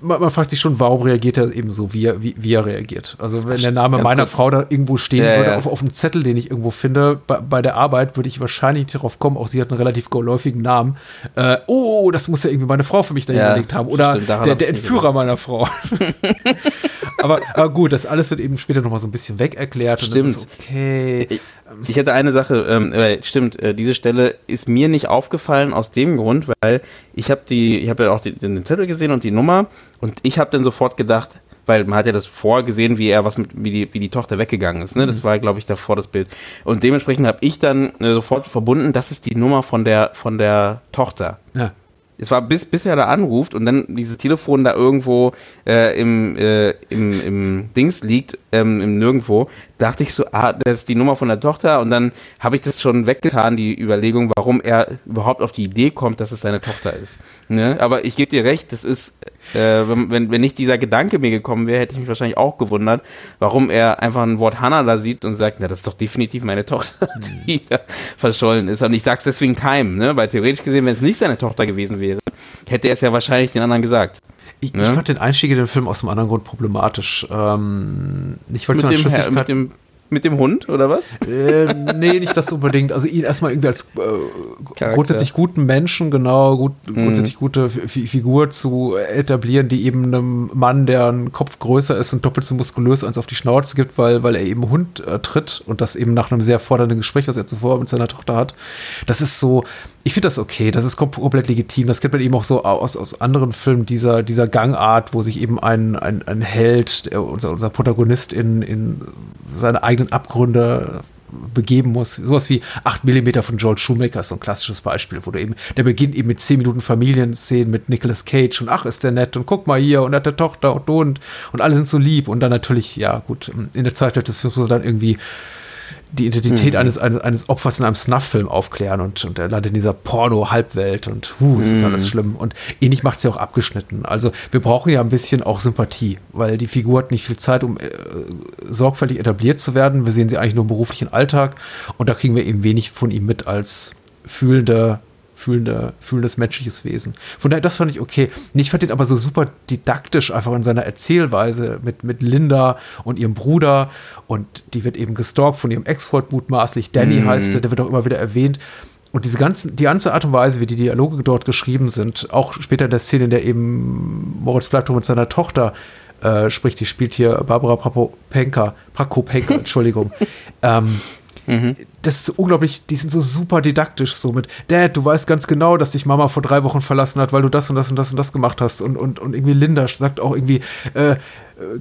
man, man fragt sich schon, warum reagiert er eben so, wie er, wie, wie er reagiert. Also wenn der Name Ganz meiner kurz. Frau da irgendwo stehen Ja, würde, ja. Auf, auf einem Zettel, den ich irgendwo finde, bei, bei der Arbeit, würde ich wahrscheinlich nicht darauf kommen, auch sie hat einen relativ geläufigen Namen. Äh, oh, das muss ja irgendwie meine Frau für mich da Ja, hingelegt haben. Oder stimmt, der, der Entführer meiner Frau. *laughs* aber, aber gut, das alles wird eben später nochmal so ein bisschen weg erklärt. Stimmt. okay. Ich, ich hätte eine Sache, ähm, äh, stimmt, äh, diese Stelle ist mir nicht aufgefallen aus dem Grund, weil ich habe die, ich habe ja auch die, den Zettel gesehen und die Nummer und ich habe dann sofort gedacht, weil man hat ja das vorgesehen, wie er was mit, wie die, wie die Tochter weggegangen ist, ne? Das war, glaube ich, davor das Bild. Und dementsprechend habe ich dann äh, sofort verbunden, das ist die Nummer von der, von der Tochter. Ja. Es war bis, bis er da anruft und dann dieses Telefon da irgendwo äh, im, äh, im, im Dings liegt, ähm, im Nirgendwo, dachte ich so, ah, das ist die Nummer von der Tochter und dann habe ich das schon weggetan, die Überlegung, warum er überhaupt auf die Idee kommt, dass es seine Tochter ist. Ne? Aber ich gebe dir recht, das ist, äh, wenn, wenn, wenn nicht dieser Gedanke mir gekommen wäre, hätte ich mich wahrscheinlich auch gewundert, warum er einfach ein Wort Hannah da sieht und sagt, na, das ist doch definitiv meine Tochter, *laughs* die da verschollen ist. Und ich sag's deswegen keinem, ne? weil theoretisch gesehen, wenn es nicht seine Tochter gewesen wäre, hätte er es ja wahrscheinlich den anderen gesagt. Ich, Ne? ich fand den Einstieg in den Film aus einem anderen Grund problematisch. Ähm, weil es Mit dem, mit, dem, mit dem Hund, oder was? äh, nee, nicht das unbedingt. Also ihn erstmal irgendwie als äh, grundsätzlich guten Menschen, genau, gut, Mhm. grundsätzlich gute F Figur zu etablieren, die eben einem Mann, der ein Kopf größer ist und doppelt so muskulös, eins auf die Schnauze gibt, weil, weil er eben Hund äh, tritt und das eben nach einem sehr fordernden Gespräch, was er zuvor mit seiner Tochter hat. Das ist so, ich finde das okay, das ist kom komplett legitim. Das kennt man eben auch so aus, aus anderen Filmen dieser, dieser Gangart, wo sich eben ein, ein, ein Held, der, unser, unser Protagonist in, in seine eigenen Abgründe begeben muss. Sowas wie 8 mm von Joel Schumacher ist so ein klassisches Beispiel, wo du eben, der beginnt eben mit 10 Minuten Familienszenen mit Nicolas Cage und ach, ist der nett und guck mal hier und hat eine Tochter und und und alle sind so lieb und dann natürlich, ja gut, in der Zeit des Films muss er dann irgendwie die Identität Mhm. eines, eines, eines Opfers in einem Snuff-Film aufklären und, und er landet in dieser Porno-Halbwelt und hu, es ist Mhm. alles schlimm. Und ähnlich macht ja auch abgeschnitten. Also wir brauchen ja ein bisschen auch Sympathie, weil die Figur hat nicht viel Zeit, um äh, sorgfältig etabliert zu werden. Wir sehen sie eigentlich nur im beruflichen Alltag und da kriegen wir eben wenig von ihm mit als fühlender fühlender, fühlendes menschliches Wesen. Von daher, das fand ich okay. Ich fand den aber so super didaktisch einfach in seiner Erzählweise mit, mit Linda und ihrem Bruder und die wird eben gestalkt von ihrem Ex-Freund mutmaßlich. Danny heißt er, der wird auch immer wieder erwähnt. Und diese ganzen, die ganze Art und Weise, wie die Dialoge dort geschrieben sind, auch später in der Szene, in der eben Moritz Bleibtreu mit seiner Tochter äh, spricht, die spielt hier Barbara Prakopenka, Prakopenka, *laughs* Entschuldigung. ähm, das ist unglaublich, die sind so super didaktisch, so mit, Dad, du weißt ganz genau, dass dich Mama vor drei Wochen verlassen hat, weil du das und das und das und das gemacht hast. Und, und, und irgendwie Linda sagt auch irgendwie, äh,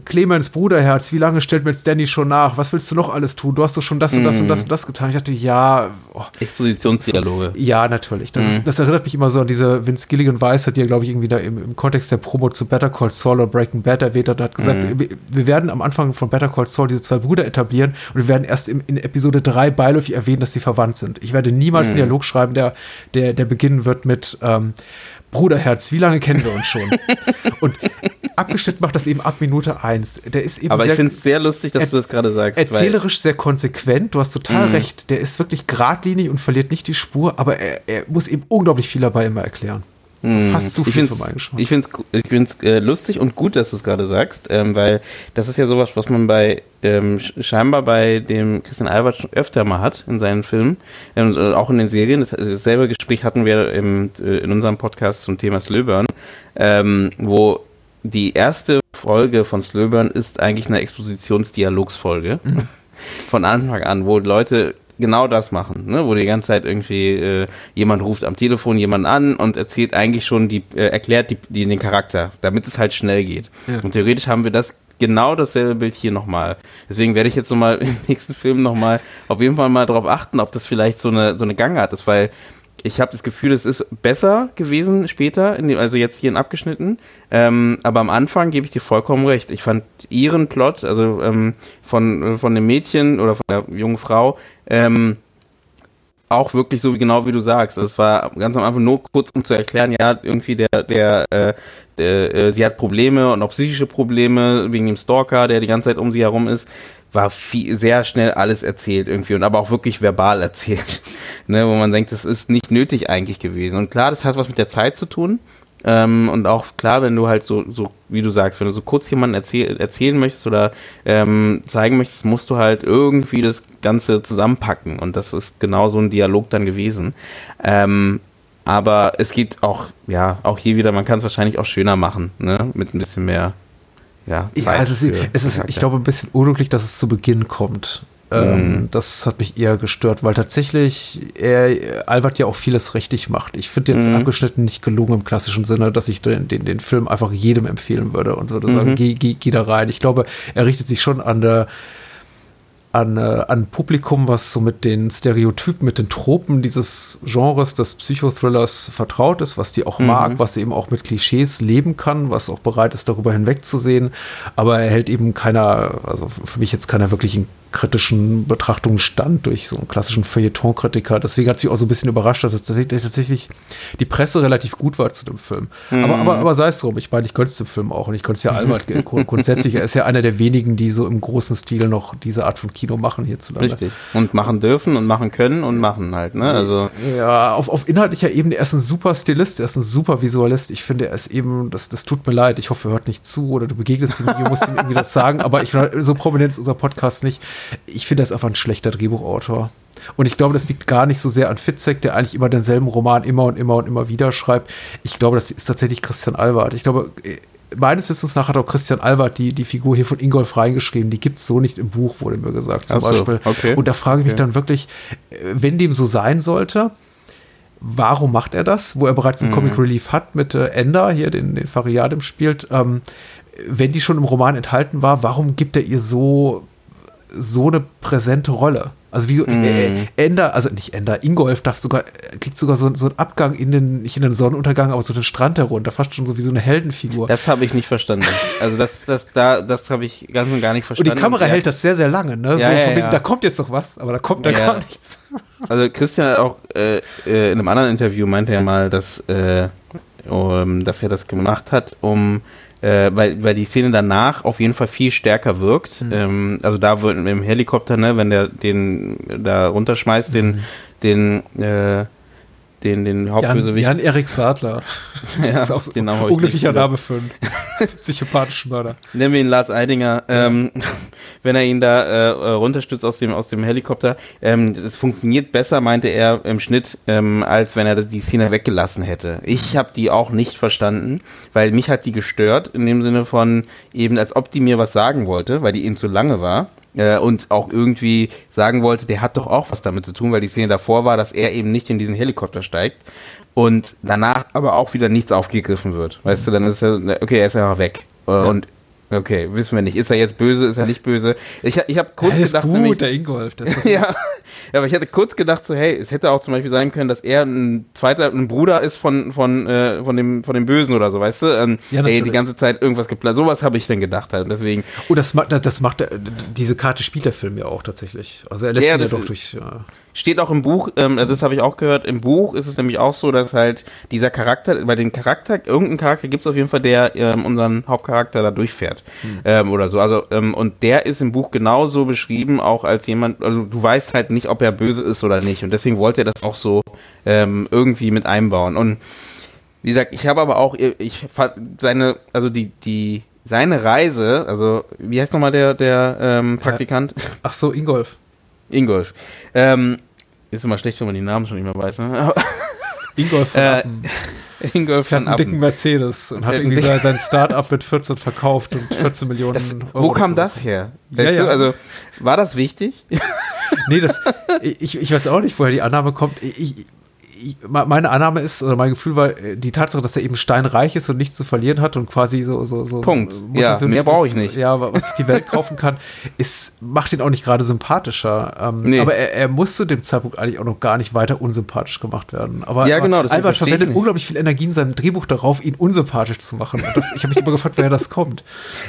Clemens Bruderherz, wie lange stellt mir jetzt Danny schon nach? Was willst du noch alles tun? Du hast doch schon das und das und das und das getan. Ich dachte, ja, oh, Expositionsdialoge. ja, natürlich. Das, ist, das erinnert mich immer so an diese Vince Gilligan Weisheit, die er, glaube ich, irgendwie da im, im Kontext der Promo zu Better Call Saul oder Breaking Bad erwähnt hat. Er hat gesagt, wir, wir werden am Anfang von Better Call Saul diese zwei Brüder etablieren und wir werden erst im, in Episode 3 beiläufig erwähnen, dass sie verwandt sind. Ich werde niemals einen Dialog schreiben, der, der, der beginnen wird mit ähm, Bruderherz, wie lange kennen wir uns schon? und abgeschnitten macht das eben ab Minute 1. Der ist eben Aber sehr, ich finde es sehr lustig, dass du das gerade sagst. erzählerisch sehr konsequent. Du hast total recht. Der ist wirklich geradlinig und verliert nicht die Spur, aber er, er muss eben unglaublich viel dabei immer erklären. Fast zu viel für meinen Geschmack. Ich finde es ich find's, äh, lustig und gut, dass du es gerade sagst, ähm, weil das ist ja sowas, was man bei ähm, sch- scheinbar bei dem Christian Albert schon öfter mal hat in seinen Filmen ähm, auch in den Serien. Das, dasselbe Gespräch hatten wir im, äh, in unserem Podcast zum Thema Slöbern, ähm, wo die erste Folge von Slöbern ist eigentlich eine Expositionsdialogsfolge. Von Anfang an, wo Leute genau das machen, ne? wo die ganze Zeit irgendwie äh, jemand ruft am Telefon jemanden an und erzählt eigentlich schon die, äh, erklärt die, die, den Charakter, damit es halt schnell geht. Ja. Und theoretisch haben wir das genau dasselbe Bild hier nochmal. Deswegen werde ich jetzt nochmal *laughs* im nächsten Film nochmal auf jeden Fall mal darauf achten, ob das vielleicht so eine, so eine Gangart ist, weil ich habe das Gefühl, es ist besser gewesen später, dem, also jetzt hier in abgeschnitten. Ähm, aber am Anfang gebe ich dir vollkommen recht. Ich fand ihren Plot, also ähm, von, von dem Mädchen oder von der jungen Frau, ähm, auch wirklich so genau wie du sagst. Es war ganz am Anfang nur kurz, um zu erklären, ja, irgendwie der, der, äh, der äh, sie hat Probleme und auch psychische Probleme wegen dem Stalker, der die ganze Zeit um sie herum ist war viel, sehr schnell alles erzählt irgendwie und aber auch wirklich verbal *laughs* erzählt, ne, wo man denkt, das ist nicht nötig eigentlich gewesen. Und klar, das hat was mit der Zeit zu tun. Ähm, und auch klar, wenn du halt so, so, wie du sagst, wenn du so kurz jemanden erzähl erzählen möchtest oder ähm, zeigen möchtest, musst du halt irgendwie das Ganze zusammenpacken. Und das ist genau so ein Dialog dann gewesen. Ähm, aber es geht auch, ja, auch hier wieder, man kann es wahrscheinlich auch schöner machen, ne? Mit ein bisschen mehr ja, Zeit ja, es ist, es ist ich glaube, ein bisschen unglücklich, dass es zu Beginn kommt. Ähm, mhm. Das hat mich eher gestört, weil tatsächlich er, Albert ja auch vieles richtig macht. Ich finde jetzt mhm. abgeschnitten nicht gelungen im klassischen Sinne, dass ich den, den, den Film einfach jedem empfehlen würde und würde mhm. sagen, geh, geh, geh da rein. Ich glaube, er richtet sich schon an der an, äh, an Publikum, was so mit den Stereotypen, mit den Tropen dieses Genres des Psychothrillers vertraut ist, was die auch mhm. mag, was eben auch mit Klischees leben kann, was auch bereit ist, darüber hinwegzusehen. Aber er hält eben keiner, also für mich jetzt keiner wirklichen kritischen Betrachtungen stand durch so einen klassischen Feuilleton-Kritiker. Deswegen hat sich auch so ein bisschen überrascht, dass tatsächlich, die Presse relativ gut war zu dem Film. Mhm. Aber, aber, aber sei es drum, ich meine, ich könnte es dem Film auch und ich könnte es ja Albert *laughs* grundsätzlich. Er ist ja einer der wenigen, die so im großen Stil noch diese Art von Kino machen hierzulande. Richtig. Und machen dürfen und machen können und machen halt, ne? Also. Ja, auf, auf inhaltlicher Ebene, er ist ein super Stilist, er ist ein super Visualist. Ich finde, er ist eben, das, das tut mir leid. Ich hoffe, er hört nicht zu oder du begegnest ihm, du musst ihm irgendwie das sagen. Aber ich so prominent ist unser Podcast nicht ich finde, ist einfach ein schlechter Drehbuchautor. Und ich glaube, das liegt gar nicht so sehr an Fitzek, der eigentlich immer denselben Roman immer und immer und immer wieder schreibt. Ich glaube, das ist tatsächlich Christian Albert. Ich glaube, äh, meines Wissens nach hat auch Christian Albert die, die Figur hier von Ingolf reingeschrieben. Die gibt es so nicht im Buch, wurde mir gesagt, zum so, Beispiel. Okay. Und da frage ich mich okay. dann wirklich, äh, wenn dem so sein sollte, warum macht er das, wo er bereits einen mhm. Comic Relief hat mit äh, Ender, hier den, den Fariadim spielt, ähm, wenn die schon im Roman enthalten war, warum gibt er ihr so so eine präsente Rolle. Also wie so mm. äh, Ender, also nicht Ender, Ingolf darf sogar, kriegt sogar so, so einen Abgang in den, nicht in den Sonnenuntergang, aber so den Strand herunter, fast schon so wie so eine Heldenfigur. Das habe ich nicht verstanden. Also das, das, da, das habe ich ganz und gar nicht verstanden. Und die Kamera hält das sehr, sehr lange, ne? Ja, so ja, wegen, ja. da kommt jetzt noch was, aber da kommt da gar nichts. Also Christian auch äh, äh, in einem anderen Interview meinte er mal, dass, äh, um, dass er das gemacht hat, um äh, weil, weil die Szene danach auf jeden Fall viel stärker wirkt. Mhm. Ähm, also da wird im Helikopter, ne, wenn der den da runterschmeißt, den, mhm. den, äh, den, den Hauptbösewicht. Jan, Jan Erik Sadler. *laughs* Das ja, ist auch ein unglücklicher Name für einen *laughs* psychopathischen Mörder. Nennen wir ihn Lars Eidinger. Ähm, *laughs* wenn er ihn da äh, äh, runterstützt aus dem, aus dem Helikopter. Ähm, es funktioniert besser, meinte er im Schnitt, ähm, als wenn er die Szene weggelassen hätte. Ich habe die auch nicht verstanden, weil mich hat die gestört, in dem Sinne von eben, als ob die mir was sagen wollte, weil die eben zu lange war äh, und auch irgendwie sagen wollte, der hat doch auch was damit zu tun, weil die Szene davor war, dass er eben nicht in diesen Helikopter steigt und danach aber auch wieder nichts aufgegriffen wird. Weißt du, dann ist er, okay, er ist einfach weg. Äh, ja. Und Okay, wissen wir nicht. Ist er jetzt böse, ist er nicht böse? Ich, ich habe kurz ist gedacht, gut, nämlich, der Ingolf. *laughs* ja, aber ich hatte kurz gedacht, so hey, es hätte auch zum Beispiel sein können, dass er ein zweiter, ein Bruder ist von von äh, von dem von dem Bösen oder so, weißt du? Ähm, ja, natürlich. Ey, die ganze Zeit irgendwas geplant. Sowas habe ich dann gedacht halt. Deswegen. Oh, das macht das macht diese Karte spielt der Film ja auch tatsächlich. Also er lässt ja, ihn ja doch durch. Ja. Steht auch im Buch, ähm, das habe ich auch gehört, im Buch ist es nämlich auch so, dass halt dieser Charakter, bei den Charakter, irgendeinen Charakter gibt es auf jeden Fall, der ähm, unseren Hauptcharakter da durchfährt hm. ähm, oder so. Also ähm, und der ist im Buch genauso beschrieben, auch als jemand, also du weißt halt nicht, ob er böse ist oder nicht. Und deswegen wollte er das auch so ähm, irgendwie mit einbauen. Und wie gesagt, ich habe aber auch, ich fand seine, also die, die, seine Reise, also wie heißt nochmal der, der ähm, Praktikant? Ach so, Ingolf. Ingolf. Ähm, ist immer schlecht, wenn man die Namen schon nicht mehr weiß. Ne? *laughs* Ingolf von äh, Ingolf von einen dicken Mercedes und hat irgendwie sein, sein Start-up mit 14 verkauft und 14 Millionen das, Euro. Wo kam das her? Weißt ja, ja. Du, also, war das wichtig? nee, das, ich, ich weiß auch nicht, woher die Annahme kommt. Ich, meine Annahme ist, oder mein Gefühl war, äh, die Tatsache, dass er eben steinreich ist und nichts zu verlieren hat und quasi so, so, so. Punkt. Ja, mehr brauche ich nicht. Ja, was ich die Welt kaufen kann, *laughs* ist, macht ihn auch nicht gerade sympathischer. Ähm, nee. Aber er, er muss zu dem Zeitpunkt eigentlich auch noch gar nicht weiter unsympathisch gemacht werden. Aber, ja, genau, Albert verwendet unglaublich viel Energie in seinem Drehbuch darauf, ihn unsympathisch zu machen. Das, ich habe mich immer gefragt, woher das kommt.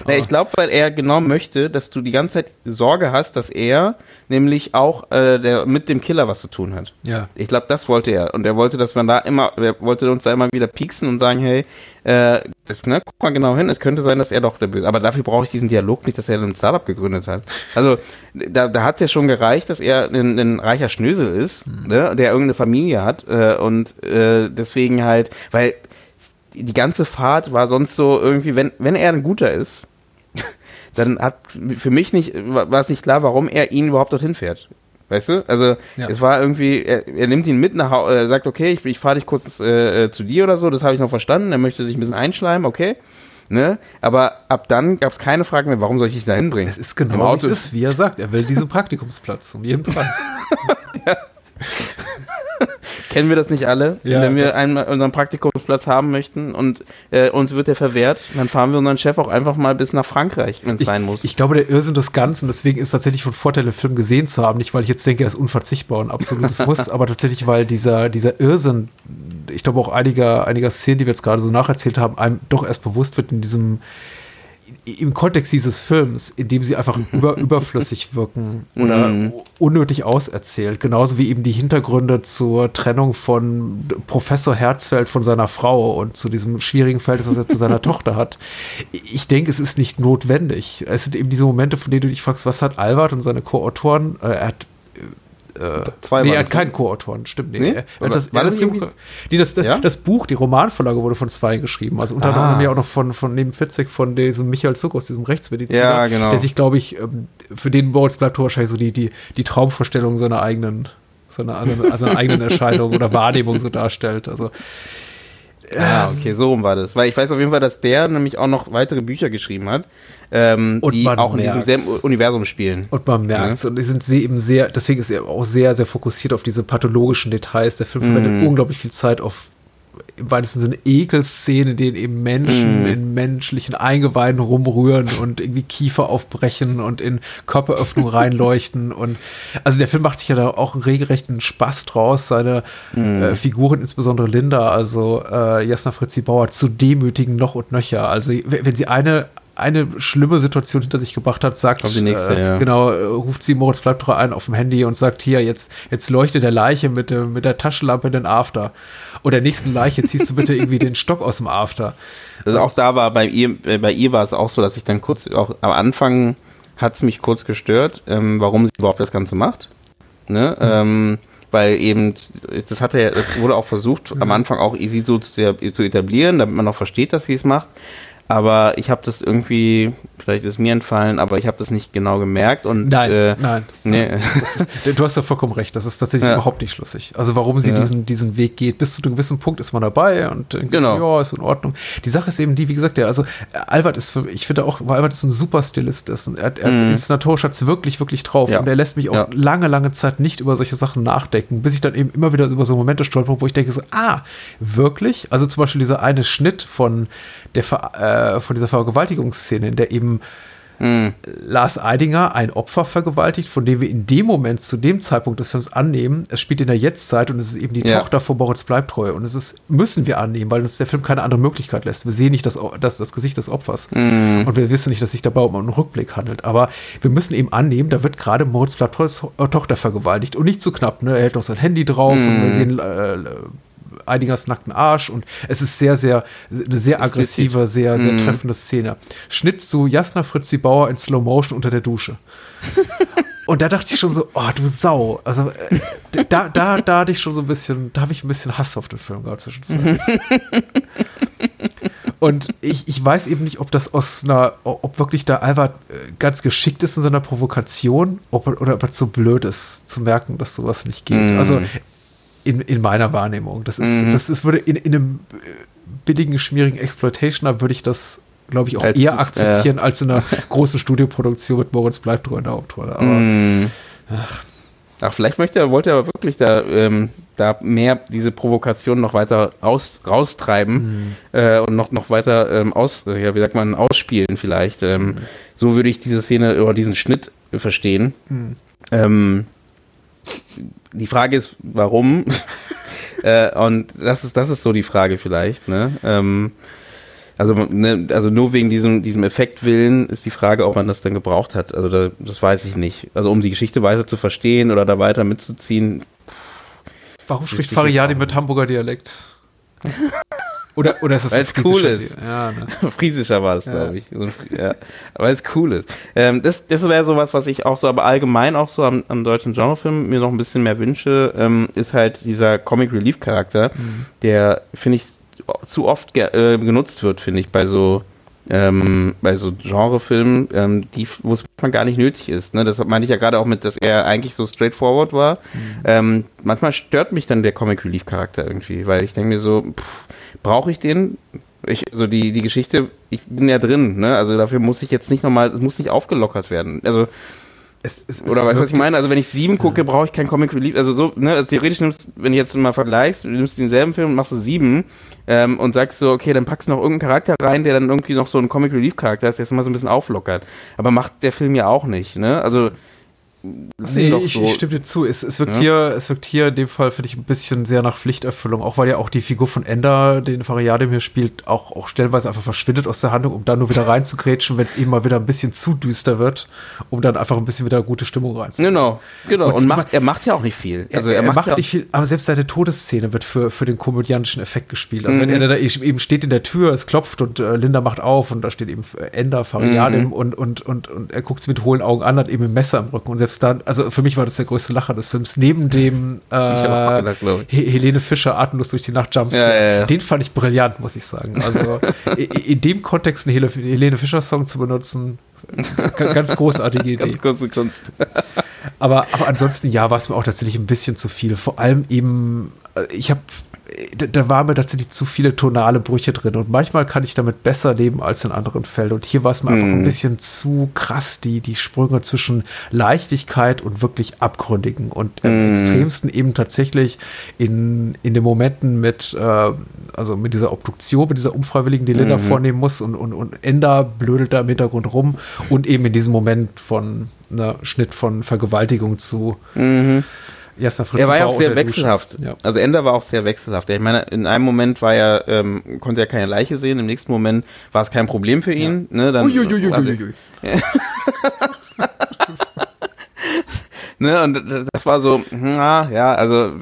Na, ich glaube, weil er genau möchte, dass du die ganze Zeit Sorge hast, dass er nämlich auch äh, der, mit dem Killer was zu tun hat. Ja. Ich glaube, das wollte er. Und er wollte, dass man da immer, er wollte uns da immer wieder pieksen und sagen, hey, äh, das, ne, guck mal genau hin, es könnte sein, dass er doch der Böse Aber dafür brauche ich diesen Dialog nicht, dass er ein Startup gegründet hat. Also, da, da hat es ja schon gereicht, dass er ein, ein reicher Schnösel ist, mhm. ne, der irgendeine Familie hat äh, und äh, deswegen halt, weil die ganze Fahrt war sonst so irgendwie, wenn, wenn er ein guter ist, *laughs* dann hat für mich nicht, war es nicht klar, warum er ihn überhaupt dorthin fährt. Weißt du? Also ja. es war irgendwie, er, er, nimmt ihn mit nach Hause, er sagt, okay, ich, ich fahre dich kurz äh, äh, zu dir oder so, das habe ich noch verstanden, er möchte sich ein bisschen einschleimen, okay. Ne? Aber ab dann gab es keine Frage mehr, warum soll ich dich da hinbringen? Es ist genau, wie es ist, wie er sagt, er will diesen Praktikumsplatz um jeden Preis. *laughs* *laughs* ja. *laughs* Kennen wir das nicht alle? Ja, Wenn wir einen, unseren Praktikumsplatz haben möchten und äh, uns wird der verwehrt, dann fahren wir unseren Chef auch einfach mal bis nach Frankreich, wenn es sein muss. Ich glaube, der Irrsinn des Ganzen, deswegen ist tatsächlich von Vorteil, den Film gesehen zu haben. Nicht, weil ich jetzt denke, er ist unverzichtbar und absolutes Muss, *laughs* aber tatsächlich, weil dieser, dieser Irrsinn, ich glaube auch einiger, einiger Szenen, die wir jetzt gerade so nacherzählt haben, einem doch erst bewusst wird in diesem im Kontext dieses Films, in dem sie einfach *laughs* über, überflüssig wirken oder mm. unnötig auserzählt. Genauso wie eben die Hintergründe zur Trennung von Professor Herzfeld von seiner Frau und zu diesem schwierigen Verhältnis, das er zu seiner *laughs* Tochter hat. Ich denke, es ist nicht notwendig. Es sind eben diese Momente, von denen du dich fragst, was hat Albert und seine Co-Autoren, äh, er hat äh, Zwei nee, er hat keinen Co-Autoren, stimmt. Nee. nee? Er, das, war das, irgendwie? nee, das, ja? das, Buch, die Romanvorlage wurde von zwei geschrieben. Also unter anderem ah. ja auch noch von, von neben Fitzek von diesem Michael Zuck aus diesem Rechtsmediziner, ja, genau. der sich, glaube ich, ähm, für den Moritz bleibt wahrscheinlich so die, die, die Traumvorstellung seiner eigenen, seiner, seiner eigenen *laughs* Erscheinung oder Wahrnehmung so darstellt. Also ja, okay, so rum war das. Weil ich weiß auf jeden Fall, dass der nämlich auch noch weitere Bücher geschrieben hat, ähm, die auch in diesem selben Universum spielen. Und man merkt es. Ja? Und die sind eben sehr, deswegen ist er auch sehr, sehr fokussiert auf diese pathologischen Details. Der Film verwendet mm. unglaublich viel Zeit auf im weitesten Sinne Ekelszenen, in denen eben Menschen mm. in menschlichen Eingeweiden rumrühren und irgendwie Kiefer aufbrechen und in Körperöffnungen reinleuchten. *laughs* Und also der Film macht sich ja da auch einen regelrechten Spaß draus, seine mm. äh, Figuren, insbesondere Linda, also äh, Jasna Fritzi Bauer, zu demütigen noch und nöcher. Also wenn sie eine eine schlimme Situation hinter sich gebracht hat, sagt, die nächste, äh, ja. genau, äh, ruft sie Moritz Bleibtreu ein auf dem Handy und sagt, hier, jetzt, jetzt leuchtet der Leiche mit, äh, mit der Taschenlampe in den After. Oder der nächsten Leiche ziehst du bitte irgendwie den Stock aus dem After. Also auch da war bei ihr, äh, bei ihr war es auch so, dass ich dann kurz, auch am Anfang hat es mich kurz gestört, ähm, warum sie überhaupt das Ganze macht. Ne? Mhm. Ähm, weil eben, das hat er, das wurde auch versucht, mhm. am Anfang auch sie so zu, zu etablieren, damit man auch versteht, dass sie es macht. Aber ich habe das irgendwie, vielleicht ist mir entfallen, aber ich habe das nicht genau gemerkt. Und, nein, äh, nein. Nee. Ist, du hast ja vollkommen recht, das ist tatsächlich ja. überhaupt nicht schlüssig. Also warum sie ja. diesen, diesen Weg geht, bis zu einem gewissen Punkt ist man dabei und denkt genau. ja, ist in Ordnung. Die Sache ist eben die, wie gesagt, ja, also Albert ist für, ich finde auch, Albert ist ein super Stilist, ist, er, er mhm. inszenatorisch hat es wirklich, wirklich drauf ja. und er lässt mich auch lange, lange Zeit nicht über solche Sachen nachdenken, bis ich dann eben immer wieder über so Momente stolper, wo ich denke so, ah, wirklich? Also zum Beispiel dieser eine Schnitt von der, äh, äh, von dieser Vergewaltigungsszene, in der eben mhm. Lars Eidinger ein Opfer vergewaltigt, von dem wir in dem Moment, zu dem Zeitpunkt des Films annehmen, es spielt in der Jetztzeit und es ist eben die ja. Tochter von Moritz Bleibtreu. Und es ist, müssen wir annehmen, weil uns der Film keine andere Möglichkeit lässt. Wir sehen nicht das, das, das Gesicht des Opfers. Mhm. Und wir wissen nicht, dass sich dabei um einen Rückblick handelt. Aber wir müssen eben annehmen, da wird gerade Moritz Bleibtreus Tochter vergewaltigt. Und nicht zu knapp, ne? Er hält doch sein Handy drauf mhm. und wir sehen äh, Einigers nackten Arsch und es ist sehr, sehr, eine sehr aggressive, sehr, sehr mm. treffende Szene. Schnitt zu Jasna Fritzi Bauer in Slow Motion unter der Dusche. *laughs* Und da dachte ich schon so, oh, du Sau. Also äh, da, da, da hatte ich schon so ein bisschen, da habe ich ein bisschen Hass auf den Film gehabt zwischenzeitlich. *laughs* Und ich, ich weiß eben nicht, ob das aus einer, ob wirklich da Albert äh, ganz geschickt ist in seiner Provokation ob, oder ob er so blöd ist, zu merken, dass sowas nicht geht. Mm. Also in, in meiner Wahrnehmung. Das ist, mhm. das ist, würde in, in einem äh, billigen, schmierigen Exploitationer würde ich das, glaube ich, auch als, eher akzeptieren äh. als in einer *laughs* großen Studioproduktion mit Moritz Bleibtreu in der Hauptrolle. Aber, mhm. ach. ach. vielleicht möchte er, wollte er wirklich da ähm, da mehr diese Provokation noch weiter aus, raustreiben äh, und noch, noch weiter ähm, aus, äh, ja, wie sagt man, ausspielen vielleicht. Ähm, So würde ich diese Szene oder diesen Schnitt verstehen. Ähm, die Frage ist, warum? *laughs* äh, und das ist, das ist so die Frage vielleicht, ne? Ähm, also, ne, also nur wegen diesem, diesem Effektwillen ist die Frage, ob man das dann gebraucht hat. Also da, das weiß ich nicht. Also um die Geschichte weiter zu verstehen oder da weiter mitzuziehen. Warum spricht Fariadi mit Hamburger Dialekt? *laughs* Oder, oder ist das Weil ein es cool ist. Ja, ne? *laughs* Friesischer war es, glaube ich. Ja. Aber es cool ist. Ähm, das das wäre sowas, was ich auch so, aber allgemein auch so am, am deutschen Genrefilm mir noch ein bisschen mehr wünsche, ähm, ist halt dieser Comic Relief Charakter, der, finde ich, zu oft ge äh, genutzt wird, finde ich, bei so ähm, bei so Genrefilmen, ähm, die, wo es manchmal gar nicht nötig ist. Ne? Das meinte ich ja gerade auch mit, dass er eigentlich so straightforward war. Ähm, manchmal stört mich dann der Comic Relief Charakter irgendwie, weil ich denke mir so, brauche ich den? Ich, so die, die Geschichte, ich bin ja drin, ne? Also dafür muss ich jetzt nicht nochmal, es muss nicht aufgelockert werden. Also, Es, es, oder weißt du, was ich meine? Also wenn ich sieben gucke, brauche ich kein Comic Relief. Also so, ne, also theoretisch nimmst, wenn du jetzt mal vergleichst, du nimmst denselben Film und machst du sieben ähm, und sagst so, okay, dann packst du noch irgendeinen Charakter rein, der dann irgendwie noch so ein Comic Relief Charakter ist, der es mal so ein bisschen auflockert. Aber macht der Film ja auch nicht, ne? Also Nee, ich, so, ich stimme dir zu. Es, es, wirkt Ja. hier, es wirkt hier in dem Fall, finde ich, ein bisschen sehr nach Pflichterfüllung. Auch weil ja auch die Figur von Ender, den Fariadim hier spielt, auch, auch stellenweise einfach verschwindet aus der Handlung, um dann nur wieder reinzugrätschen, wenn es eben mal wieder ein bisschen zu düster wird, um dann einfach ein bisschen wieder gute Stimmung reinzubringen. Genau, genau. Und Und, macht, er macht ja auch nicht viel. Also er, macht, ja auch- nicht viel, aber selbst seine Todesszene wird für, für den komödiantischen Effekt gespielt. Also wenn Mhm. er da eben steht in der Tür, es klopft und äh, Linda macht auf und da steht eben Ender, Fariadim Mhm. und, und, und, und er guckt sie mit hohlen Augen an, hat eben ein Messer im Rücken. Und selbst dann, also für mich war das der größte Lacher des Films, neben dem *laughs* äh, gedacht, Helene Fischer atemlos durch die Nacht Jumpscare. Ja, ja, ja. Den fand ich brillant, muss ich sagen. Also in dem Kontext einen Hele- Helene Fischer Song zu benutzen, ganz großartige *laughs* Idee. ganz kurze Kunst. Aber, aber ansonsten, ja, war es mir auch tatsächlich ein bisschen zu viel. Vor allem eben, äh, ich habe, da, da waren mir tatsächlich zu viele tonale Brüche drin und manchmal kann ich damit besser leben als in anderen Fällen. Und hier war es mir einfach ein bisschen zu krass, die, die Sprünge zwischen Leichtigkeit und wirklich Abgründigen und am extremsten eben tatsächlich in, in den Momenten mit, äh, also mit dieser Obduktion, mit dieser Unfreiwilligen, die Linda vornehmen muss und, und, und Ender blödelt da im Hintergrund rum und eben in diesem Moment von einer Schnitt von Vergewaltigung zu Jasna Fritz Er war ja auch sehr der wechselhaft. Ja. Also Ender war auch sehr wechselhaft. Ich meine, in einem Moment war er, ähm, konnte er keine Leiche sehen, im nächsten Moment war es kein Problem für ihn. Ne, dann, Uiuiuiuiui. *laughs* ne, und das war so, na, ja, also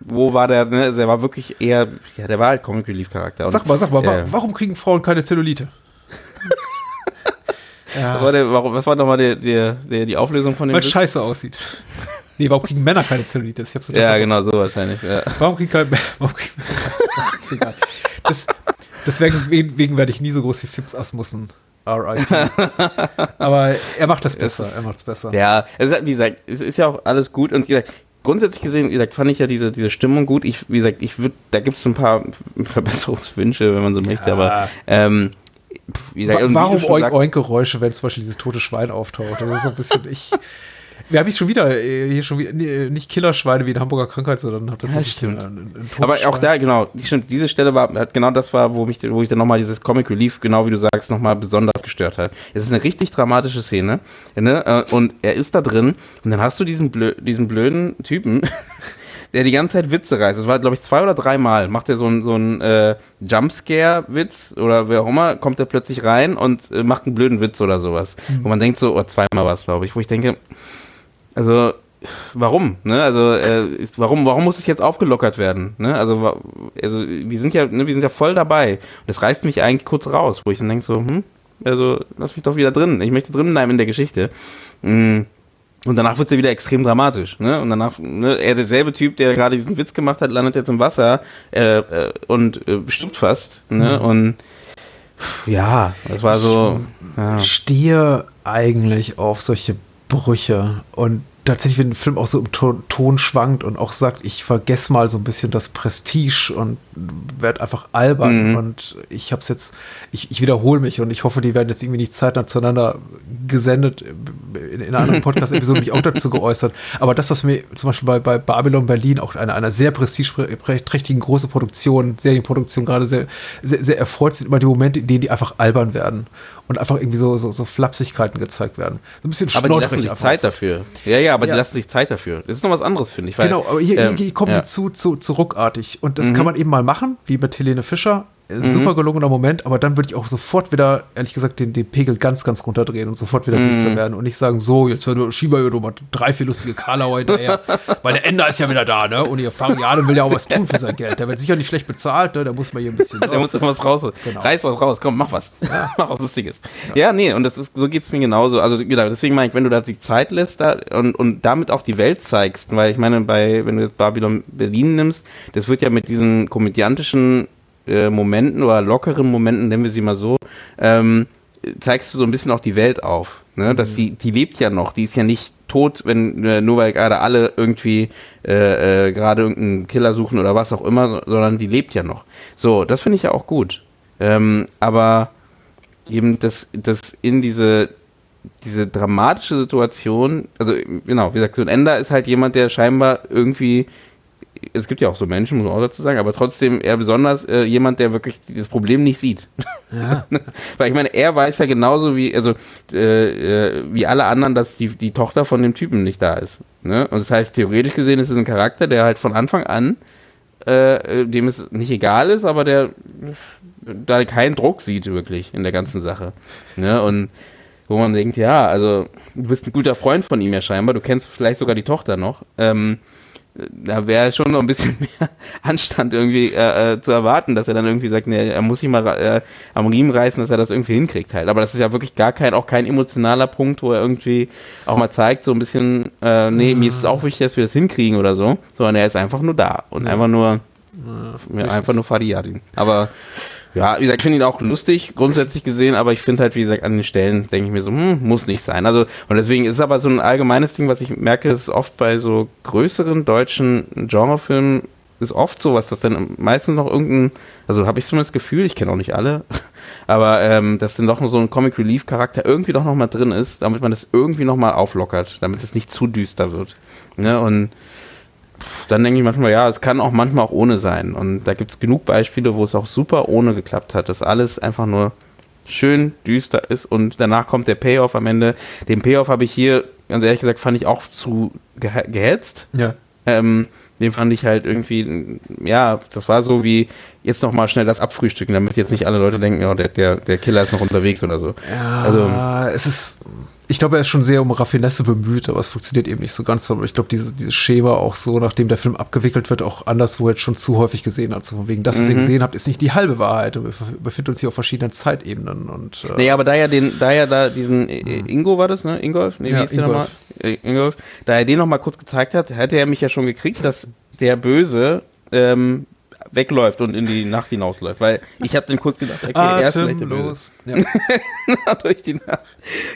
wo war der, ne, der war wirklich eher, ja, der war halt Comic Relief Charakter. Und, Sag mal, sag mal, Ja. warum kriegen Frauen keine Zellulite? *laughs* Was war, der, was war nochmal die, die, die, die Auflösung von dem Weil Witz? scheiße aussieht. Nee, warum kriegen Männer keine Zellulite? Ich hab's Ja, vergessen. genau, so wahrscheinlich. Ja. Warum kriegen keine kriegen, *laughs* ist egal. Das, deswegen wegen, werde ich nie so groß wie Fips Asmussen. R.I.P. *laughs* Aber er macht das besser. Er macht's besser. Ja, es ist, wie gesagt, es ist ja auch alles gut und wie gesagt, grundsätzlich gesehen, wie gesagt, fand ich ja diese, diese Stimmung gut. Ich, wie gesagt, ich würde, da gibt es ein paar *laughs* Verbesserungswünsche, wenn man so möchte, aber ähm, wie gesagt, Wa- Warum schon oink sagst- oink Geräusche, wenn zum Beispiel dieses tote Schwein auftaucht? Das ist so ein bisschen ich. Wir haben hier schon wieder äh, hier schon wieder nee, nicht Killerschweine wie in Hamburger Krankheit, sondern hat das Ja, stimmt. Ein, ein, Aber auch da, genau, stimmt, diese Stelle war, genau das war, wo mich, wo ich dann nochmal dieses Comic Relief, genau wie du sagst, nochmal besonders gestört hat. Es ist eine richtig dramatische Szene, ne? äh, und er ist da drin, und dann hast du diesen, blö diesen blöden Typen, der die ganze Zeit Witze reißt. Das war, glaube ich, zwei oder dreimal. Macht er so einen so einen, äh, Jumpscare-Witz oder wer auch immer, kommt er plötzlich rein und äh, macht einen blöden Witz oder sowas. Wo man denkt so, oder zweimal war es, glaube ich, wo ich denke, also, warum? Ne? Also, äh, ist, warum, warum muss es jetzt aufgelockert werden? Ne? Also, also, wir sind ja, ne, wir sind ja voll dabei. Und das reißt mich eigentlich kurz raus, wo ich dann denke so, hm, also, lass mich doch wieder drin. Ich möchte drin bleiben in der Geschichte. Mm. Und danach wird es ja wieder extrem dramatisch. Ne? Und danach, ne, er derselbe Typ, der gerade diesen Witz gemacht hat, landet jetzt im Wasser äh, äh, und äh, stirbt fast. Ne? Und ja, das war so. Ja. Ich stehe eigentlich auf solche Brüche und tatsächlich, wenn ein Film auch so im Ton, Ton schwankt und auch sagt, ich vergesse mal so ein bisschen das Prestige und werde einfach albern Mhm. und ich habe es jetzt, ich, ich wiederhole mich und ich hoffe, die werden jetzt irgendwie nicht zeitnah zueinander gesendet. In, in einer anderen *laughs* Podcast-Episode mich auch dazu geäußert. Aber das, was mir zum Beispiel bei, bei Babylon Berlin auch einer einer sehr prestigeträchtigen große Produktion, Serienproduktion gerade sehr, sehr, sehr erfreut sind, immer die Momente, in denen die einfach albern werden und einfach irgendwie so, so, so Flapsigkeiten gezeigt werden. So ein bisschen Aber die lassen sich einfach. Zeit dafür. Ja, ja, aber Ja. die lassen sich Zeit dafür. Das ist noch was anderes, finde ich. Weil, Genau, aber hier, ähm, hier kommen ja. die zu, zu, zu ruckartig. Und das Mhm. kann man eben mal machen, wie mit Helene Fischer. Äh, Mhm. Super gelungener Moment, aber dann würde ich auch sofort wieder, ehrlich gesagt, den, den Pegel ganz, ganz runterdrehen und sofort wieder Mhm. düster werden und nicht sagen, so, jetzt hör- schieben wir hier nochmal drei, vier lustige Karlauer hinterher. *laughs* Weil der Ender ist ja wieder da, ne? Und ihr Fariade will ja auch was tun für sein Geld. Der wird sicher nicht schlecht bezahlt, ne? Da muss man hier ein bisschen. *laughs* Der muss doch was raus. Genau. Reiß was raus, komm, mach was. *laughs* mach was Lustiges. Ja, nee, und das ist, so geht's mir genauso. Also, genau, deswegen meine ich, wenn du da die Zeit lässt da und, und damit auch die Welt zeigst, weil ich meine, bei, wenn du jetzt Babylon Berlin nimmst, das wird ja mit diesen komödiantischen äh, Momenten oder lockeren Momenten, nennen wir sie mal so, ähm, zeigst du so ein bisschen auch die Welt auf. Ne? Dass sie, die lebt ja noch, die ist ja nicht tot, wenn äh, nur weil gerade alle irgendwie äh, äh, gerade irgendeinen Killer suchen oder was auch immer, so- sondern die lebt ja noch. So, das finde ich ja auch gut. Ähm, aber eben das, das in diese diese dramatische Situation, also genau, wie gesagt, so ein Ender ist halt jemand, der scheinbar irgendwie, es gibt ja auch so Menschen, muss man auch dazu sagen, aber trotzdem eher besonders äh, jemand, der wirklich das Problem nicht sieht. Ja. *laughs* Weil ich meine, er weiß ja genauso wie, also äh, äh, wie alle anderen, dass die, die Tochter von dem Typen nicht da ist. Ne? Und das heißt, theoretisch gesehen ist es ein Charakter, der halt von Anfang an, äh, äh, dem es nicht egal ist, aber der da keinen Druck sieht wirklich in der ganzen Sache. Ne? Und wo man denkt, ja, also du bist ein guter Freund von ihm ja scheinbar, du kennst vielleicht sogar die Tochter noch. Ähm, da wäre schon noch ein bisschen *laughs* mehr Anstand irgendwie äh, äh, zu erwarten, dass er dann irgendwie sagt, nee, er muss sich mal äh, am Riemen reißen, dass er das irgendwie hinkriegt halt. Aber das ist ja wirklich gar kein, auch kein emotionaler Punkt, wo er irgendwie auch mal zeigt, so ein bisschen, äh, nee, mir ist es auch wichtig, dass wir das hinkriegen oder so, sondern er ist einfach nur da und einfach nur, ja, einfach nur Fadiadin. Aber ja, wie gesagt, ich finde ihn auch lustig, grundsätzlich gesehen, aber ich finde halt, wie gesagt, an den Stellen denke ich mir so, hm, muss nicht sein. Also, und deswegen ist es aber so ein allgemeines Ding, was ich merke, ist oft bei so größeren deutschen Genrefilmen ist oft so, was das dann meistens noch irgendein, also habe ich zumindest das Gefühl, ich kenne auch nicht alle, *laughs* aber ähm, dass dann doch noch so ein Comic Relief Charakter irgendwie doch noch mal drin ist, damit man das irgendwie noch mal auflockert, damit es nicht zu düster wird. Ne? Und dann denke ich manchmal, ja, es kann auch manchmal auch ohne sein. Und da gibt es genug Beispiele, wo es auch super ohne geklappt hat, dass alles einfach nur schön düster ist und danach kommt der Payoff am Ende. Den Payoff habe ich hier, ganz ehrlich gesagt, fand ich auch zu gehe- gehetzt. Ja. Ähm, den fand ich halt irgendwie, ja, das war so wie jetzt noch mal schnell das abfrühstücken, damit jetzt nicht alle Leute denken, ja, der, der, der Killer ist noch unterwegs oder so. Ja, Also, es ist, ich glaube, er ist schon sehr um Raffinesse bemüht, aber es funktioniert eben nicht so ganz. Aber ich glaube, dieses, dieses Schema auch so, nachdem der Film abgewickelt wird, auch anderswo jetzt schon zu häufig gesehen hat. So von wegen, das, was ihr Mhm. gesehen habt, ist nicht die halbe Wahrheit. Und wir bef- befinden uns hier auf verschiedenen Zeitebenen. Und, äh, Nee, aber da ja den, da ja da diesen äh, Ingo war das, ne? Ingolf? Nee, wie Ja, hieß der nochmal? Äh, Ingolf. Da er den nochmal kurz gezeigt hat, hätte er mich ja schon gekriegt, dass der Böse ähm, wegläuft und in die Nacht hinausläuft. Weil ich habe den kurz gedacht, okay, er ist vielleicht. Atemlos. Ja. *laughs* durch die Nacht.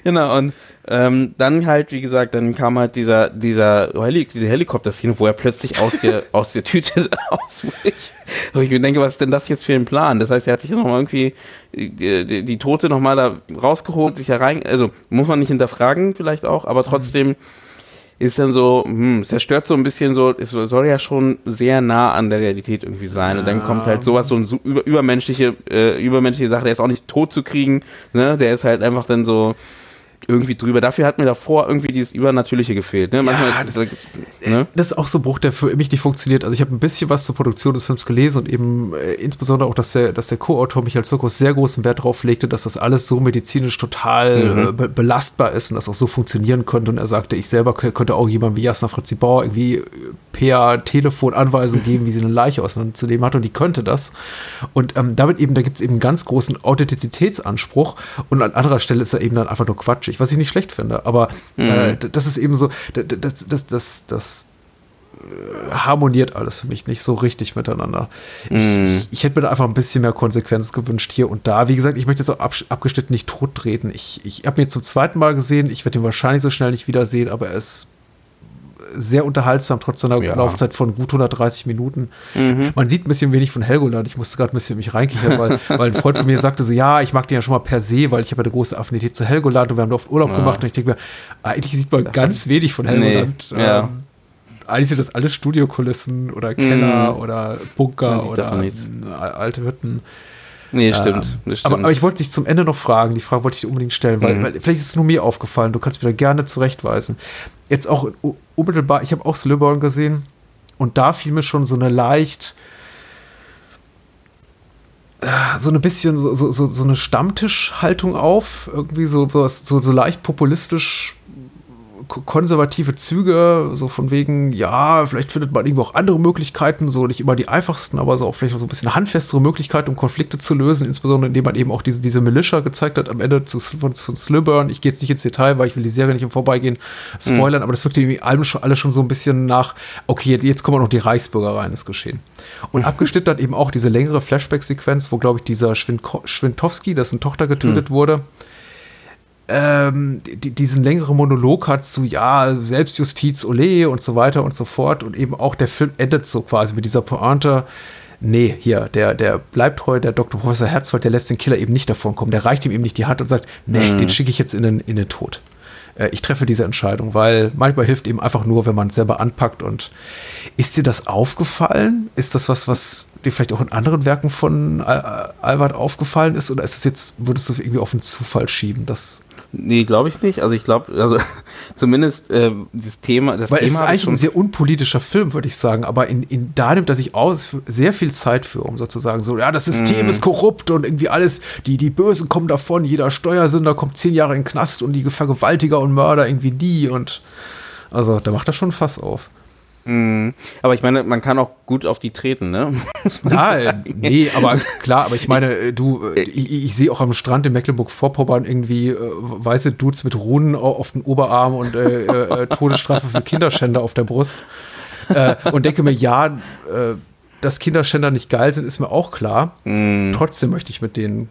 Genau, und ähm, dann halt, wie gesagt, dann kam halt dieser, dieser Heli diese Helikopter-Szene, wo er plötzlich aus der, *laughs* aus der Tüte *laughs* ausbricht. Und ich mir denke, was ist denn das jetzt für ein Plan? Das heißt, er hat sich nochmal irgendwie die, die, die Tote nochmal da rausgeholt, sich herein, also muss man nicht hinterfragen vielleicht auch, aber trotzdem ist dann so, hm, es zerstört so ein bisschen so, es soll ja schon sehr nah an der Realität irgendwie sein. Und dann kommt halt sowas, so ein su- über, übermenschliche, äh, übermenschliche Sache, der ist auch nicht tot zu kriegen, ne? Der ist halt einfach dann so irgendwie drüber. Dafür hat mir davor irgendwie dieses Übernatürliche gefehlt. Ne? Manchmal, das- da- ne? Das ist auch so ein Bruch, der für mich nicht funktioniert. Also ich habe ein bisschen was zur Produktion des Films gelesen und eben äh, insbesondere auch, dass der, dass der Co-Autor Michael Zirkus sehr großen Wert darauf legte, dass das alles so medizinisch total Mhm. äh, be belastbar ist und das auch so funktionieren könnte. Und er sagte, ich selber könnte auch jemandem wie Jasna Fritzi Bauer irgendwie äh, per Telefon Anweisungen geben, wie sie eine Leiche auseinanderzunehmen hat und die könnte das. Und ähm, damit eben, da gibt es eben einen ganz großen Authentizitätsanspruch und an anderer Stelle ist er eben dann einfach nur quatschig, was ich nicht schlecht finde. Aber äh, d- das ist eben so, das, das, das, das harmoniert alles für mich nicht so richtig miteinander. Ich, ich, ich hätte mir da einfach ein bisschen mehr Konsequenz gewünscht hier und da. Wie gesagt, ich möchte jetzt auch ab, abgeschnitten nicht tottreten. Ich, ich habe mir zum zweiten Mal gesehen, ich werde ihn wahrscheinlich so schnell nicht wiedersehen, aber er ist sehr unterhaltsam, trotz seiner Ja. Laufzeit von gut 130 Minuten. Mhm. Man sieht ein bisschen wenig von Helgoland. Ich musste gerade ein bisschen mich reinkichern, weil, *laughs* weil ein Freund von mir sagte so, ja, ich mag den ja schon mal per se, weil ich habe ja eine große Affinität zu Helgoland und wir haben da oft Urlaub gemacht und ich denke mir, eigentlich sieht man ganz wenig von Helgoland. Nee, ja. Ähm, eigentlich sind das alles Studiokulissen oder Keller Mhm. oder Bunker oder alte Hütten. Nee, stimmt. Ähm, stimmt. aber, aber ich wollte dich zum Ende noch fragen, die Frage wollte ich dir unbedingt stellen, weil, Mhm. weil vielleicht ist es nur mir aufgefallen, du kannst mich da gerne zurechtweisen. Jetzt auch unmittelbar, ich habe auch Slibborn gesehen und da fiel mir schon so eine leicht, äh, so ein bisschen so, so, so, so eine Stammtischhaltung auf, irgendwie so, so, so leicht populistisch konservative Züge, so von wegen, ja, vielleicht findet man irgendwie auch andere Möglichkeiten, so nicht immer die einfachsten, aber so auch vielleicht auch so ein bisschen handfestere Möglichkeiten, um Konflikte zu lösen, insbesondere indem man eben auch diese, diese Militia gezeigt hat am Ende zu, von, von Slyburn. Ich gehe jetzt nicht ins Detail, weil ich will die Serie nicht im Vorbeigehen spoilern, aber das wirkte irgendwie allem schon, alles schon so ein bisschen nach, okay, jetzt, jetzt kommen auch noch die Reichsbürger rein, ist geschehen. Und abgeschnitten hat eben auch diese längere Flashback-Sequenz, wo, glaube ich, dieser Schwintowski, dessen Tochter getötet wurde, ähm, die, diesen längeren Monolog hat zu, ja, Selbstjustiz, Ole und so weiter und so fort. Und eben auch der Film endet so quasi mit dieser Pointe. Nee, hier, der, der bleibt treu, der Dr. Professor Herzfeld, der lässt den Killer eben nicht davon kommen. Der reicht ihm eben nicht die Hand und sagt, nee, den schicke ich jetzt in den, in den Tod. Äh, Ich treffe diese Entscheidung, weil manchmal hilft eben einfach nur, wenn man es selber anpackt. Und ist dir das aufgefallen? Ist das was, was dir vielleicht auch in anderen Werken von Al Albert aufgefallen ist? Oder ist es jetzt, würdest du irgendwie auf den Zufall schieben, dass nee, glaube ich nicht. Also ich glaube, also *laughs* zumindest äh, das Thema, das Weil es Thema ist hab ich eigentlich ein sehr unpolitischer Film, würde ich sagen, aber in, in, da nimmt er sich aus sehr viel Zeit für, um sozusagen so, ja, das System Mhm. ist korrupt und irgendwie alles, die, die Bösen kommen davon, jeder Steuersünder kommt zehn Jahre in den Knast und die Vergewaltiger und Mörder irgendwie nie und also da macht er schon ein Fass auf. Mhm. Aber ich meine, man kann auch gut auf die treten, ne? *laughs* Nein, nee, aber klar, aber ich meine, äh, du, äh, ich, ich sehe auch am Strand in Mecklenburg-Vorpommern irgendwie äh, weiße Dudes mit Runen au- auf den Oberarm und äh, äh, äh, Todesstrafe für Kinderschänder auf der Brust äh, und denke mir, ja, äh, dass Kinderschänder nicht geil sind, ist mir auch klar. Trotzdem möchte ich mit denen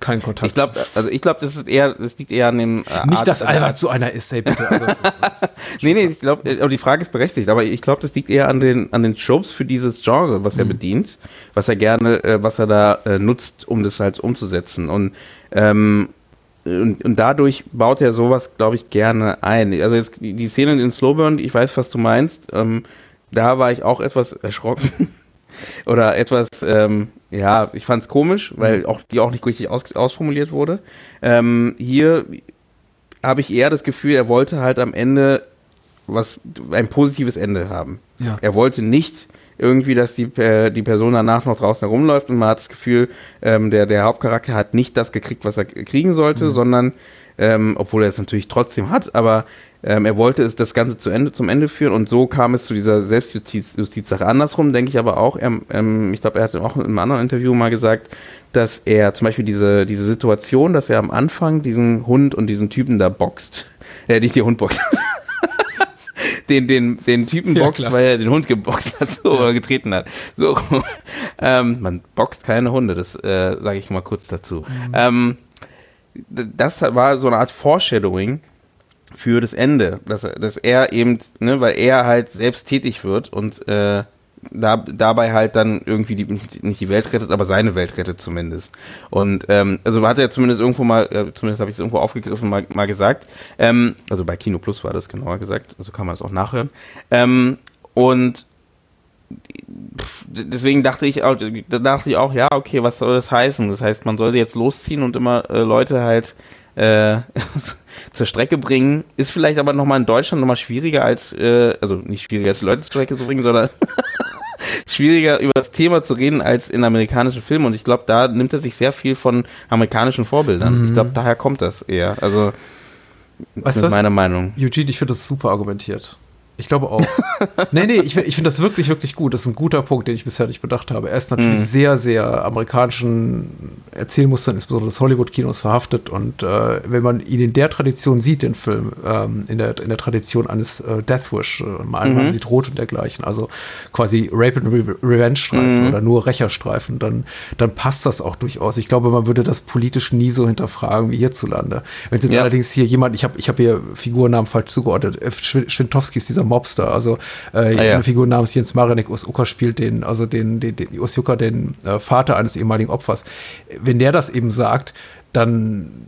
keinen Kontakt. Ich glaube, also ich glaube, das ist eher, das liegt eher an dem äh, nicht, Art- dass Albert so einer ist, ey, bitte. Also, *laughs* Nee, nee, ich glaube, aber die Frage ist berechtigt, aber ich glaube, das liegt eher an den, an den Tropes für dieses Genre, was er Mhm. bedient, was er gerne, äh, was er da äh, nutzt, um das halt umzusetzen. Und, ähm, und, und dadurch baut er sowas, glaube ich, gerne ein. Also jetzt die die Szene in Slowburn, ich weiß, was du meinst, ähm, da war ich auch etwas erschrocken. *laughs* Oder etwas, ähm, ja, ich fand es komisch, weil auch die auch nicht richtig aus, ausformuliert wurde. Ähm, hier habe ich eher das Gefühl, er wollte halt am Ende was ein positives Ende haben. Ja. Er wollte nicht irgendwie, dass die, äh, die Person danach noch draußen herumläuft und man hat das Gefühl, ähm, der, der Hauptcharakter hat nicht das gekriegt, was er kriegen sollte, sondern, ähm, obwohl er es natürlich trotzdem hat, aber ähm, er wollte es das Ganze zu Ende, zum Ende führen und so kam es zu dieser Selbstjustizsache. Andersrum denke ich aber auch, er, ähm, ich glaube, er hatte auch in einem anderen Interview mal gesagt, dass er zum Beispiel diese, diese Situation, dass er am Anfang diesen Hund und diesen Typen da boxt, *laughs* äh, nicht die Hund boxt, *laughs* den, den, den Typen Ja, boxt, klar. weil er den Hund geboxt hat so, oder getreten hat. So. *laughs* ähm, man boxt keine Hunde, das äh, sage ich mal kurz dazu. Ähm, d- das war so eine Art Foreshadowing für das Ende, dass, dass er eben, ne, weil er halt selbst tätig wird und äh, da, dabei halt dann irgendwie die, nicht die Welt rettet, aber seine Welt rettet zumindest. Und ähm, also hat er zumindest irgendwo mal, äh, zumindest habe ich es irgendwo aufgegriffen, mal, mal gesagt. Ähm, also bei Kino Plus war das genauer gesagt, also kann man es auch nachhören. Ähm, und deswegen dachte ich auch, da dachte ich auch, ja, okay, was soll das heißen? Das heißt, man sollte jetzt losziehen und immer äh, Leute halt äh, *laughs* zur Strecke bringen. Ist vielleicht aber nochmal in Deutschland nochmal schwieriger als, äh, also nicht schwieriger als Leute zur Strecke zu bringen, sondern *laughs* schwieriger über das Thema zu reden als in amerikanischen Filmen. Und ich glaube, da nimmt er sich sehr viel von amerikanischen Vorbildern. Ich glaube, daher kommt das eher. Also, weißt ist meine Meinung. Eugene, ich finde das super argumentiert. Ich glaube auch. *laughs* nee, nee, ich, ich finde das wirklich, wirklich gut. Das ist ein guter Punkt, den ich bisher nicht bedacht habe. Er ist natürlich Mhm. sehr, sehr amerikanischen dann insbesondere des Hollywood-Kinos verhaftet. Und äh, wenn man ihn in der Tradition sieht, den Film, ähm, in, der, in der Tradition eines äh, Deathwish, äh, mal mhm. sieht Rot und dergleichen, also quasi Rape and Re Revenge-Streifen mhm. oder nur Rächerstreifen, dann, dann passt das auch durchaus. Ich glaube, man würde das politisch nie so hinterfragen wie hierzulande. Wenn jetzt ja. allerdings hier jemand, ich habe ich hab hier Figurnamen falsch zugeordnet, äh, Schwintowski ist dieser Mobster, also äh, ah, ja. eine Figur namens Jens Marenek Usuka spielt den, also den, den, den Usuka, den äh, Vater eines ehemaligen Opfers. Wenn der das eben sagt, dann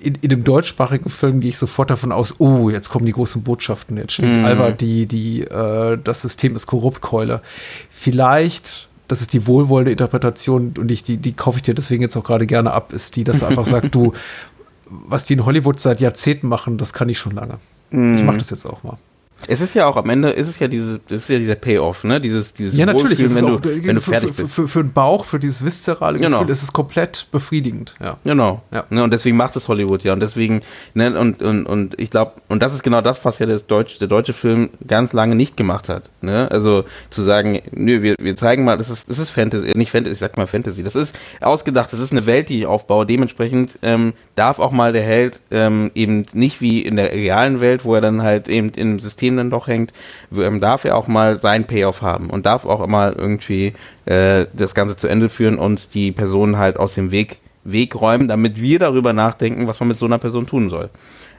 in, in dem deutschsprachigen Film gehe ich sofort davon aus, oh, jetzt kommen die großen Botschaften, jetzt schwingt mm. Alba die, die, äh, das System ist korrupt, Keule. Vielleicht, das ist die wohlwollende Interpretation und ich, die, die kaufe ich dir deswegen jetzt auch gerade gerne ab, ist die, dass er einfach sagt, du, *laughs* was die in Hollywood seit Jahrzehnten machen, das kann ich schon lange. Mm. Ich mache das jetzt auch mal. Es ist ja auch am Ende, ist es ja dieses, das ist ja dieser Payoff, ne? Dieses, dieses ja, natürlich, wenn, auch, du, wenn du fertig für, bist. Für, für, den Bauch, für dieses viszerale Gefühl, genau. ist es komplett befriedigend. Ja. Genau. Ja. Ne, und deswegen macht es Hollywood ja. Und deswegen, ne, und, und, und ich glaube, und das ist genau das, was ja das Deutsch, der deutsche Film ganz lange nicht gemacht hat. Ne? Also zu sagen, nö, wir, wir zeigen mal, das ist, das ist Fantasy, nicht Fantasy, ich sag mal Fantasy. Das ist ausgedacht, das ist eine Welt, die ich aufbaue. Dementsprechend ähm, darf auch mal der Held ähm, eben nicht wie in der realen Welt, wo er dann halt eben im System dann doch hängt, ähm, darf er auch mal sein Payoff haben und darf auch mal irgendwie äh, das Ganze zu Ende führen und die Person halt aus dem Weg, Weg räumen, damit wir darüber nachdenken, was man mit so einer Person tun soll.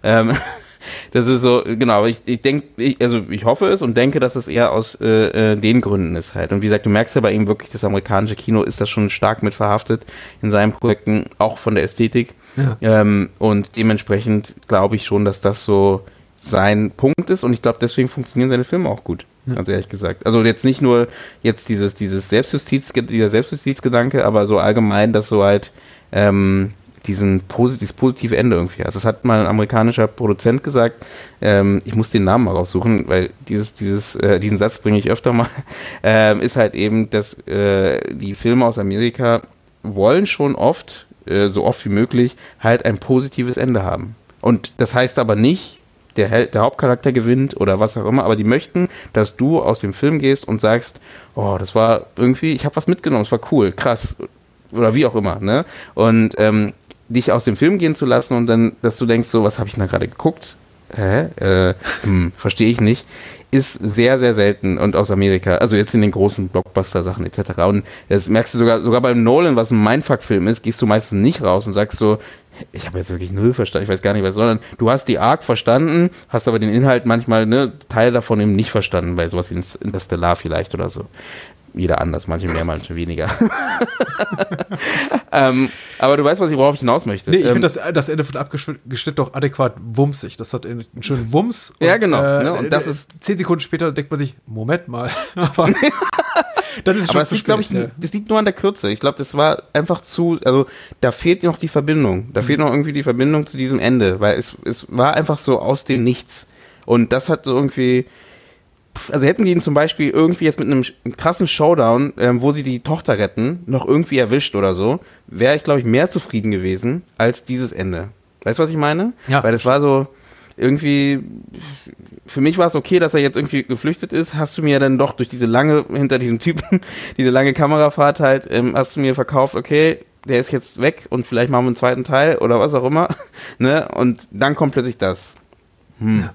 Ähm, *laughs* das ist so, genau, aber ich, ich denke, also ich hoffe es und denke, dass es eher aus äh, äh, den Gründen ist halt. Und wie gesagt, du merkst ja bei ihm wirklich, das amerikanische Kino ist da schon stark mit verhaftet in seinen Projekten, auch von der Ästhetik. Ja. Ähm, und dementsprechend glaube ich schon, dass das so sein Punkt ist und ich glaube, deswegen funktionieren seine Filme auch gut. Ja. Ganz ehrlich gesagt. Also jetzt nicht nur jetzt dieses, dieses Selbstjustiz, dieser Selbstjustizgedanke, aber so allgemein, dass so halt ähm, diesen posit dieses positive Ende irgendwie. Also das hat mal ein amerikanischer Produzent gesagt, ähm, ich muss den Namen mal raussuchen, weil dieses, dieses, äh, diesen Satz bringe ich öfter mal, *laughs* ähm, ist halt eben, dass äh, die Filme aus Amerika wollen schon oft, äh, so oft wie möglich, halt ein positives Ende haben. Und das heißt aber nicht, der, der Hauptcharakter gewinnt oder was auch immer, aber die möchten, dass du aus dem Film gehst und sagst, oh, das war irgendwie, ich habe was mitgenommen, es war cool, krass oder wie auch immer, ne? Und ähm, dich aus dem Film gehen zu lassen und dann, dass du denkst, so, was habe ich da gerade geguckt? Hä? Äh, hm, *laughs* verstehe ich nicht. Ist sehr, sehr selten und aus Amerika, also jetzt in den großen Blockbuster-Sachen etc. Und das merkst du sogar, sogar beim Nolan, was ein Mindfuck-Film ist, gehst du meistens nicht raus und sagst so, ich habe jetzt wirklich null verstanden, ich weiß gar nicht was, sondern du hast die Arc verstanden, hast aber den Inhalt manchmal, ne, Teil davon eben nicht verstanden, bei sowas wie Interstellar vielleicht oder so. Jeder anders, manche mehr, manche weniger. *laughs* ähm, aber du weißt, was ich, worauf ich hinaus möchte. Nee, ich ähm, finde das, das Ende von abgeschnitten doch adäquat wumsig. Das hat einen schönen Wumms. Und, ja, genau. Äh, ne, und das ist zehn Sekunden später denkt man sich, Moment mal. *laughs* aber dann ist es Aber es liegt, glaube ich, ja. das liegt nur an der Kürze. Ich glaube, das war einfach zu, also da fehlt noch die Verbindung. Da mhm. fehlt noch irgendwie die Verbindung zu diesem Ende, weil es, es war einfach so aus dem Nichts. Und das hat so irgendwie, also hätten die ihn zum Beispiel irgendwie jetzt mit einem krassen Showdown, ähm, wo sie die Tochter retten, noch irgendwie erwischt oder so, wäre ich, glaube ich, mehr zufrieden gewesen als dieses Ende. Weißt du, was ich meine? Ja. Weil das war so, irgendwie, für mich war es okay, dass er jetzt irgendwie geflüchtet ist. Hast du mir dann doch durch diese lange, hinter diesem Typen, *laughs* diese lange Kamerafahrt halt, ähm, hast du mir verkauft, okay, der ist jetzt weg und vielleicht machen wir einen zweiten Teil oder was auch immer. *laughs* ne? Und dann kommt plötzlich das. Hm. Ja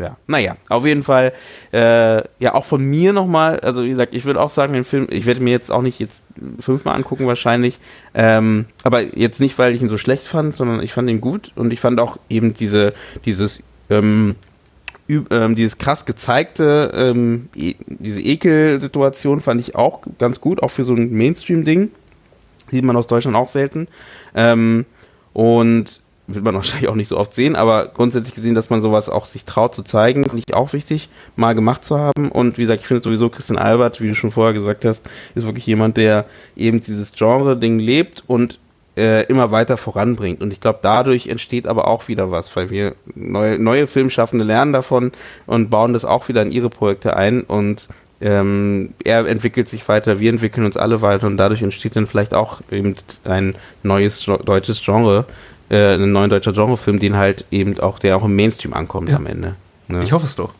ja, naja, auf jeden Fall, äh, ja, auch von mir nochmal, also wie gesagt, ich würde auch sagen, den Film, ich werde mir jetzt auch nicht jetzt fünfmal angucken wahrscheinlich, ähm, aber jetzt nicht, weil ich ihn so schlecht fand, sondern ich fand ihn gut und ich fand auch eben diese, dieses, ähm, ähm, dieses krass gezeigte, ähm, e diese Ekelsituation fand ich auch ganz gut, auch für so ein Mainstream-Ding. Sieht man aus Deutschland auch selten. Ähm, und wird man *laughs* wahrscheinlich auch nicht so oft sehen, aber grundsätzlich gesehen, dass man sowas auch sich traut zu zeigen, finde ich auch wichtig, mal gemacht zu haben. Und wie gesagt, ich finde sowieso Christian Albert, wie du schon vorher gesagt hast, ist wirklich jemand, der eben dieses Genre-Ding lebt und äh, immer weiter voranbringt. Und ich glaube, dadurch entsteht aber auch wieder was, weil wir neue, neue Filmschaffende lernen davon und bauen das auch wieder in ihre Projekte ein und ähm, er entwickelt sich weiter, wir entwickeln uns alle weiter und dadurch entsteht dann vielleicht auch eben ein neues deutsches Genre, äh, ein neuer deutscher Genrefilm, den halt eben auch, der auch im Mainstream ankommt ja. am Ende. Ne? Ich hoffe es doch.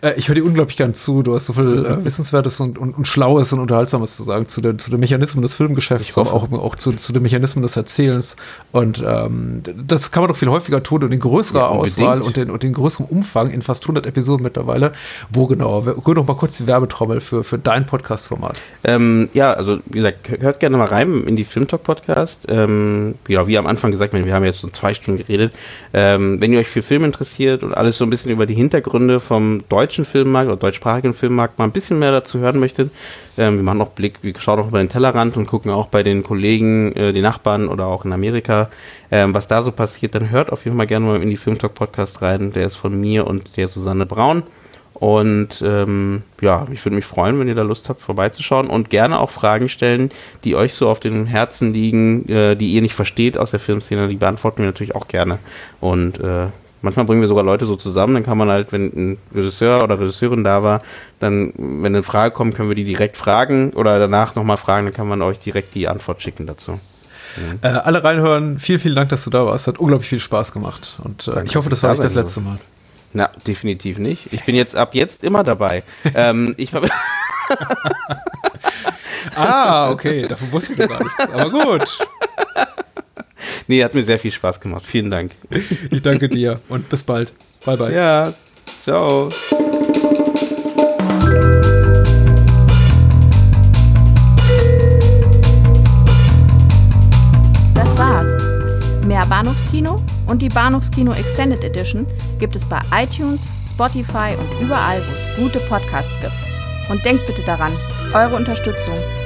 Äh, ich höre dir unglaublich gern zu. Du hast so viel äh, Wissenswertes und, und, und, Schlaues und Unterhaltsames zu sagen zu den, zu den Mechanismen des Filmgeschäfts, aber auch, auch zu, zu, den Mechanismen des Erzählens. Und ähm, das kann man doch viel häufiger tun und in größerer ja, Auswahl und in, und in größerem Umfang in fast 100 Episoden mittlerweile. Wo genau? Rühr doch mal kurz die Werbetrommel für, für dein Podcast-Format. Ähm, ja, also wie gesagt, hört gerne mal rein in die Filmtalk-Podcast. Ähm, ja, wie am Anfang gesagt, wir haben jetzt so zwei Stunden geredet. Ähm, wenn ihr euch für Film interessiert und alles so ein bisschen über die Hintergründe vom deutschen Filmmarkt oder deutschsprachigen Filmmarkt mal ein bisschen mehr dazu hören möchtet, ähm, wir machen auch Blick, wir schauen auch über den Tellerrand und gucken auch bei den Kollegen, äh, die Nachbarn oder auch in Amerika, ähm, was da so passiert, dann hört auf jeden Fall gerne mal in die Filmtalk Podcast rein. Der ist von mir und der Susanne Braun. Und ähm, ja, ich würde mich freuen, wenn ihr da Lust habt, vorbeizuschauen und gerne auch Fragen stellen, die euch so auf den Herzen liegen, äh, die ihr nicht versteht aus der Filmszene. Die beantworten wir natürlich auch gerne. Und äh, manchmal bringen wir sogar Leute so zusammen, dann kann man halt, wenn ein Regisseur oder Regisseurin da war, dann, wenn eine Frage kommt, können wir die direkt fragen oder danach nochmal fragen, dann kann man euch direkt die Antwort schicken dazu. Mhm. Äh, alle reinhören. Vielen, vielen Dank, dass du da warst. Hat unglaublich viel Spaß gemacht. Und äh, ich hoffe, das war nicht das letzte Mal. Na, definitiv nicht. Ich bin jetzt ab jetzt immer dabei. *laughs* ähm, ich ah, okay, davon wusste ich gar nichts. Aber gut. *laughs* Nee, hat mir sehr viel Spaß gemacht. Vielen Dank. Ich danke dir und bis bald. Bye, bye. Ja, ciao. Das war's. Mehr Bahnhofskino und die Bahnhofskino Extended Edition gibt es bei iTunes, Spotify und überall, wo es gute Podcasts gibt. Und denkt bitte daran, eure Unterstützung